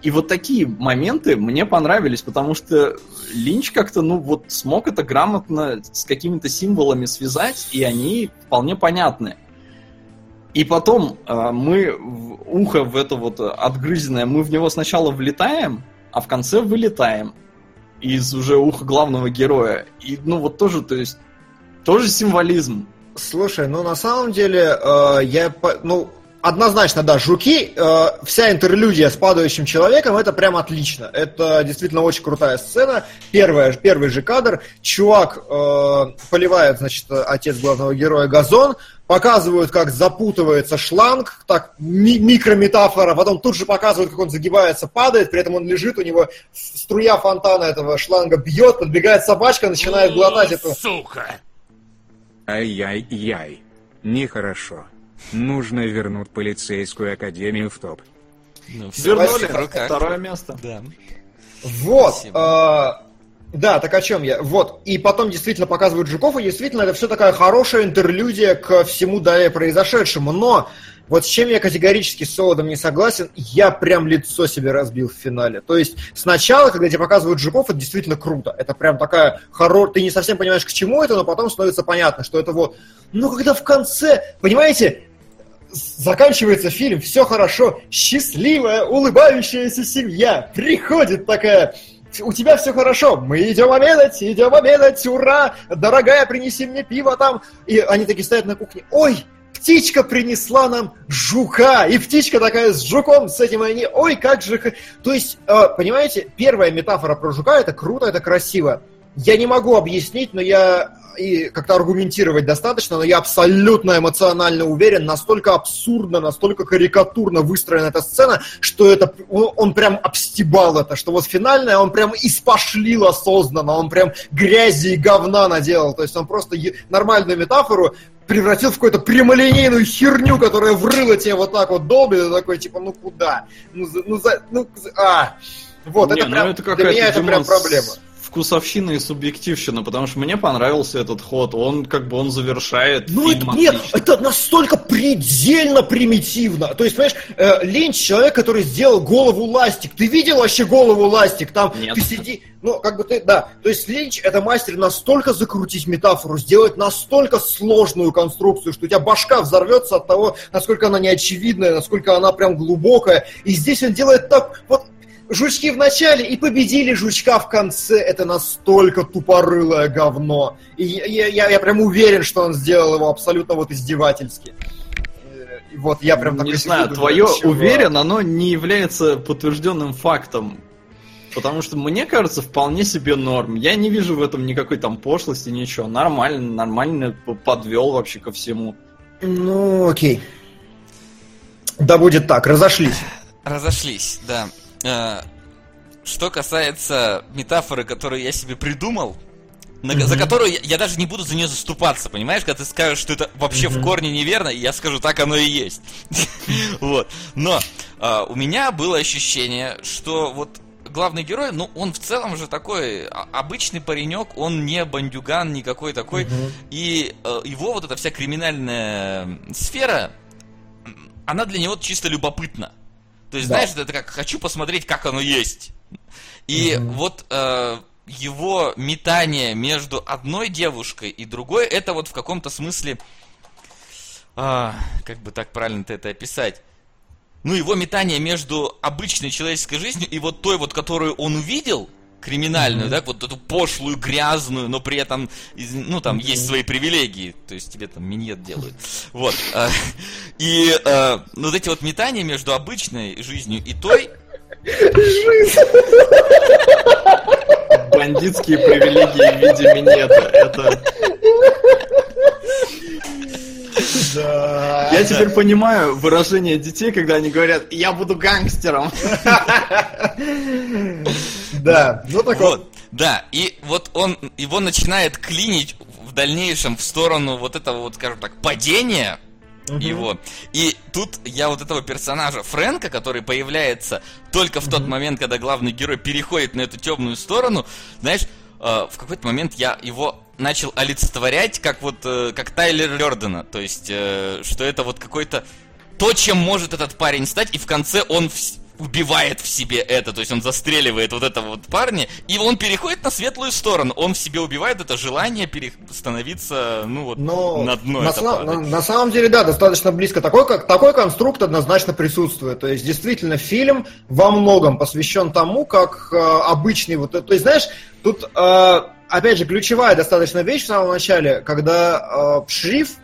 И вот такие моменты мне понравились, потому что Линч как-то, ну, вот смог это грамотно с какими-то символами связать, и они вполне понятны. И потом э, мы в ухо в это вот отгрызенное, мы в него сначала влетаем, а в конце вылетаем из уже уха главного героя. И, ну, вот тоже, то есть, тоже символизм. Слушай, ну на самом деле, э, я, ну, однозначно, да, жуки, э, вся интерлюдия с падающим человеком, это прям отлично. Это действительно очень крутая сцена. Первая, первый же кадр, чувак э, поливает, значит, отец главного героя газон, показывают, как запутывается шланг, так, ми- микрометафора, потом тут же показывают, как он загибается, падает, при этом он лежит, у него струя фонтана этого шланга бьет, подбегает собачка, начинает глотать эту Сука! Ай-яй-яй. Нехорошо. Нужно вернуть полицейскую академию в топ. Ну, всё в Вернули второе место. Да. Вот. Спасибо. э, да, так о чем я? Вот. И потом действительно показывают жуков, и действительно это все такая хорошая интерлюдия к всему далее произошедшему. Но вот с чем я категорически с Солодом не согласен, я прям лицо себе разбил в финале. То есть сначала, когда тебе показывают жуков, это действительно круто. Это прям такая хорошая... Ты не совсем понимаешь, к чему это, но потом становится понятно, что это вот... Но когда в конце, понимаете, заканчивается фильм, все хорошо, счастливая, улыбающаяся семья, приходит такая, у тебя все хорошо, мы идем обедать, идем обедать, ура, дорогая, принеси мне пиво там. И они такие стоят на кухне, ой, птичка принесла нам жука, и птичка такая с жуком, с этим они, ой, как же... х-». То есть, э, понимаете, первая метафора про жука, это круто, это красиво. Я не могу объяснить, но я и как-то аргументировать достаточно, но я абсолютно эмоционально уверен, настолько абсурдно, настолько карикатурно выстроена эта сцена, что это он, он прям обстебал это, что вот финальное он прям испошлил осознанно, он прям грязи и говна наделал, то есть он просто е- нормальную метафору превратил в какую-то прямолинейную херню, которая врыла тебе вот так вот долбит, и такой, типа, ну куда? Ну, за- ну, за, ну, а. Вот, Не, это ну прям, это для меня это прям проблема. Вкусовщина и субъективщина, потому что мне понравился этот ход. Он как бы он завершает Ну это, нет, это настолько предельно примитивно. То есть, понимаешь, э, Линч человек, который сделал голову ластик. Ты видел вообще голову ластик? Там Нет. ты сиди, ну как бы ты, да. То есть Линч это мастер настолько закрутить метафору, сделать настолько сложную конструкцию, что у тебя башка взорвется от того, насколько она неочевидная, насколько она прям глубокая. И здесь он делает так, вот Жучки в начале и победили жучка в конце. Это настолько тупорылое говно. И я, я, я прям уверен, что он сделал его абсолютно вот издевательски. Э, и Вот я прям не знаю, твое думаю, уверен, оно не является подтвержденным фактом. Потому что мне кажется, вполне себе норм. Я не вижу в этом никакой там пошлости, ничего. Нормально, нормально подвел вообще ко всему. Ну, окей. Да будет так, разошлись. Разошлись, да. Э, Что касается метафоры, которую я себе придумал, на- за которую я, я даже не буду за нее заступаться, понимаешь, когда ты скажешь, что это вообще в корне неверно, я скажу, так оно и есть. Вот. Но а, у меня было ощущение, что вот главный герой, ну, он в целом же такой а, обычный паренек, он не бандюган никакой такой, и э, его вот эта вся криминальная сфера, она для него чисто любопытна. То есть, Да. знаешь, это как хочу посмотреть, как оно есть. И вот э, его метание между одной девушкой и другой, это вот в каком-то смысле, а, как бы так правильно это описать? Ну, его метание между обычной человеческой жизнью и вот той вот, которую он увидел, криминальную, да, вот эту пошлую, грязную, но при этом, ну, там есть свои привилегии, то есть тебе там миньет делают. Вот. а, И э, вот эти вот метания между обычной жизнью и той, Бандитские привилегии в виде минета. Это... Да. Я теперь понимаю выражение детей, когда они говорят, я буду гангстером. Да, ну так вот. Вот, да, и вот он его начинает клинить в дальнейшем в сторону вот этого вот, скажем так, падения его. И тут я вот этого персонажа Фрэнка, который появляется только в тот момент, когда главный герой переходит на эту темную сторону, знаешь, э, в какой-то момент я его начал олицетворять как вот э, как Тайлер Лердена, то есть э, что это вот какой-то то, чем может этот парень стать, и в конце он вс- убивает в себе это, то есть он застреливает вот этого вот парня, и он переходит на светлую сторону, он в себе убивает это желание пере- становиться, ну вот, Но на дно на, падать. на- на самом деле, да, достаточно близко. Такой, как, такой конструкт однозначно присутствует. То есть, действительно, фильм во многом посвящен тому, как э, обычный вот... это- То есть, знаешь, тут, э, опять же, ключевая достаточно вещь в самом начале, когда э, шериф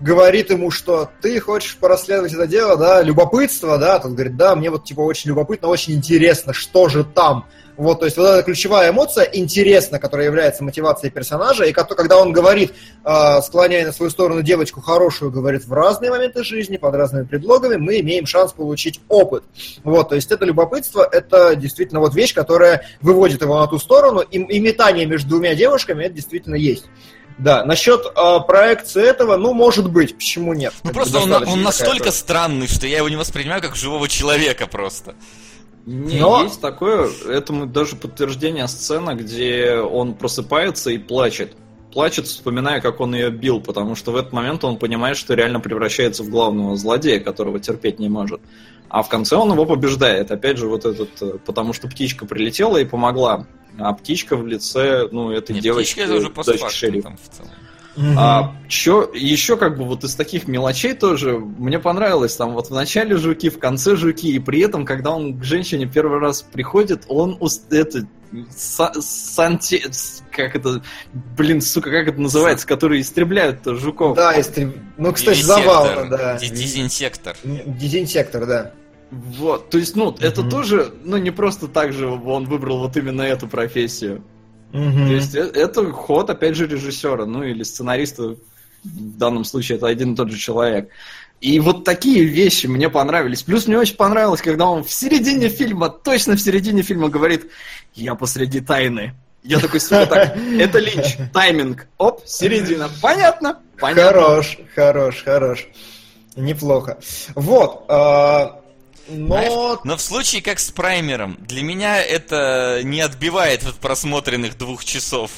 говорит ему, что ты хочешь порасследовать это дело, да, любопытство, да, тот говорит, да, мне вот типа очень любопытно, очень интересно, что же там. Вот, то есть вот эта ключевая эмоция, интересно, которая является мотивацией персонажа, и когда он говорит, э, склоняя на свою сторону девочку хорошую, говорит, в разные моменты жизни, под разными предлогами, мы имеем шанс получить опыт. Вот, то есть это любопытство, это действительно вот вещь, которая выводит его на ту сторону, и, и метание между двумя девушками, это действительно есть. Да, насчет э, проекции этого, ну, может быть, почему нет? Ну просто он, он такая настолько тоже. странный, что я его не воспринимаю как живого человека просто. Не, Но- есть такое, этому даже подтверждение сцена, где он просыпается и плачет. Плачет, вспоминая, как он ее бил, потому что в этот момент он понимает, что реально превращается в главного злодея, которого терпеть не может. А в конце он его побеждает. Опять же, вот этот, э, потому что птичка прилетела и помогла. А птичка в лице, ну, этой Не, девочки, птичка это уже дочки шерифа. там в целом. Мгм. А чё, еще как бы вот из таких мелочей тоже мне понравилось, там вот в начале жуки, в конце жуки, и при этом, когда он к женщине первый раз приходит, он ус- это са- санте, как это, блин, сука, как это называется, которые истребляют жуков. Да, если... Ну, кстати, забавно, да. Дезинсектор. Дезинсектор, да. Вот, то есть, ну, это Мгм. тоже, ну, не просто так же он выбрал вот именно эту профессию. Мгм. То есть э- это ход, опять же, режиссера, ну или сценариста, в данном случае это один и тот же человек. И вот такие вещи мне понравились. Плюс мне очень понравилось, когда он в середине фильма, точно в середине фильма говорит, я посреди тайны. Я такой, сука, так, это Линч, тайминг, оп, середина. Понятно? Понятно. Хорош, хорош, хорош. Неплохо. Вот. А, Знаешь, Но но в случае как с праймером, для меня это не отбивает от просмотренных двух часов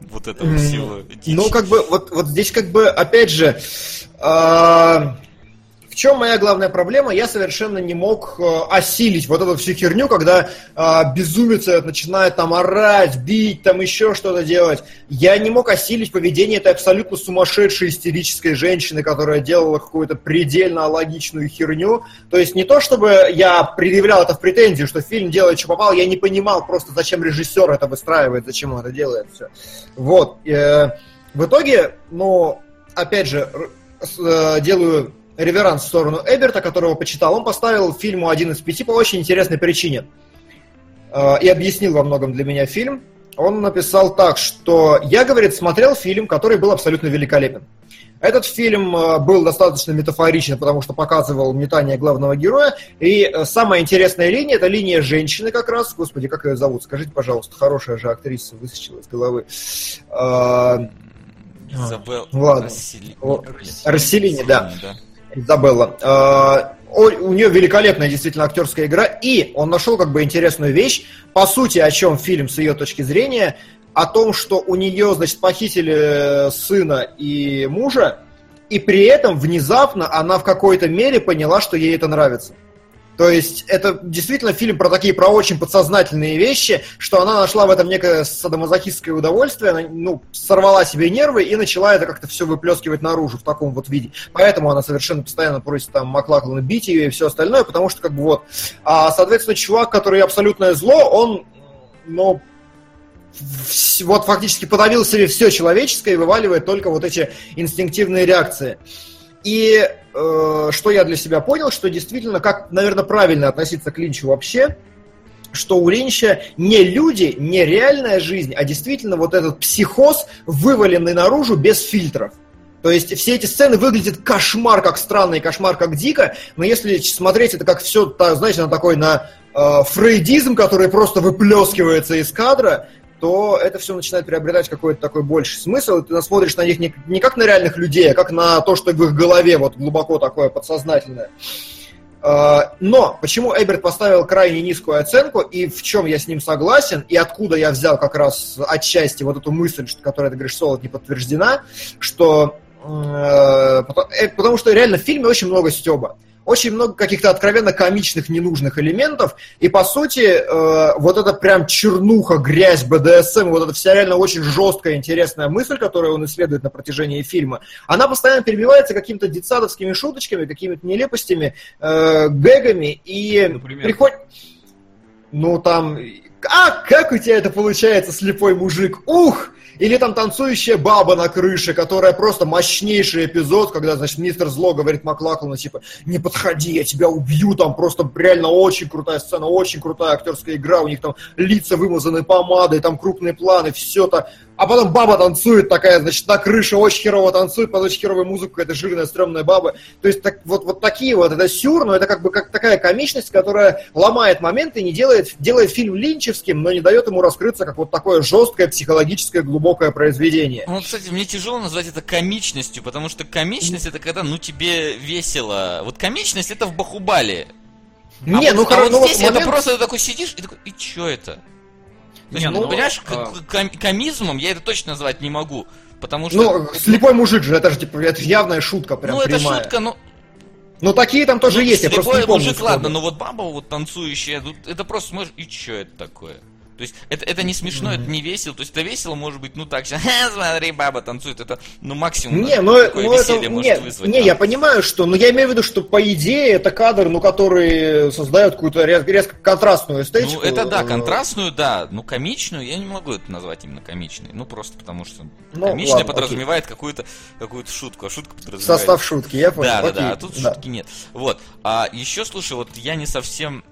вот этого всего. Ну, как бы, вот, вот здесь, как бы, опять же, а, чем моя главная проблема? Я совершенно не мог э, осилить вот эту всю херню, когда а, безумец начинает там орать, бить, там еще что-то делать. Я не мог осилить поведение этой абсолютно сумасшедшей истерической женщины, которая делала какую-то предельно логичную херню. То есть не то, чтобы я предъявлял это в претензию, что фильм делает, что попал, я не понимал просто, зачем режиссер это выстраивает, зачем он это делает. Все. Вот. э, В итоге, ну, опять же, э, делаю реверанс в сторону Эберта, которого почитал. Он поставил фильму один из пяти по очень интересной причине. Э, И объяснил во многом для меня фильм. Он написал так, что я, говорит, смотрел фильм, который был абсолютно великолепен. Этот фильм э, был достаточно метафоричен, потому что показывал метание главного героя. И э, самая интересная линия это линия женщины как раз. Господи, как ее зовут? Скажите, пожалуйста, хорошая же актриса выскочила из головы. Изабел ладно. Расселини, Расселини, да. да. Изабелла. О- У нее великолепная действительно актерская игра, и он нашел как бы интересную вещь, по сути, о чем фильм с ее точки зрения, о том, что у нее, значит, похитили э, сына и мужа, и при этом внезапно она в какой-то мере поняла, что ей это нравится. То есть это действительно фильм про такие, про очень подсознательные вещи, что она нашла в этом некое садомазохистское удовольствие, она, ну, сорвала себе нервы и начала это как-то все выплескивать наружу в таком вот виде. Поэтому она совершенно постоянно просит там Маклаклана бить ее и все остальное, потому что как бы вот. А, соответственно, чувак, который абсолютное зло, он, ну, вот фактически подавил себе все человеческое и вываливает только вот эти инстинктивные реакции. И э, что я для себя понял, что действительно, как, наверное, правильно относиться к Линчу вообще, что у Линча не люди, не реальная жизнь, а действительно вот этот психоз, вываленный наружу без фильтров. То есть все эти сцены выглядят кошмар, как странно и кошмар, как дико, но если смотреть это как все, знаете, на такой, на э, фрейдизм, который просто выплескивается из кадра, то это все начинает приобретать какой-то такой больший смысл, и ты смотришь на них не, не как на реальных людей, а как на то, что в их голове вот глубоко такое подсознательное. Э, Но почему Эберт поставил крайне низкую оценку, и в чем я с ним согласен, и откуда я взял как раз отчасти вот эту мысль, что, которая, ты говоришь, Солод не подтверждена, что э, э, потому что реально в фильме очень много стеба. Очень много каких-то откровенно комичных, ненужных элементов, и по сути, э, вот это прям чернуха, грязь, БДСМ, вот эта вся реально очень жесткая, интересная мысль, которую он исследует на протяжении фильма, она постоянно перебивается какими-то детсадовскими шуточками, какими-то нелепостями, э, гэгами, и Например? приходит... Ну, там... А, как у тебя это получается, слепой мужик? Ух! Или там танцующая баба на крыше, которая просто мощнейший эпизод, когда, значит, мистер Зло говорит Маклаклану, типа, не подходи, я тебя убью, там просто реально очень крутая сцена, очень крутая актерская игра, у них там лица вымазаны помадой, там крупные планы, все то а потом баба танцует такая, значит, на крыше очень херово танцует, под очень херовую музыку, какая-то жирная, стрёмная баба. То есть так, вот, вот такие вот, это сюр, но это как бы как такая комичность, которая ломает моменты, не делает, делает фильм линчевским, но не дает ему раскрыться как вот такое жесткое, психологическое, глубокое произведение. Ну, кстати, мне тяжело назвать это комичностью, потому что комичность это когда, ну, тебе весело. Вот комичность это в Бахубале. А не, вот, ну, а хоро- вот ну, вот здесь это момент- просто ты такой сидишь и такой, и чё это? Есть, Не, ну, ну, понимаешь, а- ком- комизмом я это точно назвать не могу. Потому что. Ну, слепой мужик же, это же типа, это явная шутка прям ну, это прямая. шутка, но Ну, такие там тоже ну, есть, я просто не помню. мужик, ладно, но вот баба вот танцующая, тут это просто смотришь, и чё это такое? То есть это, это не смешно, это не весело. То есть это весело может быть, ну так, сейчас, «Ха, смотри, баба танцует. Это, ну, максимум Не, да, ну, такое это, веселье может не, вызвать. не, там. я понимаю, что, но я имею в виду, что по идее это кадр, ну, который создает какую-то рез- резко контрастную эстетику. Ну, это да, Э, контрастную, да. Ну, комичную, я не могу это назвать именно комичной. Ну, просто потому что Ну, комичная ладно, подразумевает какую-то какую-то шутку, а шутка подразумевает... Состав шутки, я понял. Да, да, окей, да, а тут да. шутки нет. Вот. А еще, слушай, вот я не совсем...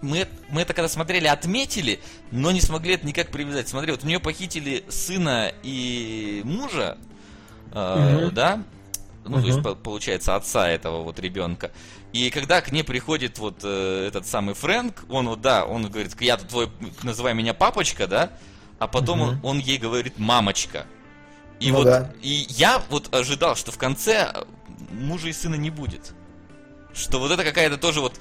Мы, мы это когда смотрели, отметили, но не смогли это никак привязать. Смотри, вот у нее похитили сына и мужа, э, Мгм. да? Ну, то есть, получается, отца этого вот ребенка. И когда к ней приходит вот э, этот самый Фрэнк, он вот, да, он говорит, я тут твой, называй меня папочка, да? А потом он, Мгм. он ей говорит мамочка. И Ну вот, да. и я вот ожидал, что в конце мужа и сына не будет. что вот это какая-то тоже вот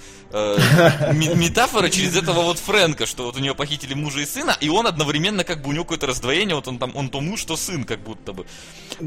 метафора через этого вот Фрэнка, что вот у нее похитили мужа и сына, и он одновременно как бы у него какое-то раздвоение, вот он там, он то муж, то сын, как будто бы.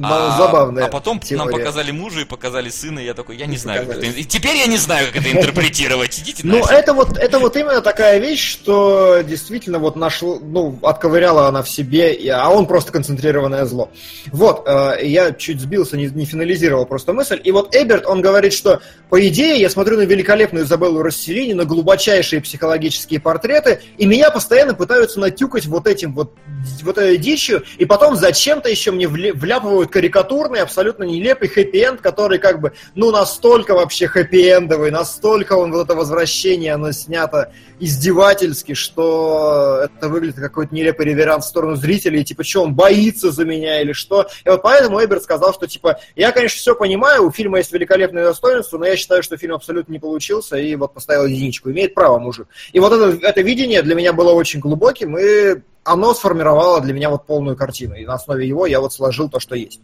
А, Забавно. А потом теория. нам показали мужа и показали сына, и я такой, я не знаю, как это... И теперь я не знаю, как это интерпретировать. Идите Ну, это вот, это вот именно такая вещь, что действительно вот нашло, ну, отковыряла она в себе, а он просто концентрированное зло. Вот, э, я чуть сбился, не, не финализировал просто мысль. И вот Эберт, он говорит, что по идее я смотрю на великолепную Изабеллу Расселини, на глубочайшие психологические портреты, и меня постоянно пытаются натюкать вот этим вот, вот этой дичью, и потом зачем-то еще мне вляпывают карикатурный, абсолютно нелепый хэппи-энд, который как бы, ну, настолько вообще хэппи-эндовый, настолько он вот это возвращение, оно снято издевательски, что это выглядит как какой-то нелепый реверанс в сторону зрителей, типа, что он боится за меня или что. И вот поэтому Эберт сказал, что, типа, я, конечно, все понимаю, у фильма есть великолепные достоинства, но я считаю, что фильм абсолютно не получился, и вот поставил единичку. Имеет право мужик. И вот это, это видение для меня было очень глубоким, и оно сформировало для меня вот полную картину. И на основе его я вот сложил то, что есть.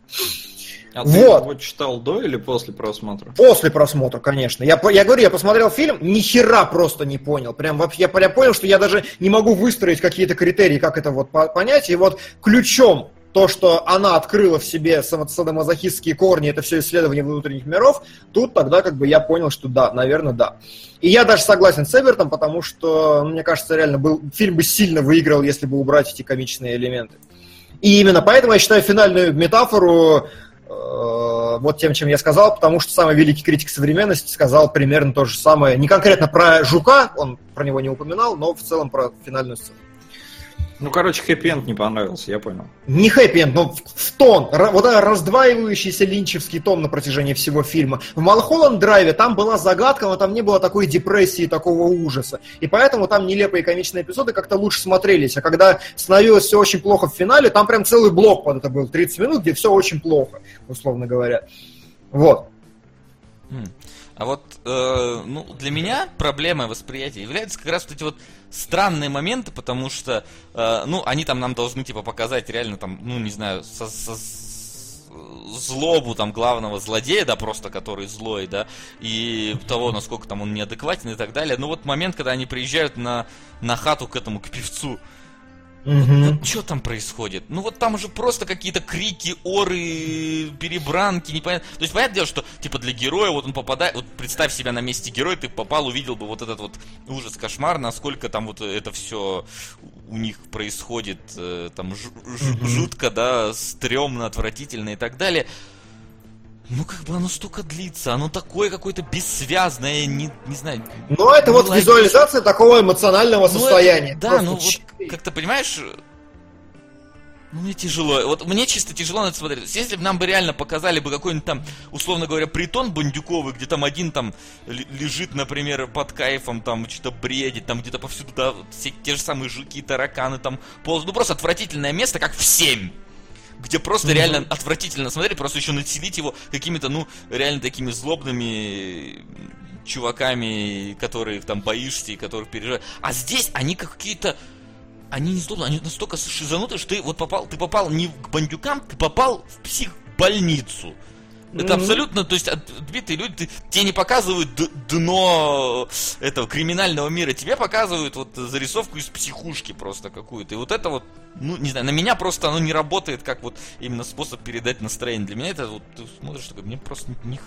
А вот. ты его читал до или после просмотра? После просмотра, конечно. Я, я говорю, я посмотрел фильм, ни хера просто не понял. Прям вообще, я, я понял, что я даже не могу выстроить какие-то критерии, как это вот понять. И вот ключом то, что она открыла в себе садомазохистские корни, это все исследование внутренних миров, тут тогда как бы я понял, что да, наверное, да. И я даже согласен с Эбертом, потому что, ну, мне кажется, реально был, фильм бы сильно выиграл, если бы убрать эти комичные элементы. И именно поэтому я считаю финальную метафору Э, вот тем, чем я сказал, потому что самый великий критик современности сказал примерно то же самое. Не конкретно про Жука, он про него не упоминал, но в целом про финальную сцену. Ну, короче, хэппи-энд не понравился, я понял. Не хэппи-энд, но в, в тон. Вот этот раздваивающийся линчевский тон на протяжении всего фильма. В Малхолланд Драйве там была загадка, но там не было такой депрессии, такого ужаса. И поэтому там нелепые комичные эпизоды как-то лучше смотрелись. А когда становилось все очень плохо в финале, там прям целый блок под это был, 30 минут, где все очень плохо, условно говоря. Вот. А вот, э, ну, для меня проблема восприятия является как раз вот эти вот странные моменты, потому что, э, ну, они там нам должны, типа, показать реально там, ну, не знаю, со, со, злобу там главного злодея, да, просто который злой, да, и того, насколько там он неадекватен и так далее. Ну вот момент, когда они приезжают на, на хату к этому, к певцу, Угу. Вот что там происходит? Ну вот там уже просто какие-то крики, оры, перебранки, непонятно. То есть понятное дело, что типа для героя вот он попадает, вот представь себя на месте героя, ты попал, увидел бы вот этот вот ужас, кошмар, насколько там вот это все у них происходит, э, там ж, ж, угу. жутко, да, стрёмно, отвратительно и так далее. Ну, как бы оно столько длится, оно такое какое-то бессвязное, не, не знаю. Ну, это вот логично. визуализация такого эмоционального ну, состояния. Это, да, ну вот, как ты понимаешь, ну, мне тяжело. Вот мне чисто тяжело на это смотреть. Если бы нам бы реально показали бы какой-нибудь там, условно говоря, притон бандюковый, где там один там лежит, например, под кайфом, там что-то бредит, там где-то повсюду, да, все те же самые жуки, тараканы там ползают. Ну, просто отвратительное место, как в 7 где просто mm-hmm. реально отвратительно смотреть, просто еще населить его какими-то, ну, реально такими злобными чуваками, которых там боишься и которых переживаешь. А здесь они какие-то они не злобные, они настолько шизанутые, что ты вот попал, ты попал не к бандюкам, ты попал в психбольницу. Это mm-hmm. абсолютно, то есть отбитые люди, ты, тебе не показывают дно этого криминального мира, тебе показывают вот зарисовку из психушки просто какую-то. И вот это вот, ну, не знаю, на меня просто оно не работает как вот именно способ передать настроение. Для меня это вот, ты смотришь, такой, мне просто не...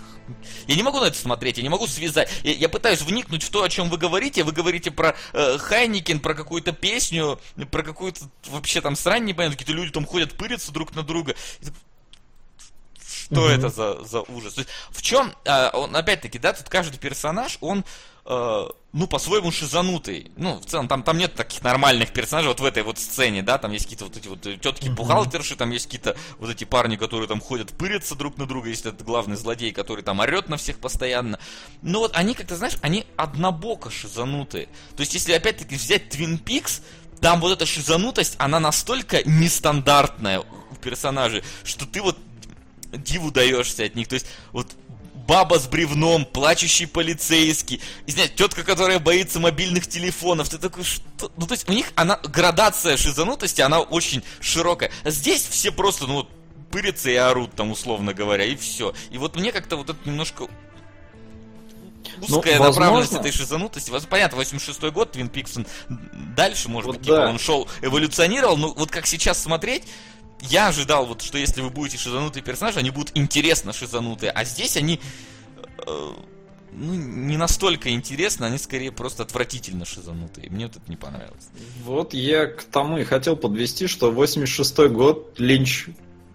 Я не могу на это смотреть, я не могу связать. Я, я пытаюсь вникнуть в то, о чем вы говорите. Вы говорите про э, Хайникин, про какую-то песню, про какую-то вообще там срань непонятно, какие-то люди там ходят, пырятся друг на друга. Что угу. это за, за ужас? То есть, в чем, а, он, опять-таки, да, тут каждый персонаж, он, э, ну, по-своему шизанутый. Ну, в целом, там, там нет таких нормальных персонажей вот в этой вот сцене, да, там есть какие-то вот эти вот тетки-бухгалтерши, там есть какие-то вот эти парни, которые там ходят, пырятся друг на друга, есть этот главный злодей, который там орет на всех постоянно. Ну, вот они, как-то, знаешь, они однобоко шизанутые. То есть, если, опять-таки, взять Твин Пикс, там вот эта шизанутость, она настолько нестандартная у персонажей, что ты вот диву даешься от них. То есть, вот баба с бревном, плачущий полицейский, и знаете, тетка, которая боится мобильных телефонов. Ты такой, что? Ну, то есть, у них она, градация шизанутости, она очень широкая. Здесь все просто, ну, вот, пырятся и орут, там, условно говоря, и все. И вот мне как-то вот это немножко узкая Ну, направленность возможно. этой шизанутости. Понятно, 86 год, Твин Пикс, он дальше, может Вот быть, типа, да. он шел, эволюционировал, но вот как сейчас смотреть, я ожидал, вот, что если вы будете шизанутые персонажи, они будут интересно шизанутые, а здесь они э, ну, не настолько интересно, они скорее просто отвратительно шизанутые. Мне вот это не понравилось. Вот я к тому и хотел подвести, что 86 год Линч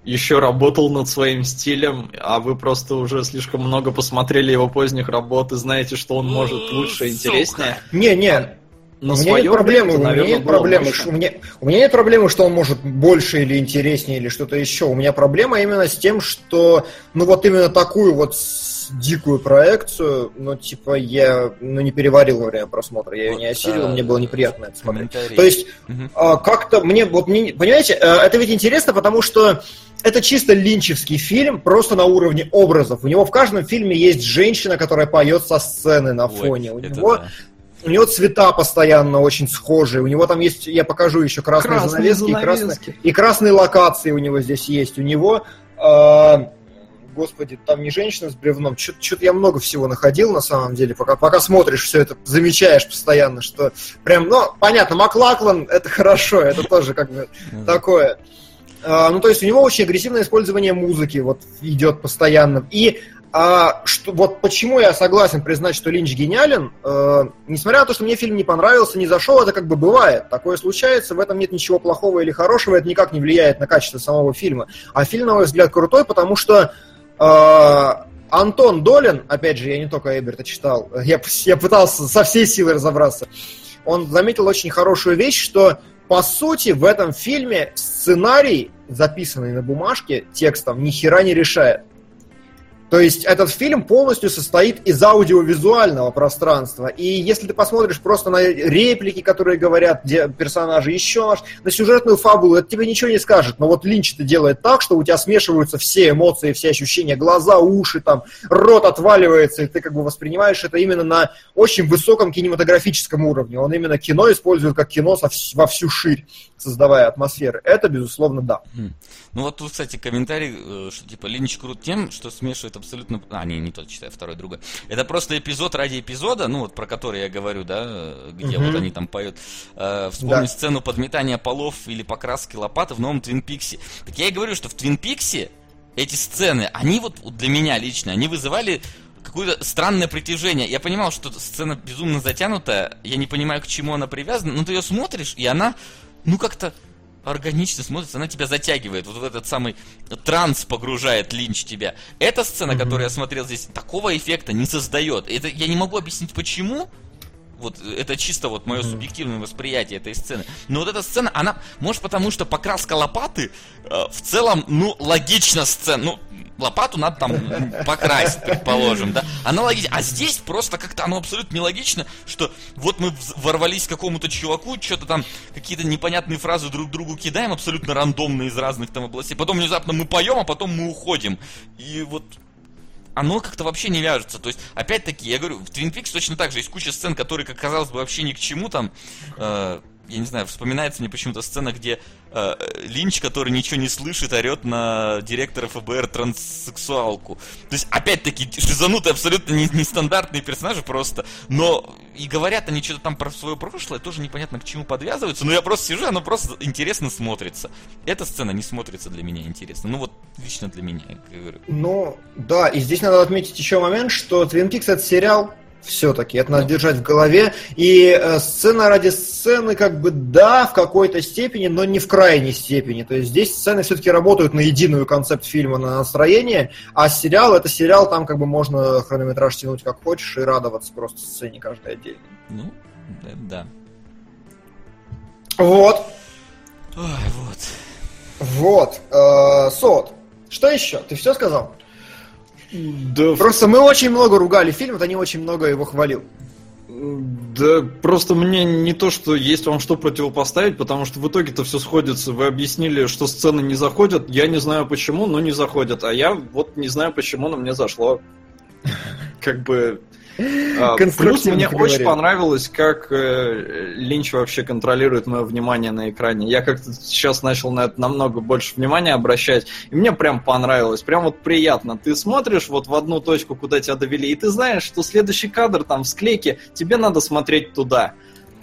еще работал над своим стилем, а вы просто уже слишком много посмотрели его поздних работ и знаете, что он может лучше и интереснее. Не-не, Но у меня нет проблемы, время, у меня нет проблемы, у меня, у меня нет проблемы, что он может больше или интереснее или что-то еще. У меня проблема именно с тем, что, ну вот именно такую вот дикую проекцию, ну типа я, ну не переварил во время просмотра, я ее Вот, не осилил, а, мне было неприятно это смотреть. То есть а, как-то мне, вот мне, понимаете, э, это ведь интересно, потому что это чисто линчевский фильм, просто на уровне образов. У него в каждом фильме есть женщина, которая поет со сцены на Ой, фоне. У него да. У него цвета постоянно очень схожие. У него там есть, я покажу еще красные, Красные занавески, и красные, занавески. и красные локации у него здесь есть. У него, э, господи, там не женщина с бревном. Что-то я много всего находил на самом деле. Пока, пока смотришь все это, замечаешь постоянно, что прям, ну, понятно, Маклаклан это хорошо, это тоже как бы такое. А, ну, то есть у него очень агрессивное использование музыки вот идет постоянно. И а, что, вот почему я согласен признать, что Линч гениален, э, несмотря на то, что мне фильм не понравился, не зашел, это как бы бывает. Такое случается, в этом нет ничего плохого или хорошего, это никак не влияет на качество самого фильма. А фильм, на мой взгляд, крутой, потому что э, Антон Долин, опять же, я не только Эберта читал, я, я пытался со всей силой разобраться, он заметил очень хорошую вещь, что по сути в этом фильме сценарий, записанный на бумажке текстом, ни хера не решает. То есть этот фильм полностью состоит из аудиовизуального пространства. И если ты посмотришь просто на реплики, которые говорят персонажи, еще на сюжетную фабулу, это тебе ничего не скажет. Но вот Линч это делает так, что у тебя смешиваются все эмоции, все ощущения, глаза, уши, там, рот отваливается, и ты как бы воспринимаешь это именно на очень высоком кинематографическом уровне. Он именно кино использует как кино во всю ширь, создавая атмосферы. Это, безусловно, да. Ну вот тут, кстати, комментарий, э, что типа Линч крут тем, что смешивает абсолютно... А, не, не тот читаю, второй, другой. Это просто эпизод ради эпизода, ну вот про который я говорю, да, где Мгм. вот они там поют. Э, вспомни Да. сцену подметания полов или покраски лопаты в новом Твин Пиксе. Так я и говорю, что в Твин Пиксе эти сцены, они вот для меня лично, они вызывали какое-то странное притяжение. Я понимал, что сцена безумно затянутая, я не понимаю, к чему она привязана, но ты ее смотришь, и она, ну как-то органично смотрится, она тебя затягивает, вот в этот самый транс погружает Линч тебя. Эта сцена, которую я смотрел здесь, такого эффекта не создает. Это я не могу объяснить почему. Вот э, это чисто вот мое субъективное восприятие этой сцены. Но вот эта сцена, она, может потому что покраска лопаты э, в целом, ну, логично сцена. Ну, лопату надо там покрасить, предположим, да. Она логична. А здесь просто как-то оно абсолютно нелогично, что вот мы ворвались к какому-то чуваку, что-то там, какие-то непонятные фразы друг другу кидаем, абсолютно рандомные из разных там областей. Потом внезапно мы поем, а потом мы уходим. И вот оно как-то вообще не вяжется. То есть, опять-таки, я говорю, в Твин Пикс точно так же есть куча сцен, которые, как казалось бы, вообще ни к чему там. э, я не знаю, вспоминается мне почему-то сцена, где э, Линч, который ничего не слышит, орет на директора ФБР транссексуалку. То есть, опять-таки, шизанутые абсолютно не- нестандартные персонажи просто. Но и говорят они что-то там про свое прошлое, тоже непонятно к чему подвязываются. Но я просто сижу, оно просто интересно смотрится. Эта сцена не смотрится для меня интересно. Ну вот, лично для меня, говорю. Ну, да, и здесь надо отметить еще момент, что Twin Peaks это сериал все-таки, это надо держать в голове. И э, сцена ради сцены, как бы, да, в какой-то степени, но не в крайней степени. То есть здесь сцены все-таки работают на единую концепт фильма, на настроение, а сериал это сериал, там как бы можно хронометраж тянуть как хочешь и радоваться просто сцене каждой отдельно. Ну, да, да. Вот, Ой, вот. вот, э, Сот. Что еще? Ты все сказал? Да, Просто мы очень много ругали фильм, ты не очень много его хвалил. Да, просто мне не то, что есть вам что противопоставить, потому что в итоге-то все сходится. Вы объяснили, что сцены не заходят. Я не знаю почему, но не заходят. А я вот не знаю почему, но мне зашло. Как бы Плюс Конструктивно мне поговорили. очень понравилось, как э, Линч вообще контролирует мое внимание на экране. Я как-то сейчас начал на это намного больше внимания обращать, и мне прям понравилось, прям вот приятно. Ты смотришь вот в одну точку, куда тебя довели, и ты знаешь, что следующий кадр там в склейке, тебе надо смотреть туда.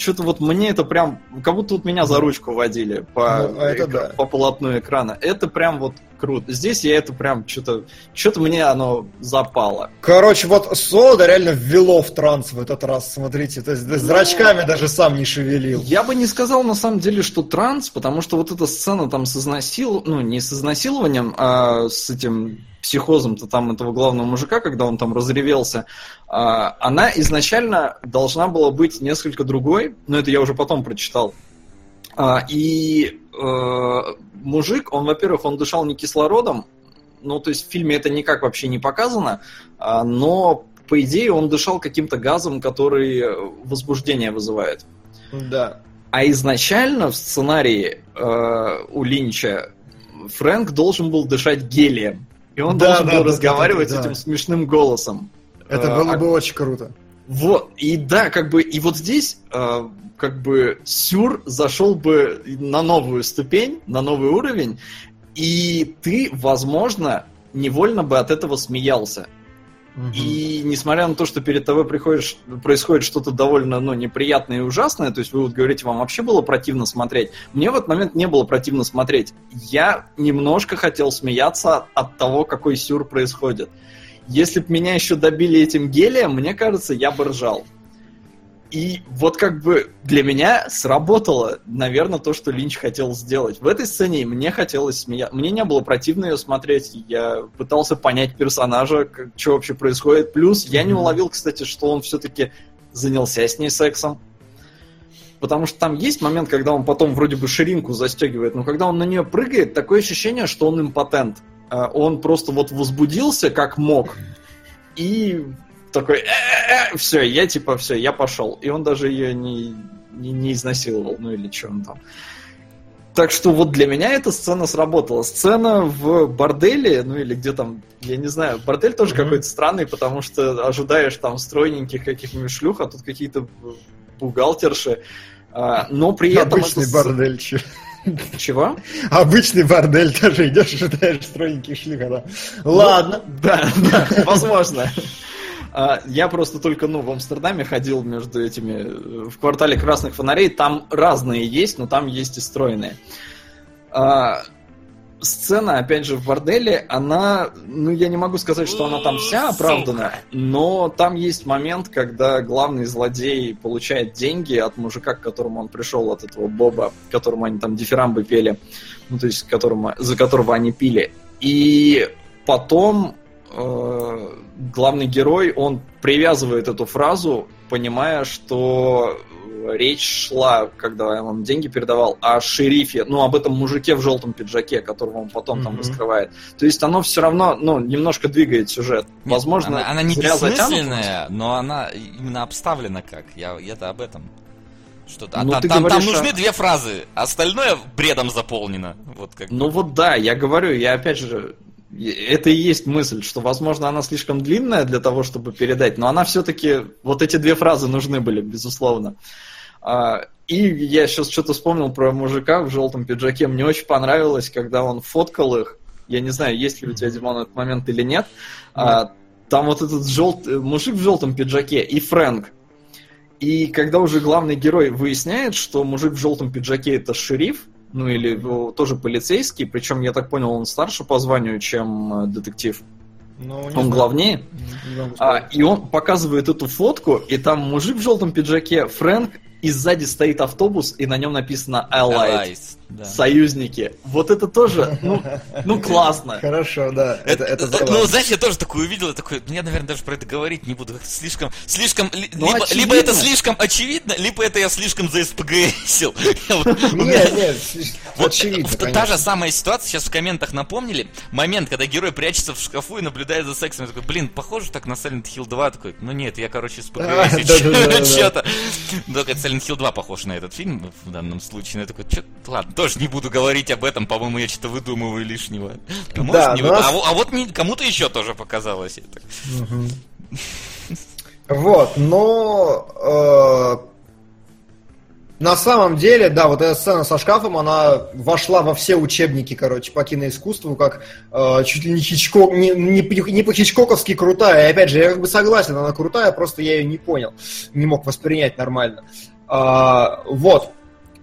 Что-то вот мне это прям, как будто вот меня за ручку водили по, Ну, это экра- да. по полотну экрана. Это прям вот круто. Здесь я это прям что-то, что-то мне оно запало. Короче, вот Сода реально ввело в транс в этот раз, смотрите. То есть да, зрачками даже сам не шевелил. Я бы не сказал на самом деле, что транс, потому что вот эта сцена там с изнасил... ну не с изнасилованием, а с этим психозом-то там этого главного мужика, когда он там разревелся, а, она изначально должна была быть несколько другой, но это я уже потом прочитал. А, И э, мужик, он, во-первых, он дышал не кислородом, ну, то есть в фильме это никак вообще не показано, а, но, по идее, он дышал каким-то газом, который возбуждение вызывает. Да. А изначально в сценарии э, у Линча Фрэнк должен был дышать гелием. И он Да, должен да, был да, разговаривать да, да, этим смешным голосом. Это Э, было а- бы очень круто. Вот, и да, как бы, и вот здесь, э, как бы, Сюр зашел бы на новую ступень, на новый уровень, и ты, возможно, невольно бы от этого смеялся. И несмотря на то, что перед тобой приходишь, происходит что-то довольно ну, неприятное и ужасное, то есть вы вот говорите, вам вообще было противно смотреть, мне в этот момент не было противно смотреть. Я немножко хотел смеяться от того, какой сюр происходит. Если бы меня еще добили этим гелием, мне кажется, я бы ржал. И вот как бы для меня сработало, наверное, то, что Линч хотел сделать. В этой сцене мне хотелось смеяться. Мне не было противно ее смотреть. Я пытался понять персонажа, как- что вообще происходит. Плюс я не уловил, кстати, что он все-таки занялся с ней сексом. Потому что там есть момент, когда он потом вроде бы ширинку застегивает, но когда он на нее прыгает, такое ощущение, что он импотент. А, Он просто вот возбудился как мог. И такой, все, я типа, все, я пошел. И он даже ее не, не, не изнасиловал, ну или что он там. Так что вот для меня эта сцена сработала. Сцена в борделе, ну или где там, я не знаю, бордель тоже Мгм. какой-то странный, потому что ожидаешь там стройненьких каких-нибудь шлюх, а тут какие-то бухгалтерши. А, но при этом... Обычный это с- бордель. чё. Чего? Обычный бордель тоже идешь, ожидаешь стройненьких шлюха, да. Ладно. Ну, да, да, возможно. А, Я просто только, ну, в Амстердаме ходил между этими, э, в квартале красных фонарей, там разные есть, но там есть и стройные. А, Сцена, опять же, в борделе, она, ну, я не могу сказать, что она там вся оправдана, но там есть момент, когда главный злодей получает деньги от мужика, к которому он пришел, от этого Боба, которому они там дифирамбы пели, ну, то есть, которому, за которого они пили. И потом э, главный герой, он привязывает эту фразу, понимая, что э, речь шла, когда он деньги передавал, о шерифе, ну, об этом мужике в желтом пиджаке, которого он потом там Мгм. раскрывает. То есть оно все равно, ну, немножко двигает сюжет. Нет, Возможно, она, она не бессмысленная, но она именно обставлена как. Я, я-то об этом. Что а Ну, та- там, там говоришь, нужны а- две фразы, остальное бредом заполнено. Вот как. Ну вот да, я говорю, я опять же, это и есть мысль, что, возможно, она слишком длинная для того, чтобы передать, но она все-таки, вот эти две фразы нужны были, безусловно. А, И я сейчас что-то вспомнил про мужика в желтом пиджаке. Мне очень понравилось, когда он фоткал их. Я не знаю, есть ли у тебя, Димон, этот момент или нет. А, Там вот этот желт... мужик в желтом пиджаке и Фрэнк. И когда уже главный герой выясняет, что мужик в желтом пиджаке это шериф, ну или ну, тоже полицейский, причем, я так понял, он старше по званию, чем э, детектив. Ну, не Он знаю. главнее. Не А, и он показывает эту фотку, и там мужик в желтом пиджаке, Фрэнк, и сзади стоит автобус, и на нем написано Allied. Allies, да. Союзники. Вот это тоже, ну, ну классно. Хорошо, да. Это, это ну, забавно. знаешь, я тоже такое увидел, такой, ну, я, наверное, даже про это говорить не буду. Слишком, слишком, ли- Ну, либо, очевидно. либо это слишком очевидно, либо это я слишком за СПГСил. Я вот- Не, не, Вот очевидно, та же самая ситуация, сейчас в комментах напомнили, момент, когда герой прячется в шкафу и наблюдает за сексом, я такой, блин, похоже так на Silent Hill 2, такой, ну нет, я, короче, с ПГС да-да-да-да-да. что-то. Silent Hill 2 похож на этот фильм в данном случае, но я такой, чё, ладно, тоже не буду говорить об этом, по-моему, я что-то выдумываю лишнего. А может, Да, не вы- нас- а а вот не- кому-то еще тоже показалось это. Вот, но э, на самом деле, да, вот эта сцена со шкафом, она вошла во все учебники, короче, по киноискусству, как э, чуть ли не Хичкок, не, не, не по-хичкоковски крутая. И опять же, я как бы согласен, она крутая, просто я ее не понял, не мог воспринять нормально. А, вот.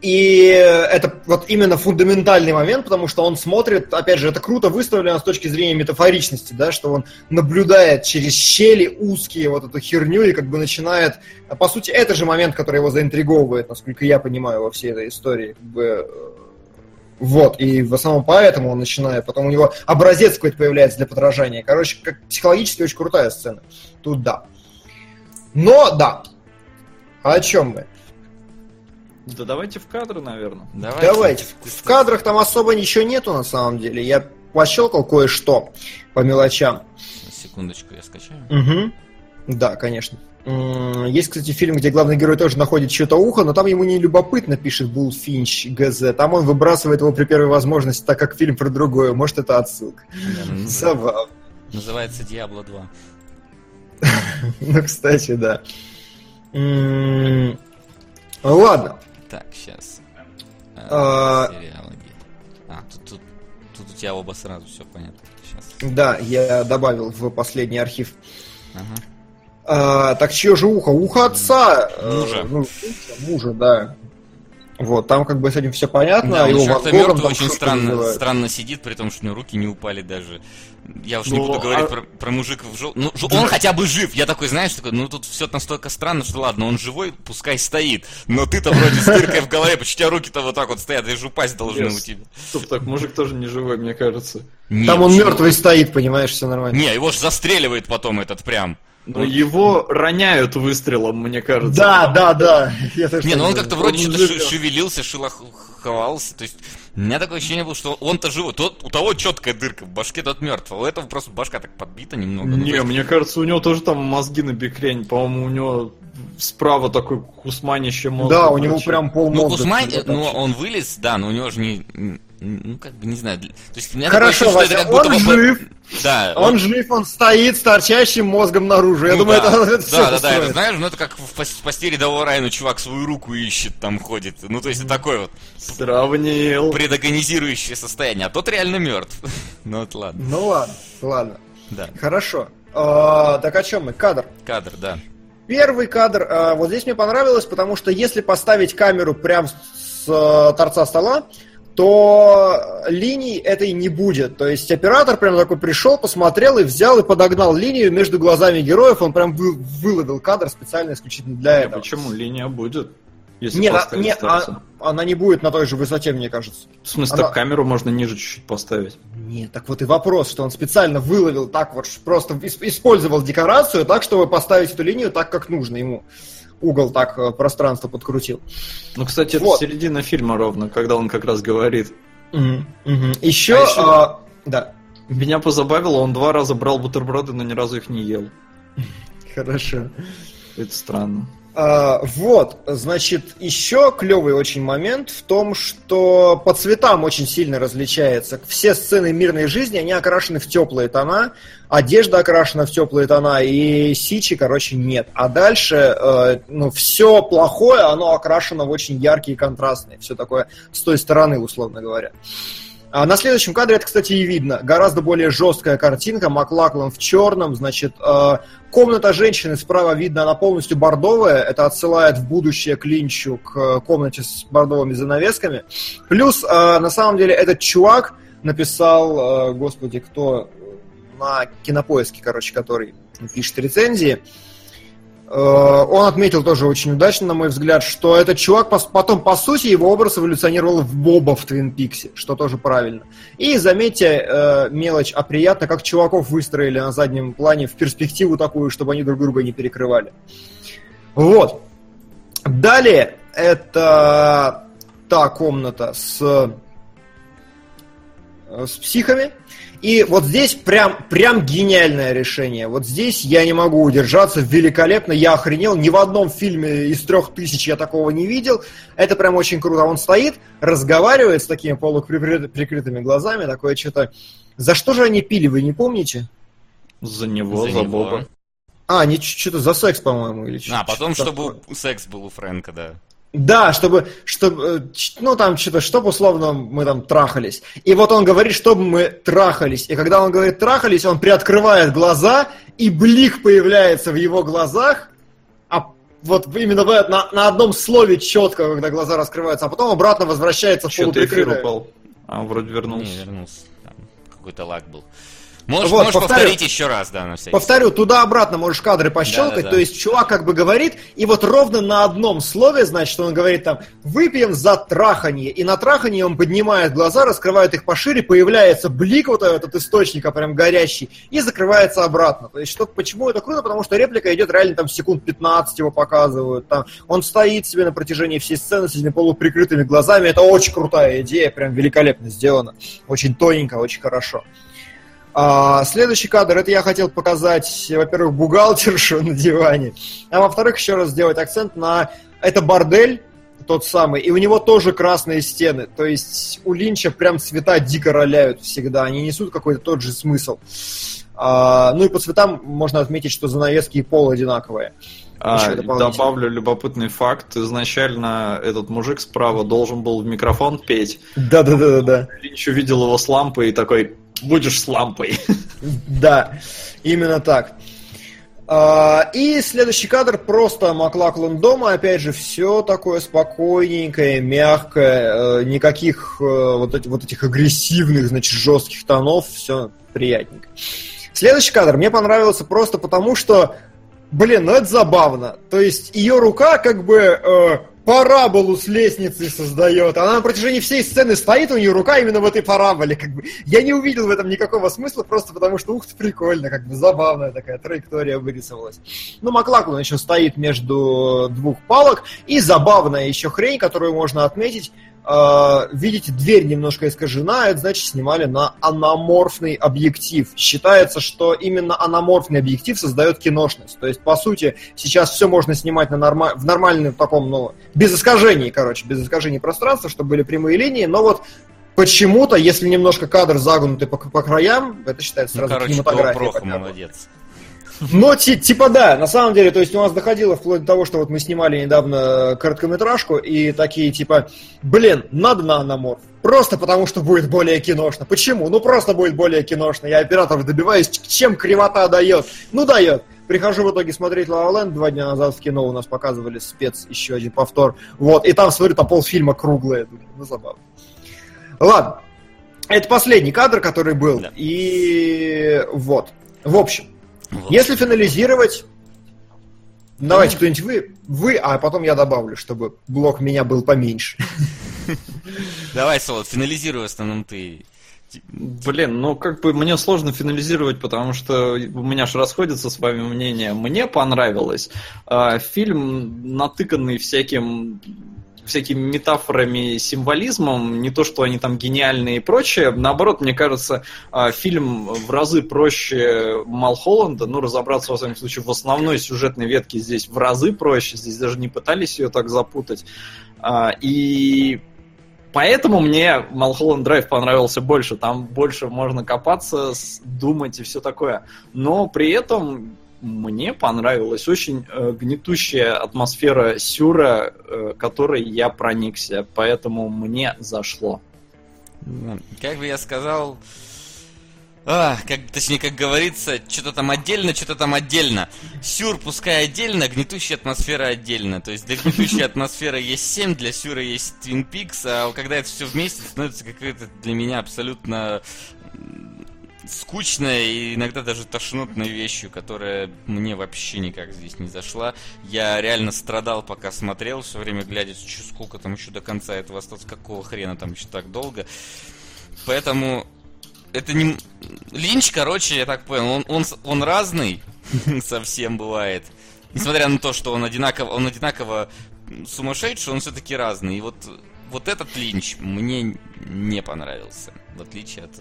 И это вот именно фундаментальный момент, потому что он смотрит, опять же, это круто выставлено с точки зрения метафоричности, да, что он наблюдает через щели узкие вот эту херню и как бы начинает... По сути, это же момент, который его заинтриговывает, насколько я понимаю, во всей этой истории. Как бы, вот, и в основном поэтому он начинает, потом у него образец какой-то появляется для подражания. Короче, как психологически очень крутая сцена. Тут да. Но да. О чем мы? Да давайте в кадры, наверное. Давайте. давайте. В кадрах там особо ничего нету на самом деле. Я пощелкал кое-что по мелочам. Секундочку, я скачаю. Угу. Да, конечно. Есть, кстати, фильм, где главный герой тоже находит чье-то ухо, но там ему не любопытно, пишет Булл Финч ГЗ. Там он выбрасывает его при первой возможности, так как фильм про другое. Может, это отсылка. Да, Забавно. Называется Диабло 2. ну, кстати, да. Ладно. Так, сейчас. А, Сериалы. А, тут, тут, тут у тебя оба сразу, все понятно. Сейчас. Да, я добавил в последний архив. Ага. А, так чье же ухо? Ухо отца. Мужа. Ну, мужа, да. Вот, там как бы с этим все понятно. Да, он как-то мертвый очень странно, странно сидит, при том, что у него руки не упали даже. Я уж ну, не буду говорить а... про, про мужика в жел... Ну, да. он хотя бы жив. Я такой, знаешь, такой, ну тут все настолько странно, что ладно, он живой, пускай стоит. Но ты-то вроде с дыркой в голове, почему у тебя руки-то вот так вот стоят, даже упасть должны у тебя. Стоп, так мужик тоже не живой, мне кажется. Нет, Там он мертвый стоит, понимаешь, все нормально. Не, его же застреливает потом этот прям. Но его роняют выстрелом, мне кажется. Да, да, да. не, ну он как-то вроде что-то шевелился, шелоховался. То есть у меня такое ощущение было, что он-то живой. Тот, у того четкая дырка в башке, тот мертв. А у этого просто башка так подбита немного. Не, ну, мне кажется, у него тоже там мозги на бекрень. По-моему, у него справа такой кусманище мозга. Да, у него прям пол Ну, кусмань, ну, он вылез, да, но у него же не ну, как бы, не знаю. То есть, у меня Хорошо, такое Вася, это как он жив. Да. Он, он жив, он стоит с торчащим мозгом наружу. Я ну, думаю, да. это, это Да, да, да, это знаешь, ну это как в постели рядового Райана чувак свою руку ищет, там ходит. Ну, то есть, это такое вот. Сравнил. Предагонизирующее состояние. А тот реально мертв. ну, вот ладно. Ну, ладно, ладно. Да. Хорошо. А, так о чем мы? Кадр. Кадр, да. Первый кадр, а, вот здесь мне понравилось, потому что если поставить камеру прямо с, а, торца стола, то линий этой не будет. То есть оператор прям такой пришел, посмотрел и взял и подогнал линию между глазами героев. Он прям вы, выловил кадр специально исключительно для этого. Почему? Линия будет. Если Нет, а, не, а, она не будет на той же высоте, мне кажется. В смысле, она... так камеру можно ниже чуть-чуть поставить? Нет, так вот и вопрос, что он специально выловил так вот, просто использовал декорацию так, чтобы поставить эту линию так, как нужно ему угол так э, пространство подкрутил. Ну, кстати, вот. это середина фильма ровно, когда он как раз говорит. Угу, угу. Еще, а еще... А, да. Меня позабавило, он два раза брал бутерброды, но ни разу их не ел. Хорошо. Это странно. А, вот, значит, еще клевый очень момент в том, что по цветам очень сильно различается. Все сцены мирной жизни, они окрашены в теплые тона, одежда окрашена в теплые тона, и сичи, короче, нет. А дальше, э, ну, все плохое, оно окрашено в очень яркие контрастные. Все такое с той стороны, условно говоря. А на следующем кадре это, кстати, и видно. Гораздо более жесткая картинка. Маклаклан в черном. Значит, э, комната женщины справа видно, она полностью бордовая. Это отсылает в будущее к Линчу, к комнате с бордовыми занавесками. Плюс, э, на самом деле, этот чувак написал, э, господи, кто на кинопоиске, короче, который пишет рецензии. Э, он отметил тоже очень удачно, на мой взгляд, что этот чувак потом, по сути, его образ эволюционировал в Боба в Твин Пиксе, что тоже правильно. И заметьте, э, мелочь, а приятно, как чуваков выстроили на заднем плане в перспективу такую, чтобы они друг друга не перекрывали. Вот. Далее, это та комната с, с психами. И вот здесь прям, прям гениальное решение. Вот здесь я не могу удержаться, великолепно, я охренел. Ни в одном фильме из трех тысяч я такого не видел. Это прям очень круто. Он стоит, разговаривает с такими полуприкрытыми глазами, такое что-то... За что же они пили, вы не помните? За него, за, за Боба. А, не что-то за секс, по-моему, или А, потом, что-то чтобы такое. у- секс был у Фрэнка, да. Да, чтобы, чтобы, э, ну там что-то, чтобы условно мы там трахались. И вот он говорит, чтобы мы трахались. И когда он говорит трахались, он приоткрывает глаза, и блик появляется в его глазах, а вот именно в, на, на одном слове четко, когда глаза раскрываются, а потом обратно возвращается в Что-то эфир полуприкрытое. упал. А, вроде вернулся. Не, вернулся. Там какой-то лаг был. Можешь, Вот, можешь повторю. повторить еще раз, да, на всякий Повторю, туда-обратно можешь кадры пощелкать, Да-да-да. то есть чувак как бы говорит, и вот ровно на одном слове, значит, он говорит там, выпьем за траханье, и на траханье он поднимает глаза, раскрывает их пошире, появляется блик вот этот источника прям горящий, и закрывается обратно. То есть что, почему это круто? Потому что реплика идет реально там секунд 15 его показывают, там, он стоит себе на протяжении всей сцены с этими полуприкрытыми глазами, это очень крутая идея, прям великолепно сделано, очень тоненько, очень хорошо. А, следующий кадр, это я хотел показать, во-первых, бухгалтершу на диване, а во-вторых, еще раз сделать акцент на... Это бордель, тот самый, и у него тоже красные стены, то есть у Линча прям цвета дико роляют всегда, они несут какой-то тот же смысл. А, ну и по цветам можно отметить, что занавески и пол одинаковые. А, добавлю любопытный факт. Изначально этот мужик справа должен был в микрофон петь. Да-да-да-да. Линч увидел его с лампой и такой, будешь с лампой. Да, именно так. А, И следующий кадр просто Маклаклан дома, опять же, все такое спокойненькое, мягкое, э, никаких э, вот, эти- вот этих агрессивных, значит, жестких тонов, все приятненько. Следующий кадр мне понравился просто потому, что, блин, ну это забавно. То есть ее рука как бы э, параболу с лестницей создает. Она на протяжении всей сцены стоит, у нее рука именно в этой параболе. Как бы. Я не увидел в этом никакого смысла, просто потому что, ух ты, прикольно, как бы забавная такая траектория вырисовалась. Ну, Маклаклан еще стоит между двух палок, и забавная еще хрень, которую можно отметить, видите, дверь немножко искажена, это значит снимали на анаморфный объектив. Считается, что именно анаморфный объектив создает киношность. То есть, по сути, сейчас все можно снимать на норма- в нормальном таком, ну, без искажений, короче, без искажений пространства, чтобы были прямые линии, но вот почему-то, если немножко кадр загнутый по, по краям, это считается Ну, сразу короче, кинематография. Проха такая. молодец. Но ти- типа да, на самом деле, то есть у нас доходило вплоть до того, что вот мы снимали недавно короткометражку, и такие типа, блин, надо на анаморф. Просто потому, что будет более киношно. Почему? Ну просто будет более киношно. Я операторов добиваюсь, чем кривота дает. Ну дает. Прихожу в итоге смотреть La La Land два дня назад в кино, у нас показывали спец, еще один повтор. Вот, и там, смотрю, там полфильма круглое. Думаю, Ну, забавно. Ладно. Это последний кадр, который был. Да. И вот. В общем, Вот. если финализировать, давайте кто-нибудь вы, вы, а потом я добавлю, чтобы блок меня был поменьше. Давай, Солод, финализируй в основном ты. Блин, ну как бы мне сложно финализировать, потому что у меня же расходятся с вами мнения. Мне понравилось. А, Фильм натыканный всяким всякими метафорами, символизмом, не то, что они там гениальные и прочее. Наоборот, мне кажется, а, фильм в разы проще Малхолланда, ну, разобраться, во всяком случае, в основной сюжетной ветке здесь в разы проще, здесь даже не пытались ее так запутать. А, И Поэтому мне Малхолланд Драйв понравился больше. Там больше можно копаться, думать и все такое. Но при этом мне понравилась очень э, гнетущая атмосфера сюра, э, которой я проникся. Поэтому мне зашло. Как бы я сказал... А, как, точнее, как говорится, что-то там отдельно, что-то там отдельно. Сюр пускай отдельно, гнетущая атмосфера отдельно. То есть для гнетущей атмосферы есть 7, для Сюра есть Twin Peaks, а когда это все вместе, становится какой-то для меня абсолютно м, скучной и иногда даже тошнотной вещью, которая мне вообще никак здесь не зашла. Я реально страдал, пока смотрел, все время глядя, чё, сколько там еще до конца этого осталось, какого хрена там еще так долго. Поэтому это не... Линч, короче, я так понял, он, он, он разный совсем бывает. Несмотря на то, что он одинаково, он одинаково сумасшедший, он все-таки разный. И вот, вот этот Линч мне не понравился. В отличие от,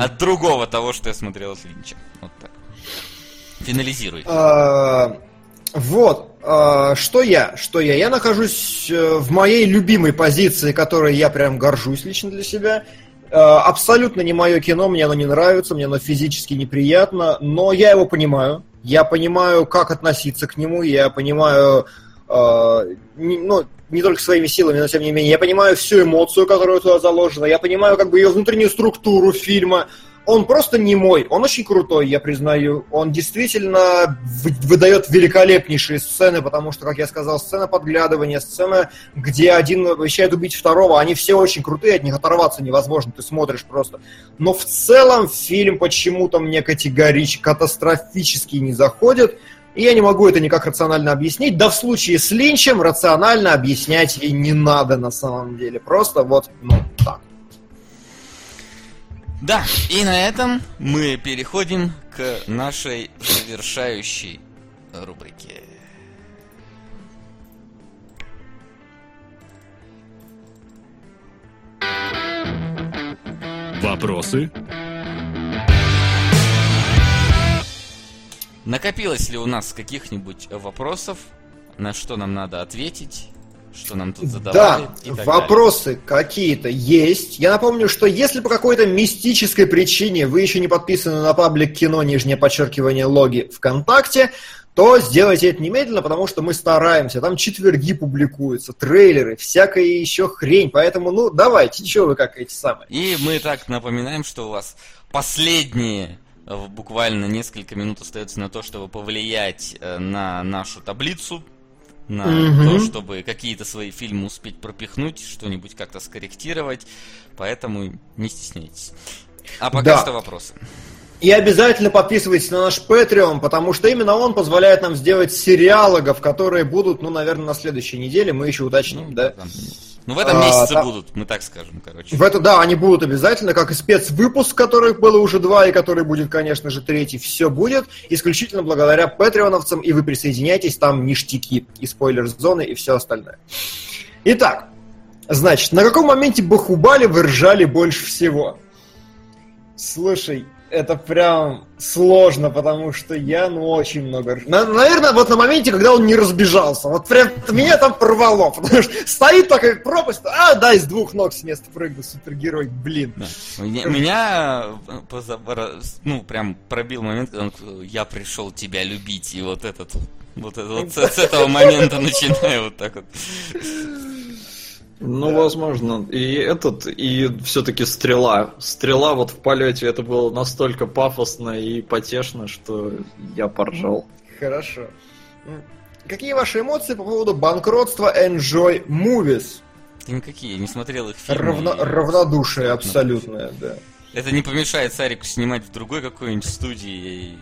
от другого того, что я смотрел от Линча. Вот так. Финализируй. А, Вот, а, что я, что я, я нахожусь э, в моей любимой позиции, которой я прям горжусь лично для себя. А, Абсолютно не мое кино, мне оно не нравится, мне оно физически неприятно, но я его понимаю. я понимаю, как относиться к нему, я понимаю, э, не, ну, не только своими силами, но тем не менее, я понимаю всю эмоцию, которая туда заложена, я понимаю как бы ее внутреннюю структуру фильма, он просто не мой, он очень крутой, я признаю. Он действительно выдает великолепнейшие сцены, потому что, как я сказал, сцена подглядывания, сцена, где один обещает убить второго, они все очень крутые, от них оторваться невозможно, ты смотришь просто. Но в целом фильм почему-то мне категорически, катастрофически не заходит, и я не могу это никак рационально объяснить. Да в случае с Линчем рационально объяснять и не надо на самом деле. Просто вот, ну, так. Да, и на этом мы переходим к нашей завершающей рубрике. Вопросы? Накопилось ли у нас каких-нибудь вопросов, на что нам надо ответить? что нам тут задавали. Да, вопросы какие-то есть. Я напомню, что если по какой-то мистической причине вы еще не подписаны на паблик кино, нижнее подчеркивание, логи ВКонтакте, то сделайте это немедленно, потому что мы стараемся. Там четверги публикуются, трейлеры, всякая еще хрень. Поэтому, ну, давайте, что вы как эти самые. И мы так напоминаем, что у вас последние буквально несколько минут остается на то, чтобы повлиять э, на нашу таблицу на угу. то, чтобы какие-то свои фильмы успеть пропихнуть, что-нибудь как-то скорректировать. Поэтому не стесняйтесь. А пока да. что вопросы. И обязательно подписывайтесь на наш Patreon, потому что именно он позволяет нам сделать сериалогов, которые будут, ну, наверное, на следующей неделе. Мы еще уточним, ну, да? Там, ну, в этом месяце а, будут, мы так скажем, короче. В это, да, они будут обязательно, как и спецвыпуск, которых было уже два, и который будет, конечно же, третий. Все будет исключительно благодаря патреоновцам, и вы присоединяйтесь, там ништяки и спойлер-зоны, и все остальное. Итак, значит, на каком моменте Бахубали вы ржали больше всего? Слушай, это прям сложно, потому что я, ну, очень много... На, наверное, вот на моменте, когда он не разбежался. Вот прям меня там порвало, потому что стоит такая пропасть, а, да, из двух ног с места прыгну, супергерой, блин. Да. Меня, меня ну, прям пробил момент, когда он, я пришел тебя любить, и вот этот вот, вот с, с этого момента начинаю вот так вот. Ну, да. возможно. И этот, и все-таки стрела. Стрела вот в полете это было настолько пафосно и потешно, что я поржал. Хорошо. Какие ваши эмоции по поводу банкротства Enjoy Movies? Никакие, не смотрел их фильмы. Равно, и... Равнодушие абсолютное, да. Это не помешает Сарику снимать в другой какой-нибудь студии.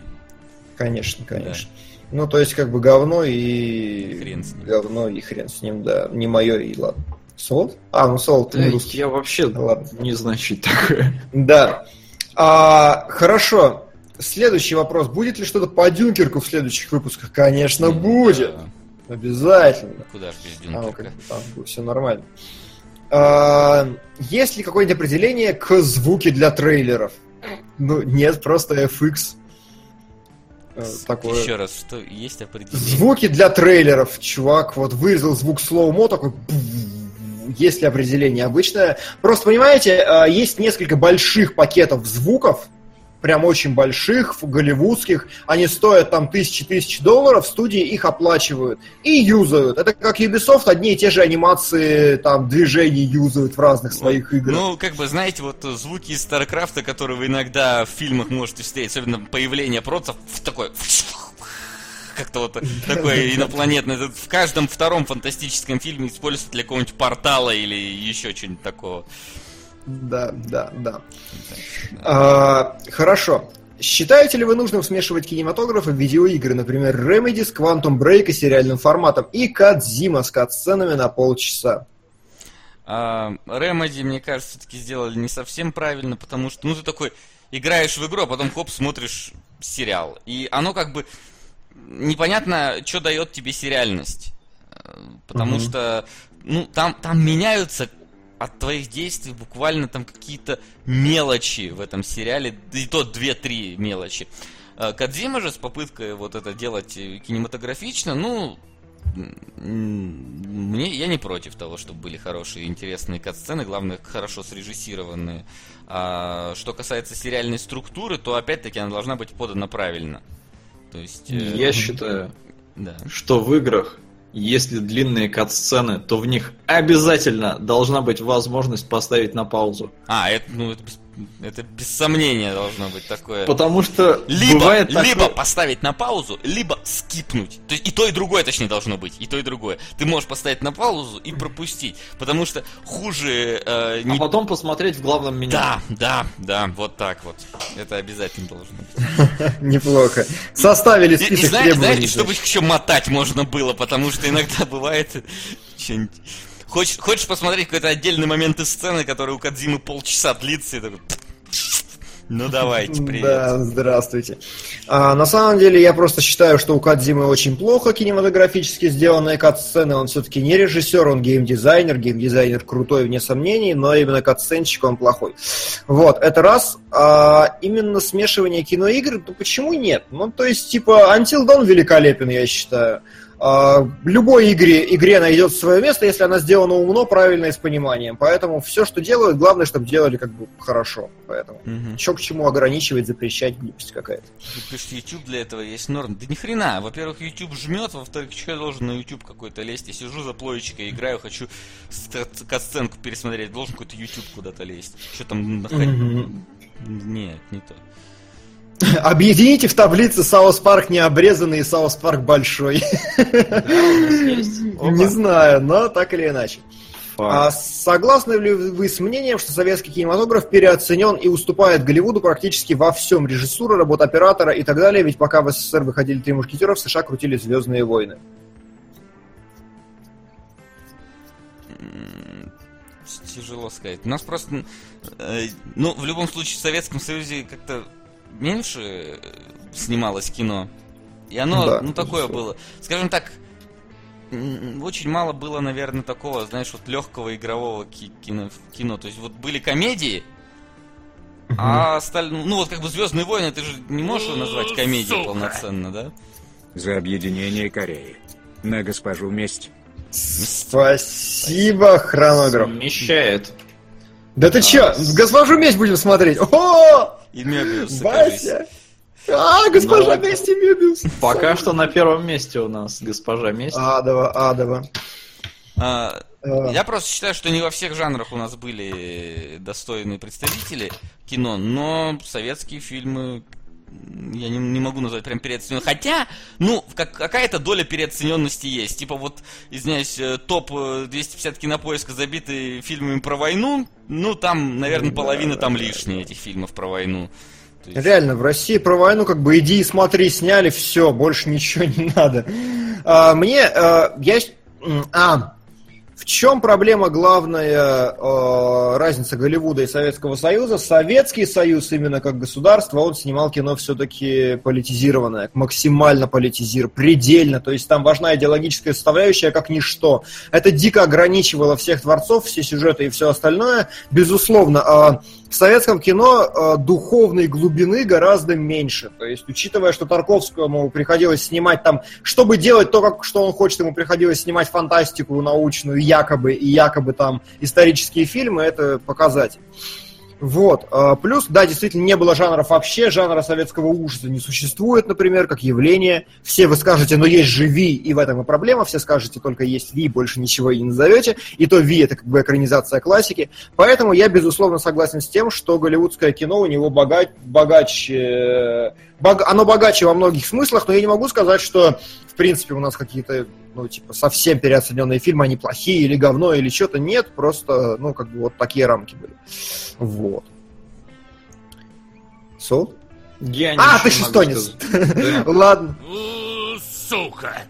Конечно, конечно. Да. Ну, то есть, как бы говно и... Хрен с ним. Говно и хрен с ним, да. Не мое и ладно. Солд? А, ну солд. Да, я вообще Ладно. не значит такое. Да. А, хорошо. Следующий вопрос. Будет ли что-то по Дюнкерку в следующих выпусках? Конечно, mm, будет. Да. Обязательно. Куда же без Дюнкерка? А, там, все нормально. А, есть ли какое-нибудь определение к звуке для трейлеров? Ну, нет, просто FX. Э, такое... Еще раз, что есть определение? Звуки для трейлеров, чувак, вот вырезал звук слоумо такой есть ли определение обычное. Просто, понимаете, э, есть несколько больших пакетов звуков, прям очень больших, голливудских, они стоят там тысячи-тысячи долларов, студии их оплачивают и юзают. Это как Ubisoft, одни и те же анимации, там, движений юзают в разных своих играх. Ну, как бы, знаете, вот звуки из Старкрафта, которые вы иногда в фильмах можете встретить, особенно появление процев, такой как-то вот такой инопланетный. В каждом втором фантастическом фильме используется для какого-нибудь портала или еще что-нибудь такого. Да, да, да. А, хорошо. Считаете ли вы нужным смешивать кинематограф и видеоигры, например, Remedy с Quantum Break и сериальным форматом, и Кадзима с кат-сценами на полчаса? А, Remedy, мне кажется, все-таки сделали не совсем правильно, потому что, ну, ты такой играешь в игру, а потом, хоп, смотришь сериал. И оно как бы непонятно, что дает тебе сериальность. Э, потому угу. что, ну, там, там меняются от твоих действий буквально там какие-то мелочи в этом сериале, и то две-три мелочи. Э, Кадзима же с попыткой вот это делать кинематографично, ну, мне, я не против того, чтобы были хорошие, интересные кат-сцены, главное, хорошо срежиссированные. А что касается сериальной структуры, то опять-таки она должна быть подана правильно. То есть... э, Я считаю, Да. что в играх, если длинные кат-сцены, то в них обязательно должна быть возможность поставить на паузу. А, это, ну, это, без, это без сомнения должно быть такое. Потому что Либо, бывает такое- либо поставить на паузу, либо скипнуть. То есть и то, и другое, точнее, должно быть. И то, и другое. Ты можешь поставить на паузу и пропустить. Потому что хуже э, А не... потом посмотреть в главном меню. Да, да, да, вот так вот. Это обязательно должно быть. Неплохо. Составили список требований. знаете, чтобы еще мотать можно было, потому что иногда бывает что-нибудь... Хочешь, хочешь посмотреть какой-то отдельный момент из сцены, который у Кадзимы полчаса длится, и такой... Ну давайте, привет. Да, здравствуйте. А, на самом деле, я просто считаю, что у Кадзимы очень плохо кинематографически сделанные кат-сцены. Он все-таки не режиссер, он геймдизайнер. Геймдизайнер крутой, вне сомнений, но именно кат-сценщик он плохой. Вот, это раз. А, именно смешивание кино и игр, то почему нет? Ну, то есть, типа, Until Dawn великолепен, я считаю. А, любой игре, игре найдет свое место, если она сделана умно, правильно и с пониманием. Поэтому все, что делают, главное, чтобы делали как бы хорошо. Поэтому Мгм. Че к чему ограничивать, запрещать, глупость какая-то. Пишет, YouTube для этого есть норм. Да ни хрена. Во-первых, YouTube жмет, во-вторых, что я должен на YouTube какой-то лезть? Я сижу за плойчикой, играю, хочу катсценку пересмотреть, должен какой-то YouTube куда-то лезть. Что там находить? Мгм. Нет, не то. Объедините в таблице South Park необрезанный и South Park большой. Не знаю, но так или иначе. А согласны ли вы с мнением, что советский кинематограф переоценен и уступает Голливуду практически во всем? Режиссура, работа оператора и так далее. Ведь пока в СССР выходили «Три мушкетера», в США крутили «Звездные войны». Тяжело сказать. У нас просто, э, ну, в любом случае, в Советском Союзе как-то меньше э, снималось кино. И оно, Да, ну, такое было. Скажем так, очень мало было, наверное, такого, знаешь, вот легкого игрового ки- кино, кино. То есть вот были комедии, а остальное, ну вот как бы Звездные войны, ты же не можешь его назвать комедией Сука. полноценно, да? За объединение Кореи. На госпожу месть. Спасибо, хронограф. Смещает. Да ты чё, госпожу месть будем смотреть? О, И Мебиус. Вася! А, госпожа Ну, месть и Мебиус. Пока что на первом месте у нас госпожа месть. Адово, адово. А. Я просто считаю, что не во всех жанрах у нас были достойные представители кино, но советские фильмы я не, не могу назвать прям переоцененными. Хотя, ну, как, какая-то доля переоцененности есть. Типа вот, извиняюсь, э, топ э, 250 кинопоиска забиты фильмами про войну. Ну, там, наверное, половина там лишняя этих фильмов про войну. Есть- Реально, в России про войну как бы иди и смотри, сняли, все, больше ничего не надо. А, мне, а, я... А, в чем проблема главная э, разница Голливуда и Советского Союза? Советский Союз именно как государство, он снимал кино все-таки политизированное, максимально политизированное, предельно, то есть там важна идеологическая составляющая как ничто. Это дико ограничивало всех творцов, все сюжеты и все остальное. Безусловно, а в советском кино э, духовной глубины гораздо меньше. То есть, учитывая, что Тарковскому приходилось снимать там, чтобы делать то, как, что он хочет, ему приходилось снимать фантастику научную, якобы, и якобы там исторические фильмы, это показатель. Вот. а, Плюс, да, действительно, не было жанров вообще. Жанра советского ужаса не существует, например, как явление. Все вы скажете, но есть же Ви, и в этом и проблема. Все скажете, только есть Ви, больше ничего и не назовете. И то Ви это как бы экранизация классики. Поэтому я, безусловно, согласен с тем, что голливудское кино у него богать, богаче... бог- оно богаче во многих смыслах, но я не могу сказать, что, в принципе, у нас какие-то, ну, типа, совсем переоцененные фильмы, они плохие или говно, или что-то. Нет, просто, ну, как бы вот такие рамки были. Вот. Сол? Я А, ты шестонец. Ладно. Сука!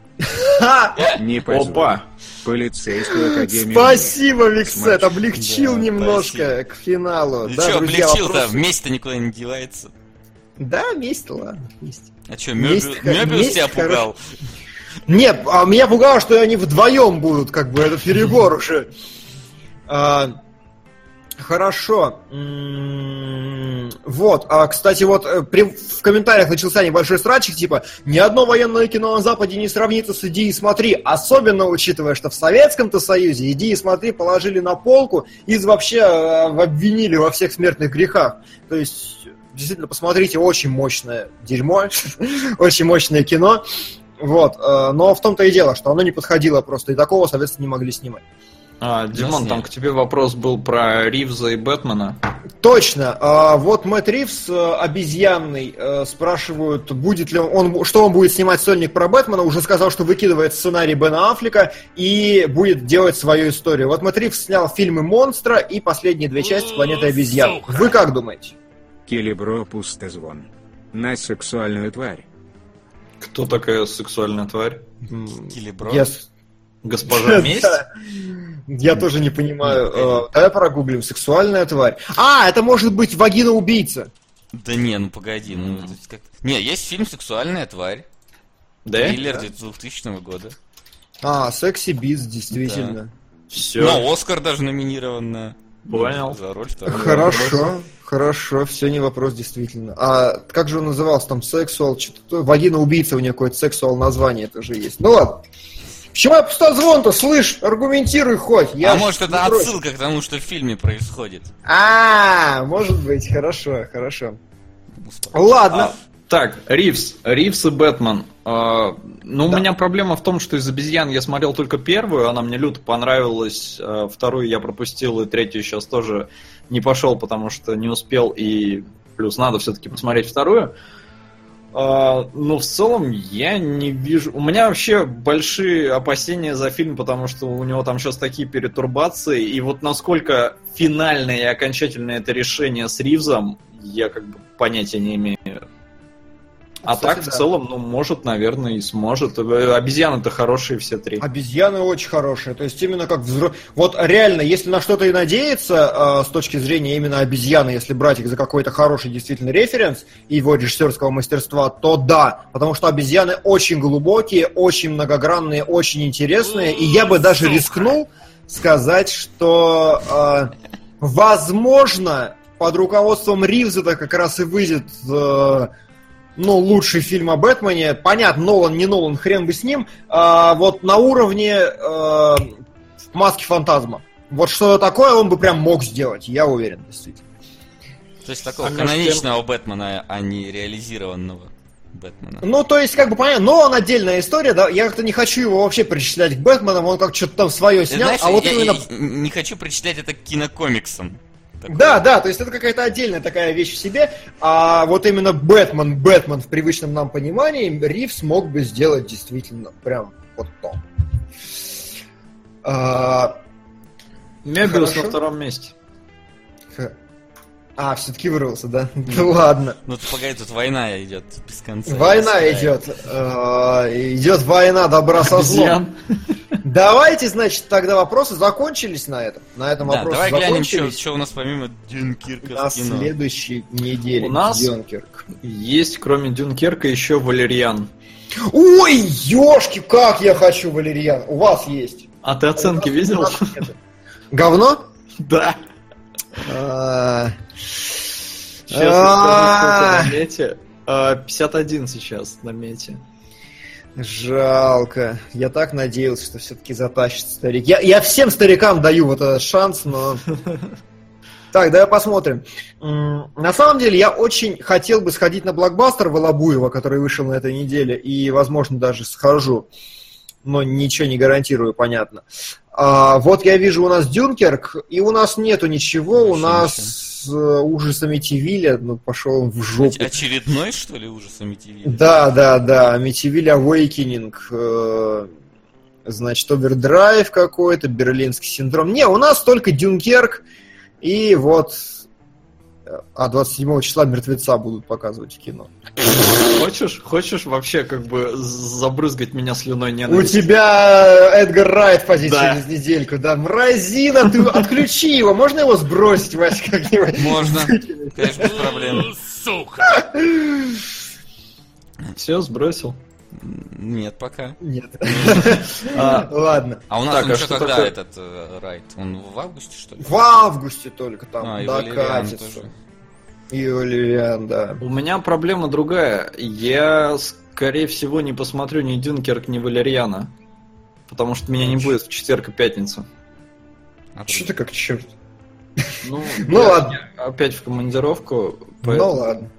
Не. Опа! Полицейскую академию. Спасибо, Виксет, облегчил немножко к финалу. Ну да, что, облегчил-то? Месть-то никуда не девается. Да, месть, ладно, месть. А что, месть тебя пугал? Нет, а меня пугало, что они вдвоем будут, как бы, это перебор уже. А, Хорошо. М, Вот, а, кстати, вот э, при- в комментариях начался небольшой срачик, типа, ни одно военное кино на Западе не сравнится с «Иди и смотри», особенно учитывая, что в Советском-то Союзе «Иди и смотри» положили на полку и вообще э, обвинили во всех смертных грехах. То есть, действительно, посмотрите, очень мощное дерьмо, очень мощное кино. Вот, э, но в том-то и дело, что оно не подходило просто, и такого, соответственно, не могли снимать. А, Димон, там к тебе вопрос был про Ривза и Бэтмена. Точно. А, вот Мэтт Ривз, э, обезьянный, э, спрашивают, будет ли он, что он будет снимать сольник про Бэтмена, уже сказал, что выкидывает сценарий Бена Аффлека и будет делать свою историю. Вот Мэтт Ривз снял фильмы «Монстра» и последние две части «Планеты обезьян». Сука. Вы как думаете? Келебро пустозвон. На сексуальную тварь. Кто такая сексуальная тварь? Килибро. Я, Госпожа Месть? Я тоже не понимаю. Э, Давай прогуглим. Сексуальная тварь. А, это может быть вагина-убийца. Да не, ну погоди, ну как... Не, есть фильм «Сексуальная тварь». Да? Триллер 2000 года. А, секси биз, действительно. Все. На Оскар даже номинирован на... Понял. За роль второго. Хорошо, хорошо, все не вопрос, действительно. А как же он назывался там, сексуал, что-то, вагина убийца у него какое-то сексуал название это же есть. Ну ладно. Почему я пустозвон-то, слышь, аргументируй хоть. Я а может это против. отсылка к тому, что в фильме происходит? А, может быть, хорошо, хорошо. Ладно. Так, Ривз. Ривз и Бэтмен. А, ну, у меня проблема в том, что из обезьян я смотрел только первую, она мне люто понравилась. а, вторую я пропустил, и третью сейчас тоже не пошел, потому что не успел, и плюс надо все-таки посмотреть вторую. А, но в целом я не вижу... У меня вообще большие опасения за фильм, потому что у него там сейчас такие перетурбации, и вот насколько финальное и окончательное это решение с Ривзом, я как бы понятия не имею. А Кстати, так, в да. целом, ну, может, наверное, и сможет. Э, Обезьяны-то хорошие все три. Обезьяны очень хорошие, то есть именно как взро... Вот реально, если на что-то и надеяться э, с точки зрения именно обезьяны, если брать их за какой-то хороший действительно референс и его режиссерского мастерства, то да, потому что обезьяны очень глубокие, очень многогранные, очень интересные, и я бы даже рискнул сказать, что э, возможно под руководством Ривза как раз и выйдет э, ну, лучший фильм о Бэтмене. Понятно, Нолан, не Нолан, хрен бы с ним. А, вот на уровне э, маски фантазма. Вот что такое он бы прям мог сделать, я уверен, действительно. То есть такого А каноничного Бэтмена, а не реализированного Бэтмена. Ну, то есть, как бы понятно, но он отдельная история, да, я как-то не хочу его вообще причислять к Бэтменам, он как что-то там свое снял, знаешь, а вот я, именно... я не хочу причислять это к кинокомиксам. Такое. Да, да, то есть это какая-то отдельная такая вещь в себе, а вот именно Бэтмен, Бэтмен в привычном нам понимании, Ривз мог бы сделать действительно прям вот то. А, Мебиус Хорошо. на втором месте. А, все-таки вырвался, да? Ну ладно. Ну ты погоди, тут война идет без конца. Война Да. идет. э, Идет война добра со злом. Давайте, значит, тогда вопросы закончились на этом. На этом Да, вопросы давай глянем, закончились. что у нас помимо Дюнкирка На кино. следующей неделе. У нас- Дюнкерк. Есть, кроме Дюнкерка, еще Валерьян. Ой, ёшки, как я хочу валерьян. У вас есть. А ты оценки видел? Говно? Да. А, Сейчас А. на мете. А, 51 сейчас на мете. Жалко. Я так надеялся, что все-таки затащит старик. Я, я всем старикам даю вот этот шанс, но... Так, давай посмотрим. На самом деле, я очень хотел бы сходить на блокбастер Волобуева, который вышел на этой неделе, и, возможно, даже схожу. Но ничего не гарантирую, понятно. А, вот я вижу у нас Дюнкерк, и у нас нету ничего, у Вообще нас с э, ужасами Тивиля, ну, пошел в жопу. Очередной, что ли, ужас MTV? Да, да, да. Amityville Awakening, э, значит, овердрайв какой-то, берлинский синдром. Не, у нас только Дюнкерк и вот... э, А 27 числа мертвеца будут показывать в кино. Хочешь, хочешь вообще как бы забрызгать меня слюной У ненависти? тебя Эдгар Райт позит Да. через недельку, да. Мразина, ты отключи его. Можно его сбросить, Вась, как-нибудь? Можно. Конечно, без проблем. Сука! Все, сбросил. Нет, пока. Нет. А, Ладно. А у нас а еще когда такое? этот э, райд? Он в августе, что ли? В августе только там А, докатится. И Валериан, да. У меня проблема другая. Я, скорее всего, не посмотрю ни Дюнкерк, ни Валерьяна. Потому что меня не будет в четверг и пятницу. А Че ты как черт? Ну, Ну я- ладно. я Опять в командировку. Ну поэтому- ладно.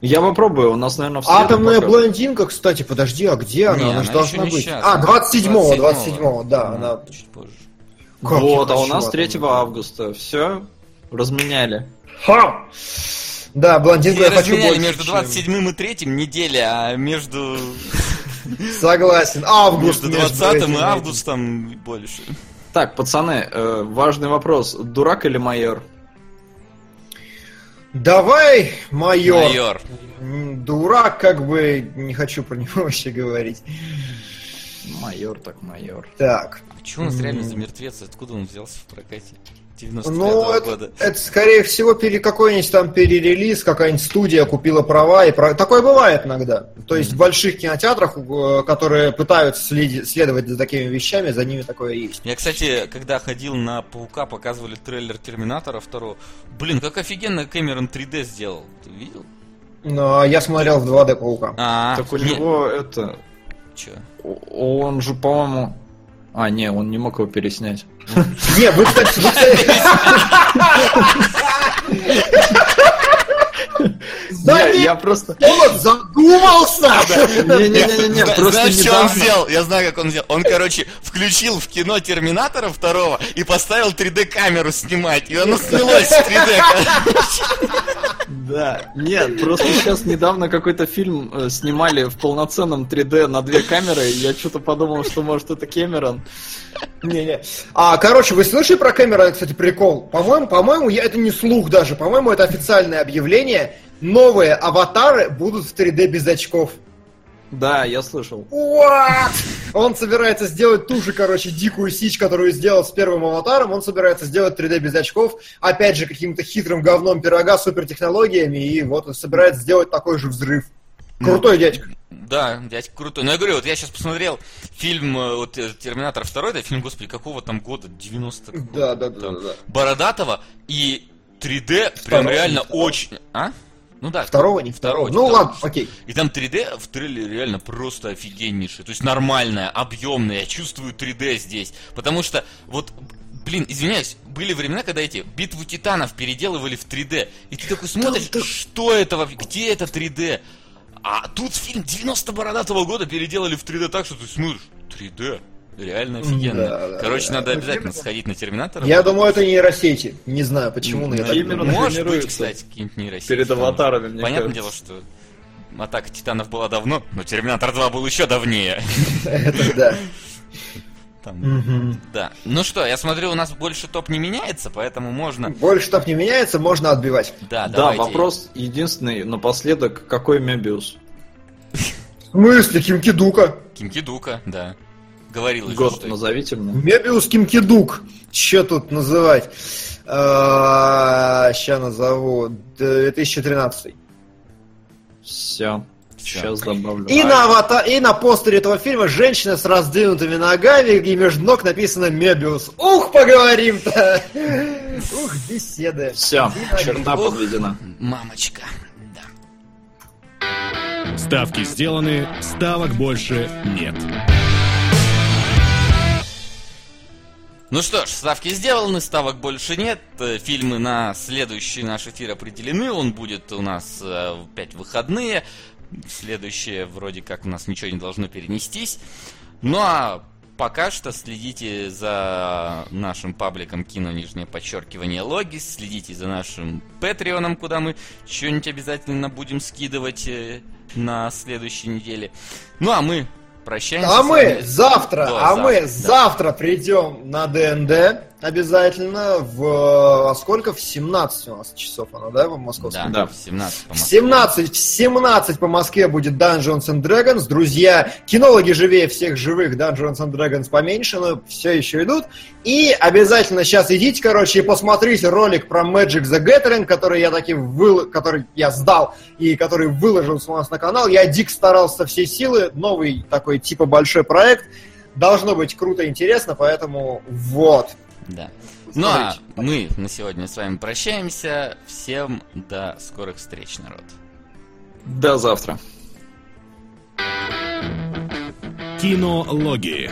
Я попробую, у нас, наверное, в среду Атомная блондинка, кстати, подожди, а где она? Не, она она же должна быть. щас, а, она 27-го, 27-го. 27-го, да, Ну, она... Чуть позже. Как Вот, а у нас атомную 3 блондинку. августа. Все, разменяли. Ха! Да, блондинку И я хочу разменяли больше, между чем- 27 и 3 неделя, а между, Согласен. Август между между 20 этим и августом больше. Так, пацаны, э, важный вопрос. Дурак или майор? Давай, майор. Майор. Дурак, как бы, не хочу про него вообще говорить. Майор так майор. Так. Почему у нас М. реально за мертвец? Откуда он взялся в прокате? 95 Ну, это, года. это, скорее всего, пере, какой-нибудь там перерелиз, какая-нибудь студия купила права, и про... такое бывает иногда. То есть в больших кинотеатрах, э, которые пытаются следи- следовать за такими вещами, за ними такое есть. Я, кстати, когда ходил на Паука, показывали трейлер Терминатора 2. Блин, как офигенно Кэмерон 3D сделал. Ты видел? Но я смотрел в 2D Паука. А, так у не- него это... Чё? о- Он же, по-моему... А, не, он не мог его переснять. Не, вы, кстати, вы, кстати... Я просто... вот задумался! Не-не-не-не, Зна- просто что он сделал? Я знаю, как он сделал. Он, короче, включил в кино Терминатора второго и поставил 3D-камеру снимать. И оно снялось в 3D. Да, нет, просто сейчас недавно какой-то фильм э, снимали в полноценном 3D на две камеры, и я что-то подумал, что может это Кэмерон. Не-не. А, короче, вы слышали про Кэмерона, кстати, прикол? По-моему, по-моему, я, это не слух даже. По-моему, это официальное объявление. Новые аватары будут в 3D без очков. Да, я слышал. What? Он собирается сделать ту же, короче, дикую сич, которую сделал с первым аватаром. Он собирается сделать 3D без очков. Опять же, каким-то хитрым говном пирога, супертехнологиями. И вот он собирается сделать такой же взрыв. Крутой дядька. Да, дядька крутой. Но я говорю, вот я сейчас посмотрел фильм э, вот, э, Терминатор 2, это фильм, господи, какого там года? 90 какого? Да, да, да, Там, да, да. Бородатого, и 3D прям Второго, реально второго. очень... А? Ну да. Второго, не Второго, второго. Ну ладно, окей. И там 3D в трейлере реально просто офигеннейшее. То есть нормальное, объемное. Я чувствую 3D здесь. Потому что, вот, блин, извиняюсь, были времена, когда эти битву титанов переделывали в 3D. И ты такой смотришь, что это, вообще, где это 3D? А тут фильм 90 бородатого года переделали в 3D так, что ты смотришь, 3D. Реально офигенно. Да, да, Короче, да. надо обязательно сходить на Терминатора. Я думаю, это нейросети. Не знаю, почему, но я так думаю. Может быть, кстати, какие-нибудь нейросети. перед аватарами, мне Понятное кажется. дело, что Атака Титанов была давно, но Терминатор 2 был еще давнее. Это да. Там, Мгм. Да. Ну что, я смотрю, у нас больше топ не меняется, поэтому можно... Больше так не меняется, можно отбивать. Да, Да, давайте. вопрос единственный, напоследок, какой Мебиус? В смысле, Кимкидука? Кинкидука, да. Говорил Год что... назовите мне. Мебиус Кимкидук. Че тут называть? Сейчас назову. 2013. Все. Сейчас добавлю. И на, авата... и на постере этого фильма женщина с раздвинутыми ногами, и между ног написано Мебиус. Ух, поговорим-то! Ух, беседы. Все, черта подведена. Мамочка, да. Ставки сделаны, ставок больше нет. Ну что ж, ставки сделаны, ставок больше нет. Э, Фильмы на следующий наш эфир определены. Он будет у нас э, в пять выходные. Следующее вроде как у нас ничего не должно перенестись. Ну а пока что следите за нашим пабликом кино нижнее подчеркивание логис, следите за нашим патреоном, куда мы что-нибудь обязательно будем скидывать э, на следующей неделе. Ну а мы прощаемся. А мы завтра, Да, а мы завтра, да. завтра придем на ДНД обязательно в... а сколько? В 17 у нас часов оно, да, в Да, московском? Да. в 17 по В Москве. 17, в 17 по Москве будет Dungeons and Dragons. Друзья, кинологи живее всех живых, Dungeons and Dragons поменьше, но все еще идут. И обязательно сейчас идите, короче, и посмотрите ролик про Magic the Gathering, который я таки выл... который я сдал и который выложился у нас на канал. Я дик старался со всей силы. Новый такой типа большой проект. Должно быть круто и интересно, поэтому вот. Да. Ну а мы на сегодня с вами прощаемся. Всем до скорых встреч, народ. До завтра. Кинологии.